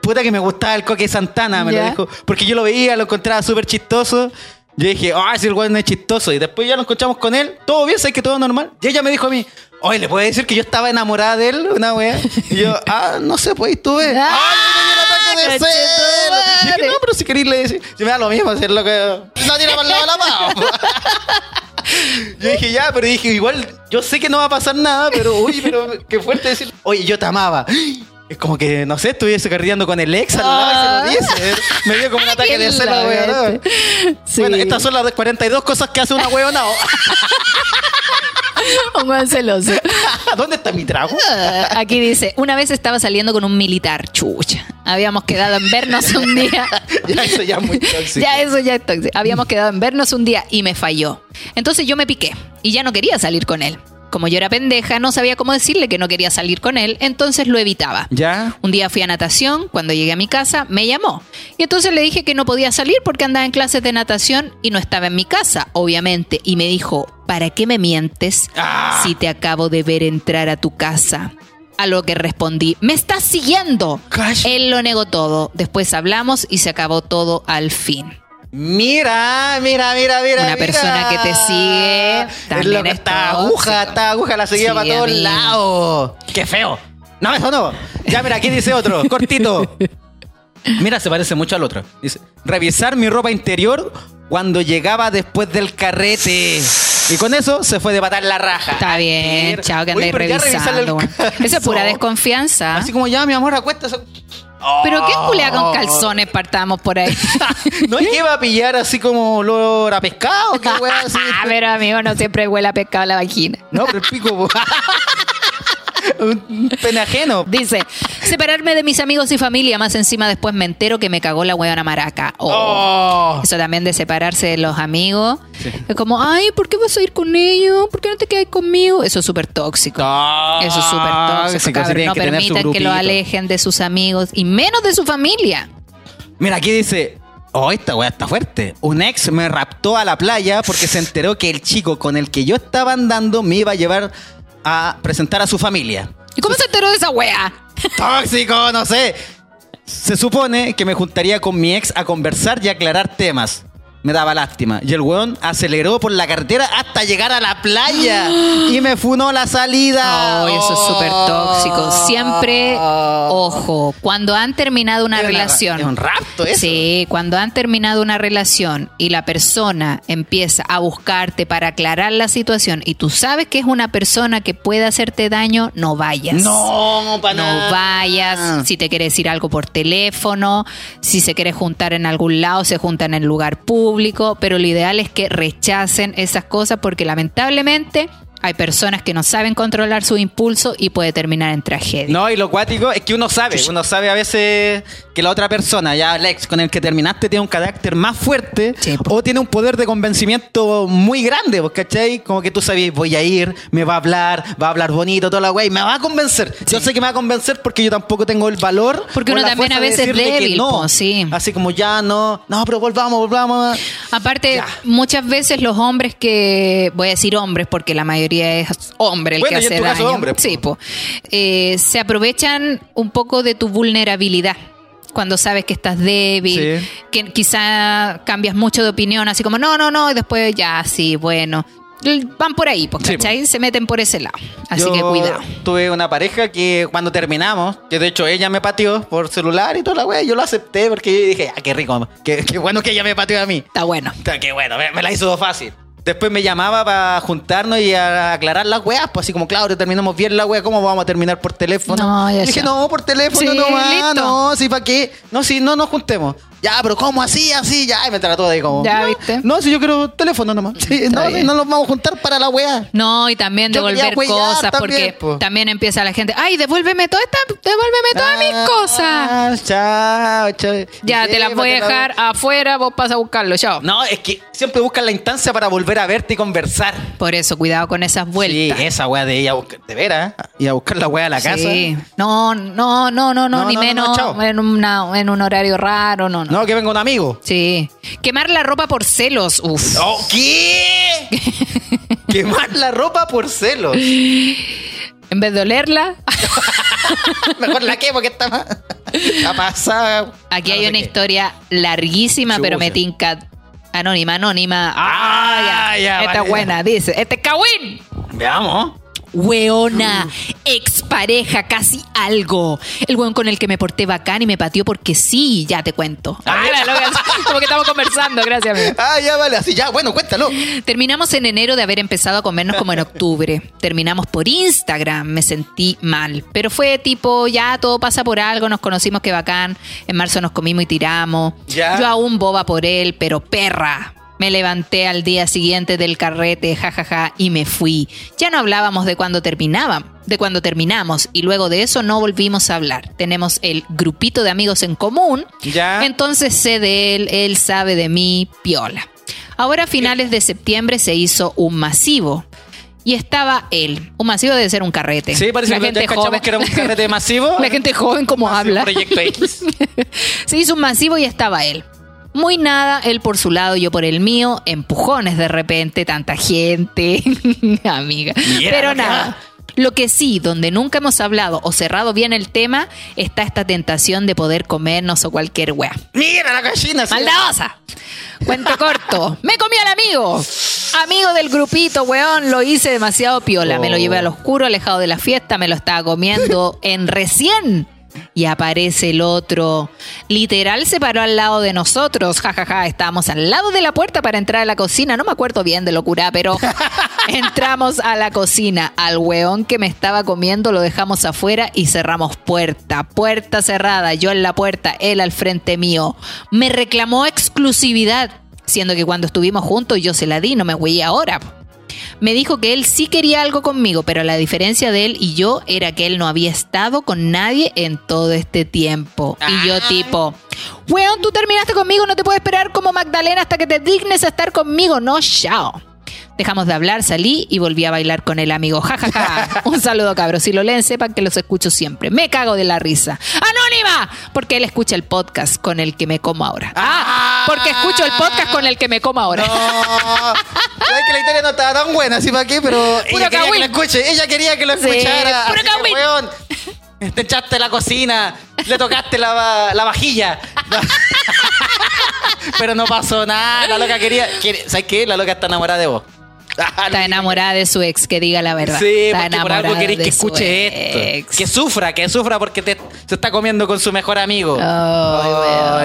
[SPEAKER 1] Puta que me gustaba el Coque Santana, me lo dijo. Porque yo lo veía, lo encontraba súper chistoso. Yo dije, ah, si el weón es chistoso. Y después ya nos encontramos con él. Todo bien, ¿sabes que todo normal? Y ella me dijo a mí, oye, ¿le puedes decir que yo estaba enamorada de él? Una wea. Y yo, ah, no sé, pues estuve.
[SPEAKER 2] Ah,
[SPEAKER 1] ¡Ay, me dio un ataque de celo! Y no, pero si queréis le decir. Si me da lo mismo hacer lo que. No tira para el lado de la Pau. Yo dije, ya, pero dije, igual, yo sé que no va a pasar nada, pero uy, pero qué fuerte decir, oye, yo te amaba. Es como que, no sé, estuviese carreando con el ex al lado y se lo dice. Me dio como un ataque de celo, weón.
[SPEAKER 2] Sí.
[SPEAKER 1] Bueno, estas son las 42 cosas que hace una weona.
[SPEAKER 2] Un buen celoso.
[SPEAKER 1] ¿Dónde está mi trago?
[SPEAKER 2] Aquí dice, una vez estaba saliendo con un militar, chucha. Habíamos quedado en vernos un día.
[SPEAKER 1] ya, eso ya es muy tóxico.
[SPEAKER 2] Ya eso ya es tóxico. Habíamos quedado en vernos un día y me falló. Entonces yo me piqué y ya no quería salir con él. Como yo era pendeja, no sabía cómo decirle que no quería salir con él, entonces lo evitaba.
[SPEAKER 1] ¿Ya?
[SPEAKER 2] Un día fui a natación, cuando llegué a mi casa me llamó. Y entonces le dije que no podía salir porque andaba en clases de natación y no estaba en mi casa, obviamente. Y me dijo, ¿para qué me mientes
[SPEAKER 1] Ah.
[SPEAKER 2] si te acabo de ver entrar a tu casa? A lo que respondí, me estás siguiendo. Él lo negó todo. Después hablamos y se acabó todo al fin.
[SPEAKER 1] Mira, mira, mira, mira.
[SPEAKER 2] Una
[SPEAKER 1] mira.
[SPEAKER 2] persona que te sigue
[SPEAKER 1] Es
[SPEAKER 2] también
[SPEAKER 1] lo que
[SPEAKER 2] es
[SPEAKER 1] está
[SPEAKER 2] tóxico.
[SPEAKER 1] aguja, está aguja, la seguía
[SPEAKER 2] Sí,
[SPEAKER 1] para todos lados. Qué feo. No, eso no. Ya, mira, aquí dice otro, cortito. Mira, se parece mucho al otro. Dice, revisar mi ropa interior cuando llegaba después del carrete. Y con eso se fue de patar la raja.
[SPEAKER 2] Está bien, chao, que andáis revisando. Eso es pura desconfianza.
[SPEAKER 1] Así como ya, mi amor, acuéstase.
[SPEAKER 2] Pero ¿quién culea
[SPEAKER 1] Oh.
[SPEAKER 2] con calzones? Partamos por ahí.
[SPEAKER 1] ¿No es que iba a pillar así como olor a pescado? ¿Qué así?
[SPEAKER 2] Ah, pero amigo, no siempre huele a pescado la vagina.
[SPEAKER 1] No, pero el pico. Un pene ajeno.
[SPEAKER 2] Dice, separarme de mis amigos y familia, más encima después me entero que me cagó la huevona maraca. Oh.
[SPEAKER 1] Oh.
[SPEAKER 2] Eso también de separarse de los amigos. Es como, ay, ¿por qué vas a ir con ellos? ¿Por qué no te quedas conmigo? Eso es súper tóxico. Eso es súper tóxico.
[SPEAKER 1] sí,
[SPEAKER 2] cabrón. No
[SPEAKER 1] que
[SPEAKER 2] permitan que lo alejen de sus amigos y menos de su familia.
[SPEAKER 1] Mira, aquí dice. Oh, esta weá está fuerte. Un ex me raptó a la playa porque se enteró que el chico con el que yo estaba andando me iba a llevar a presentar a su familia.
[SPEAKER 2] ¿Y cómo se enteró de esa wea?
[SPEAKER 1] Tóxico, no sé. Se supone que me juntaría con mi ex a conversar y aclarar temas. Me daba lástima. Y el weón aceleró por la carretera hasta llegar a la playa. y me funó la salida.
[SPEAKER 2] Oh, eso es súper tóxico. Siempre, ojo, cuando han terminado una
[SPEAKER 1] Es una-
[SPEAKER 2] relación.
[SPEAKER 1] es un rapto eso.
[SPEAKER 2] Sí, cuando han terminado una relación y la persona empieza a buscarte para aclarar la situación y tú sabes que es una persona que puede hacerte daño, no vayas.
[SPEAKER 1] No, para
[SPEAKER 2] No vayas, si te quiere decir algo por teléfono, si se quiere juntar en algún lado, se juntan en lugar pero lo ideal es que rechacen esas cosas porque lamentablemente hay personas que no saben controlar su impulso y puede terminar en tragedia.
[SPEAKER 1] No, y lo cuático es que uno sabe, uno sabe a veces que la otra persona, ya el ex con el que terminaste, tiene un carácter más fuerte
[SPEAKER 2] Sí,
[SPEAKER 1] o tiene un poder de convencimiento muy grande, ¿vos ¿cachai? Como que tú sabes, voy a ir, me va a hablar, va a hablar bonito, toda la wey, me va a convencer. Yo sé que me va a convencer porque yo tampoco tengo el valor.
[SPEAKER 2] Porque uno también a
[SPEAKER 1] de
[SPEAKER 2] veces es
[SPEAKER 1] decirle que
[SPEAKER 2] débil,
[SPEAKER 1] no.
[SPEAKER 2] po, sí.
[SPEAKER 1] Así como ya no, no, pero volvamos, volvamos.
[SPEAKER 2] Aparte,
[SPEAKER 1] Ya.
[SPEAKER 2] muchas veces los hombres que, voy a decir hombres porque la mayoría mayoría es hombre el
[SPEAKER 1] Bueno,
[SPEAKER 2] que hace
[SPEAKER 1] tu caso,
[SPEAKER 2] daño.
[SPEAKER 1] hombre, po.
[SPEAKER 2] Sí, po. Eh, se aprovechan un poco de tu vulnerabilidad. Cuando sabes que estás débil,
[SPEAKER 1] Sí.
[SPEAKER 2] que quizá cambias mucho de opinión, así como no, no, no, y después ya, sí, bueno. Van por ahí, pues,
[SPEAKER 1] Sí,
[SPEAKER 2] ¿cachai? Se meten por ese lado. Así
[SPEAKER 1] Yo
[SPEAKER 2] que cuidado.
[SPEAKER 1] Tuve una pareja que cuando terminamos, que de hecho ella me pateó por celular y toda la wea, yo lo acepté porque yo dije, ah, qué rico, qué, qué bueno que ella me pateó a mí.
[SPEAKER 2] Está bueno.
[SPEAKER 1] Está, Qué bueno, me, me la hizo fácil. Después me llamaba para juntarnos y a aclarar las weas, pues así como, Claudio, terminamos bien la wea, ¿cómo vamos a terminar por teléfono?
[SPEAKER 2] No, ya
[SPEAKER 1] Y dije, no, por teléfono
[SPEAKER 2] Sí,
[SPEAKER 1] nomás,
[SPEAKER 2] listo.
[SPEAKER 1] no, sí, ¿para qué? No, sí, no nos juntemos. Ya, pero ¿cómo así, así? Ya, y me trató de como...
[SPEAKER 2] Ya,
[SPEAKER 1] no,
[SPEAKER 2] ¿viste?
[SPEAKER 1] No, si yo quiero teléfono nomás. Sí,
[SPEAKER 2] Está
[SPEAKER 1] no, sí,
[SPEAKER 2] bien.
[SPEAKER 1] no nos vamos a juntar para la wea.
[SPEAKER 2] No, y también
[SPEAKER 1] Yo
[SPEAKER 2] devolver cosas,
[SPEAKER 1] también,
[SPEAKER 2] porque
[SPEAKER 1] po.
[SPEAKER 2] también empieza la gente, ay, devuélveme toda esta, devuélveme todas mis cosas.
[SPEAKER 1] Ah, Chao, chao.
[SPEAKER 2] Ya, te las voy a dejar afuera, vos vas a buscarlo, chao.
[SPEAKER 1] No, es que siempre buscan la instancia para volver a verte y conversar.
[SPEAKER 2] Por eso, cuidado con esas vueltas.
[SPEAKER 1] Sí, esa wea de ella, de veras, y a buscar la wea a la casa.
[SPEAKER 2] Sí. No, no, no, no, no,
[SPEAKER 1] No,
[SPEAKER 2] ni
[SPEAKER 1] no, no,
[SPEAKER 2] menos en, una- en un horario raro, no, no.
[SPEAKER 1] No, que venga un amigo.
[SPEAKER 2] Sí. Quemar la ropa por celos, uf.
[SPEAKER 1] Oh, ¿Qué? Quemar la ropa por celos.
[SPEAKER 2] En vez de olerla,
[SPEAKER 1] Mejor la quemo que está más. Está pasada.
[SPEAKER 2] aquí
[SPEAKER 1] No
[SPEAKER 2] hay
[SPEAKER 1] sé
[SPEAKER 2] una
[SPEAKER 1] qué.
[SPEAKER 2] historia larguísima, pero me tinca. Anónima, anónima.
[SPEAKER 1] Ah, ya,
[SPEAKER 2] Esta
[SPEAKER 1] vale.
[SPEAKER 2] es buena, dice. Este es Kawin.
[SPEAKER 1] Veamos.
[SPEAKER 2] Weona, expareja, casi algo. El weón con el que me porté bacán y me pateó porque sí, ya te cuento. Ah, loca, como que estamos conversando, gracias, amigo.
[SPEAKER 1] Ah, ya vale, así ya, bueno, cuéntalo.
[SPEAKER 2] Terminamos en enero de haber empezado a comernos como en octubre. Terminamos por Instagram, me sentí mal. Pero fue tipo, ya todo pasa por algo, nos conocimos que bacán. En marzo nos comimos y tiramos.
[SPEAKER 1] Ya.
[SPEAKER 2] Yo aún boba por él, pero perra. Me levanté al día siguiente del carrete, jajaja, y me fui. Ya no hablábamos de cuando terminábamos, de cuando terminamos, y luego de eso no volvimos a hablar. Tenemos el grupito de amigos en común.
[SPEAKER 1] Ya.
[SPEAKER 2] Entonces sé de él, él sabe de mí, piola. Ahora a finales de septiembre se hizo un masivo. Y estaba él. Un masivo debe ser un carrete.
[SPEAKER 1] Sí, parece
[SPEAKER 2] La
[SPEAKER 1] que
[SPEAKER 2] gente joven.
[SPEAKER 1] que era un carrete masivo.
[SPEAKER 2] La gente joven como
[SPEAKER 1] Masivo
[SPEAKER 2] habla.
[SPEAKER 1] Proyecto X.
[SPEAKER 2] Se hizo un masivo y estaba él. Muy nada, él por su lado, yo por el mío, empujones de repente, tanta gente, amiga. Pero nada. Lo que sí, donde nunca hemos hablado o cerrado bien el tema, está esta tentación de poder comernos o cualquier wea.
[SPEAKER 1] Mira la gallina. sí.
[SPEAKER 2] ¡Maldadosa! Cuento corto. Me comí al amigo. Amigo del grupito, weón. Lo hice demasiado piola. Me lo llevé al oscuro, alejado de la fiesta. Me lo estaba comiendo en recién. Y aparece el otro. Literal se paró al lado de nosotros. Ja, ja, ja. Estábamos al lado de la puerta para entrar a la cocina. No me acuerdo bien de locura, pero entramos a la cocina. Al weón que me estaba comiendo lo dejamos afuera y cerramos puerta. Puerta cerrada. Yo en la puerta, él al frente mío. Me reclamó exclusividad. Siendo que cuando estuvimos juntos yo se la di, no me güey ahora. Me dijo que él sí quería algo conmigo, pero la diferencia de él y yo era que él no había estado con nadie en todo este tiempo. Y yo tipo, weón, tú terminaste conmigo, no te puedo esperar como Magdalena hasta que te dignes a estar conmigo. No, chao. Dejamos de hablar, salí y volví a bailar con el amigo. Ja, ja, ja. Un saludo, cabros. Si lo leen, sepan que los escucho siempre. Me cago de la risa. ¡Anónima! Porque él escucha el podcast con el que me como ahora. Ah, porque escucho el podcast con el que me como ahora.
[SPEAKER 1] No. Sabes que la historia no estaba tan buena, así para qué, pero
[SPEAKER 2] Puro
[SPEAKER 1] ella quería que lo escuche. Ella quería que lo
[SPEAKER 2] Sí,
[SPEAKER 1] escuchara.
[SPEAKER 2] puro cagüín.
[SPEAKER 1] weón, te echaste la cocina, le tocaste la, la vajilla. No. pero no pasó nada. La loca quería. ¿Sabes qué? La loca está enamorada de vos.
[SPEAKER 2] Está enamorada de su ex, que diga la verdad.
[SPEAKER 1] Sí,
[SPEAKER 2] está
[SPEAKER 1] porque por algo queréis
[SPEAKER 2] de
[SPEAKER 1] que escuche
[SPEAKER 2] ex.
[SPEAKER 1] esto. Que sufra, que sufra porque te, se está comiendo con su mejor amigo.
[SPEAKER 2] Ay,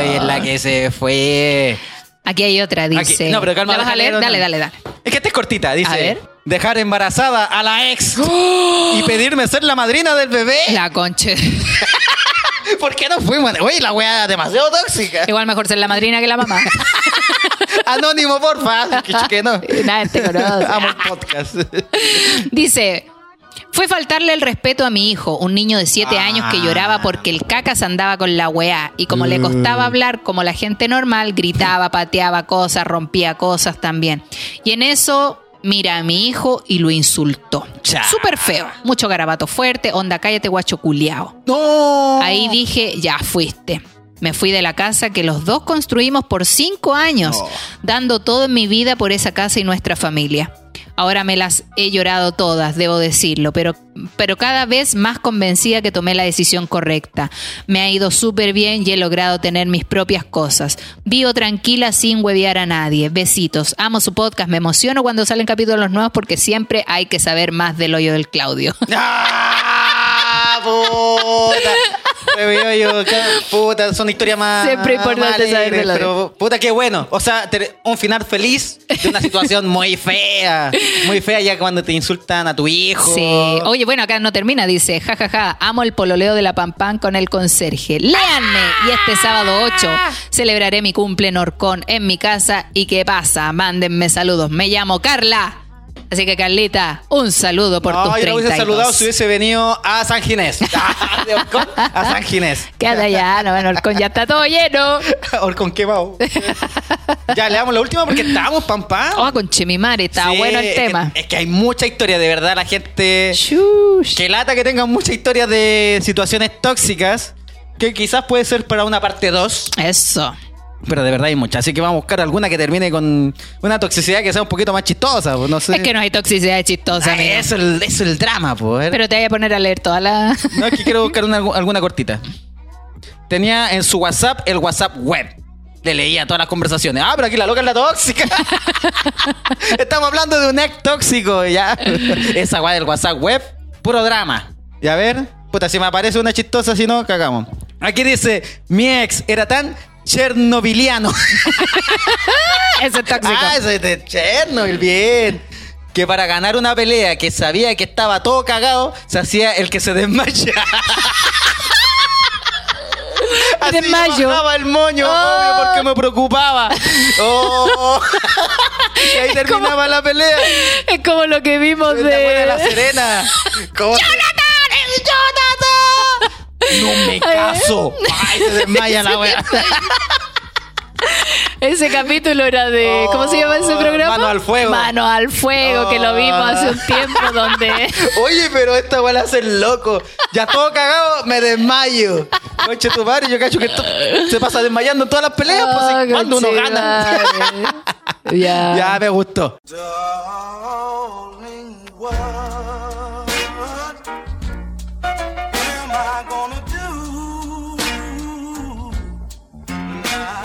[SPEAKER 1] Ay, es la que se fue.
[SPEAKER 2] Aquí hay otra, dice.
[SPEAKER 1] Aquí- no, pero calma,
[SPEAKER 2] ¿La vas a leer? Dale, dale, dale.
[SPEAKER 1] Es que esta es cortita, dice.
[SPEAKER 2] A ver.
[SPEAKER 1] Dejar embarazada a la ex y pedirme ser la madrina del bebé.
[SPEAKER 2] La concha.
[SPEAKER 1] ¿Por qué no fuimos? Uy, la wea es demasiado tóxica.
[SPEAKER 2] Igual mejor ser la madrina que la mamá.
[SPEAKER 1] Anónimo, porfa. Que, que no.
[SPEAKER 2] Nadie te conoce.
[SPEAKER 1] Amo el podcast.
[SPEAKER 2] Dice, fue faltarle el respeto a mi hijo, un niño de 7
[SPEAKER 1] Ah.
[SPEAKER 2] años que lloraba porque el cacas andaba con la weá. Y como le costaba hablar como la gente normal, gritaba, pateaba cosas, rompía cosas también. Y en eso... Mira a mi hijo y lo insultó.
[SPEAKER 1] Cha.
[SPEAKER 2] Súper feo. Mucho garabato fuerte. Onda, cállate, guacho culiao.
[SPEAKER 1] No.
[SPEAKER 2] Ahí dije, ya fuiste. Me fui de la casa que los dos construimos por cinco años, dando todo en mi vida por esa casa y nuestra familia. Ahora me las he llorado todas, debo decirlo, pero, pero cada vez más convencida que tomé la decisión correcta. Me ha ido súper bien y he logrado tener mis propias cosas. Vivo tranquila sin huevear a nadie. Besitos. Amo su podcast. Me emociono cuando salen capítulos nuevos porque siempre hay que saber más del hoyo del Claudio.
[SPEAKER 1] ¡Ah! ¡Puta! Yo, historias más.
[SPEAKER 2] Siempre importante
[SPEAKER 1] más
[SPEAKER 2] saber de la-
[SPEAKER 1] Pero, puta, qué bueno. O sea, un final feliz de una situación muy fea. Muy fea ya cuando te insultan a tu hijo.
[SPEAKER 2] Sí. Oye, bueno, acá no termina, dice, jajaja, amo el pololeo de la Pam Pam con el conserje. Léanme. Y este sábado 8 celebraré mi cumple en Orcón en mi casa. ¿Y qué pasa? Mándenme saludos. Me llamo Carla. Así que, Carlita, un saludo por
[SPEAKER 1] no,
[SPEAKER 2] tus
[SPEAKER 1] yo lo hubiese
[SPEAKER 2] 32.
[SPEAKER 1] saludado si hubiese venido a San Ginés. De Orcón a San Ginés.
[SPEAKER 2] Quédate allá, no, bueno, Orcón ya está todo lleno.
[SPEAKER 1] Orcón quemado. ya, le damos la última porque estábamos, pam, pam.
[SPEAKER 2] Oh, con Chemimare, está
[SPEAKER 1] Sí,
[SPEAKER 2] bueno el
[SPEAKER 1] es-
[SPEAKER 2] tema.
[SPEAKER 1] Es que hay mucha historia, de verdad, la gente.
[SPEAKER 2] Shush.
[SPEAKER 1] Que lata que tengan muchas historias de situaciones tóxicas. Que quizás puede ser para una parte 2.
[SPEAKER 2] Eso.
[SPEAKER 1] Pero de verdad hay muchas. Así que vamos a buscar alguna que termine con una toxicidad que sea un poquito más chistosa. pues, No sé.
[SPEAKER 2] Es que no hay toxicidad chistosa,
[SPEAKER 1] Ah, eso, es el, eso es el drama, pues.
[SPEAKER 2] Pero te voy a poner a leer toda la...
[SPEAKER 1] No, es que quiero buscar una- alguna cortita. Tenía en su WhatsApp el WhatsApp web. Le leía todas las conversaciones. Ah, pero aquí la loca es la tóxica. Estamos hablando de un ex tóxico, ya. Esa weá del WhatsApp web, puro drama. Y a ver, puta, si me aparece una chistosa, si no, cagamos. Aquí dice, mi ex era tan chernobiliano.
[SPEAKER 2] Ese es tóxico.
[SPEAKER 1] ah, ese es de Chernobyl, bien. Que para ganar una pelea que sabía que estaba todo cagado, se hacía el que se desmaya. Así
[SPEAKER 2] Desmayo.
[SPEAKER 1] yo bajaba el moño,
[SPEAKER 2] Oh.
[SPEAKER 1] obvio, porque me preocupaba. Oh. y ahí terminaba la pelea.
[SPEAKER 2] Es como lo que vimos
[SPEAKER 1] ¿Te acuerdas de La. Serena? ¿Cómo No me caso. Ay, se desmaya la wea.
[SPEAKER 2] Ese capítulo era de... ¿Cómo se llama ese
[SPEAKER 1] Oh,
[SPEAKER 2] programa?
[SPEAKER 1] Mano al fuego.
[SPEAKER 2] Mano al fuego, que lo vimos hace un tiempo donde...
[SPEAKER 1] Oye, pero esta weá la hace el loco. Ya todo cagado, me desmayo. Conche tu madre, yo cacho que esto se pasa desmayando en todas las peleas, pues
[SPEAKER 2] Oh,
[SPEAKER 1] ¿y cuando uno gana.
[SPEAKER 2] ya.
[SPEAKER 1] ya me gustó.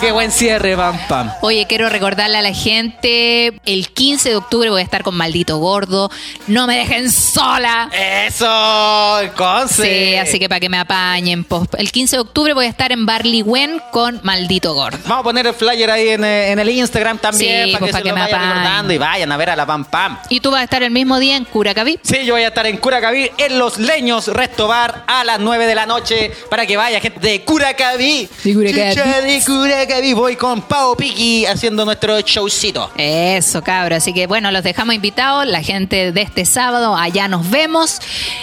[SPEAKER 1] Qué buen cierre, pam pam.
[SPEAKER 2] Oye, quiero recordarle a la gente, el 15 de octubre voy a estar con Maldito Gordo. No me dejen sola.
[SPEAKER 1] Eso, el conce.
[SPEAKER 2] Sí, así que para que me apañen. pues, el 15 de octubre voy a estar en Barley Wen con Maldito Gordo.
[SPEAKER 1] Vamos a poner el flyer ahí en, eh, en el Instagram también
[SPEAKER 2] Sí,
[SPEAKER 1] para
[SPEAKER 2] pues,
[SPEAKER 1] que
[SPEAKER 2] para
[SPEAKER 1] se
[SPEAKER 2] que
[SPEAKER 1] lo
[SPEAKER 2] me
[SPEAKER 1] vayan
[SPEAKER 2] apañen.
[SPEAKER 1] recordando y vayan a ver a la pam pam.
[SPEAKER 2] Y tú vas a estar el mismo día en Curacaví.
[SPEAKER 1] Sí, yo voy a estar en Curacaví, en Los Leños Resto Bar, a las 9 de la noche, para que vaya gente de Curacaví.
[SPEAKER 2] De Curacaví.
[SPEAKER 1] Chucha de Curacaví. Voy con Pau Piki haciendo nuestro showcito.
[SPEAKER 2] Eso, cabro. Así que bueno, los dejamos invitados. La gente de este sábado, allá nos vemos.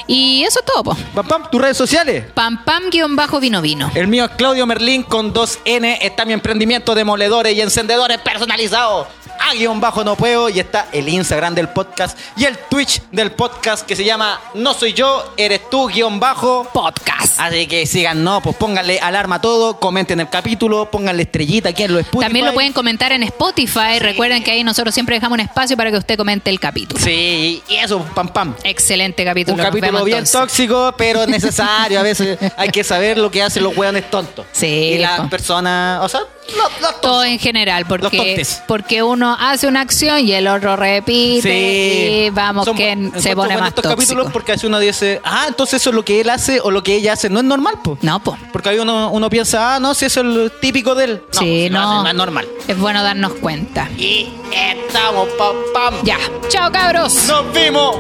[SPEAKER 2] Y eso es todo, po.
[SPEAKER 1] Pam Pam, tus redes sociales.
[SPEAKER 2] Pam pam guion bajo vino vino.
[SPEAKER 1] El mío es Claudio Merlín con 2N. Está mi emprendimiento de moledores y encendedores personalizados. A guion bajo no puedo. Y está el Instagram del podcast y el Twitch del podcast que se llama No soy yo, eres tú guion bajo.
[SPEAKER 2] Podcast.
[SPEAKER 1] Así que sigan, no, pues pónganle alarma a todo, comenten el capítulo, pónganle estrellita aquí en los Spotify.
[SPEAKER 2] También lo pueden comentar en Spotify. Recuerden que ahí nosotros siempre dejamos un espacio para que usted comente el capítulo.
[SPEAKER 1] Sí, y eso, pam pam.
[SPEAKER 2] Excelente capítulo.
[SPEAKER 1] Un capítulo
[SPEAKER 2] vemos,
[SPEAKER 1] bien
[SPEAKER 2] entonces.
[SPEAKER 1] tóxico, pero necesario. A veces hay que saber lo que hacen los hueones tontos.
[SPEAKER 2] Sí,
[SPEAKER 1] Y las personas, o sea, los, los
[SPEAKER 2] Todo en general, porque, porque uno hace una acción y el otro repite
[SPEAKER 1] Sí.
[SPEAKER 2] y vamos que se pone más
[SPEAKER 1] estos
[SPEAKER 2] tóxico.
[SPEAKER 1] capítulos porque así uno dice, ah, entonces eso es lo que él hace o lo que ella hace. No es normal, pues.
[SPEAKER 2] No, pues.
[SPEAKER 1] Porque ahí uno, uno piensa, ah, no, si eso es lo típico de él. No,
[SPEAKER 2] sí,
[SPEAKER 1] si lo
[SPEAKER 2] no.
[SPEAKER 1] hace, no es normal.
[SPEAKER 2] Es bueno darnos cuenta.
[SPEAKER 1] Y estamos, pam, pam.
[SPEAKER 2] Ya. Chao, cabros.
[SPEAKER 1] ¡Nos vimos!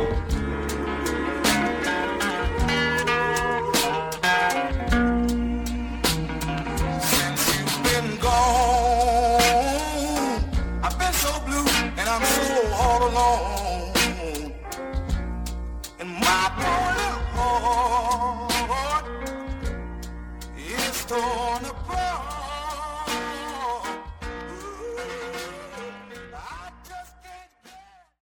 [SPEAKER 3] I've been so blue and I'm so all alone. And my poor heart is torn apart.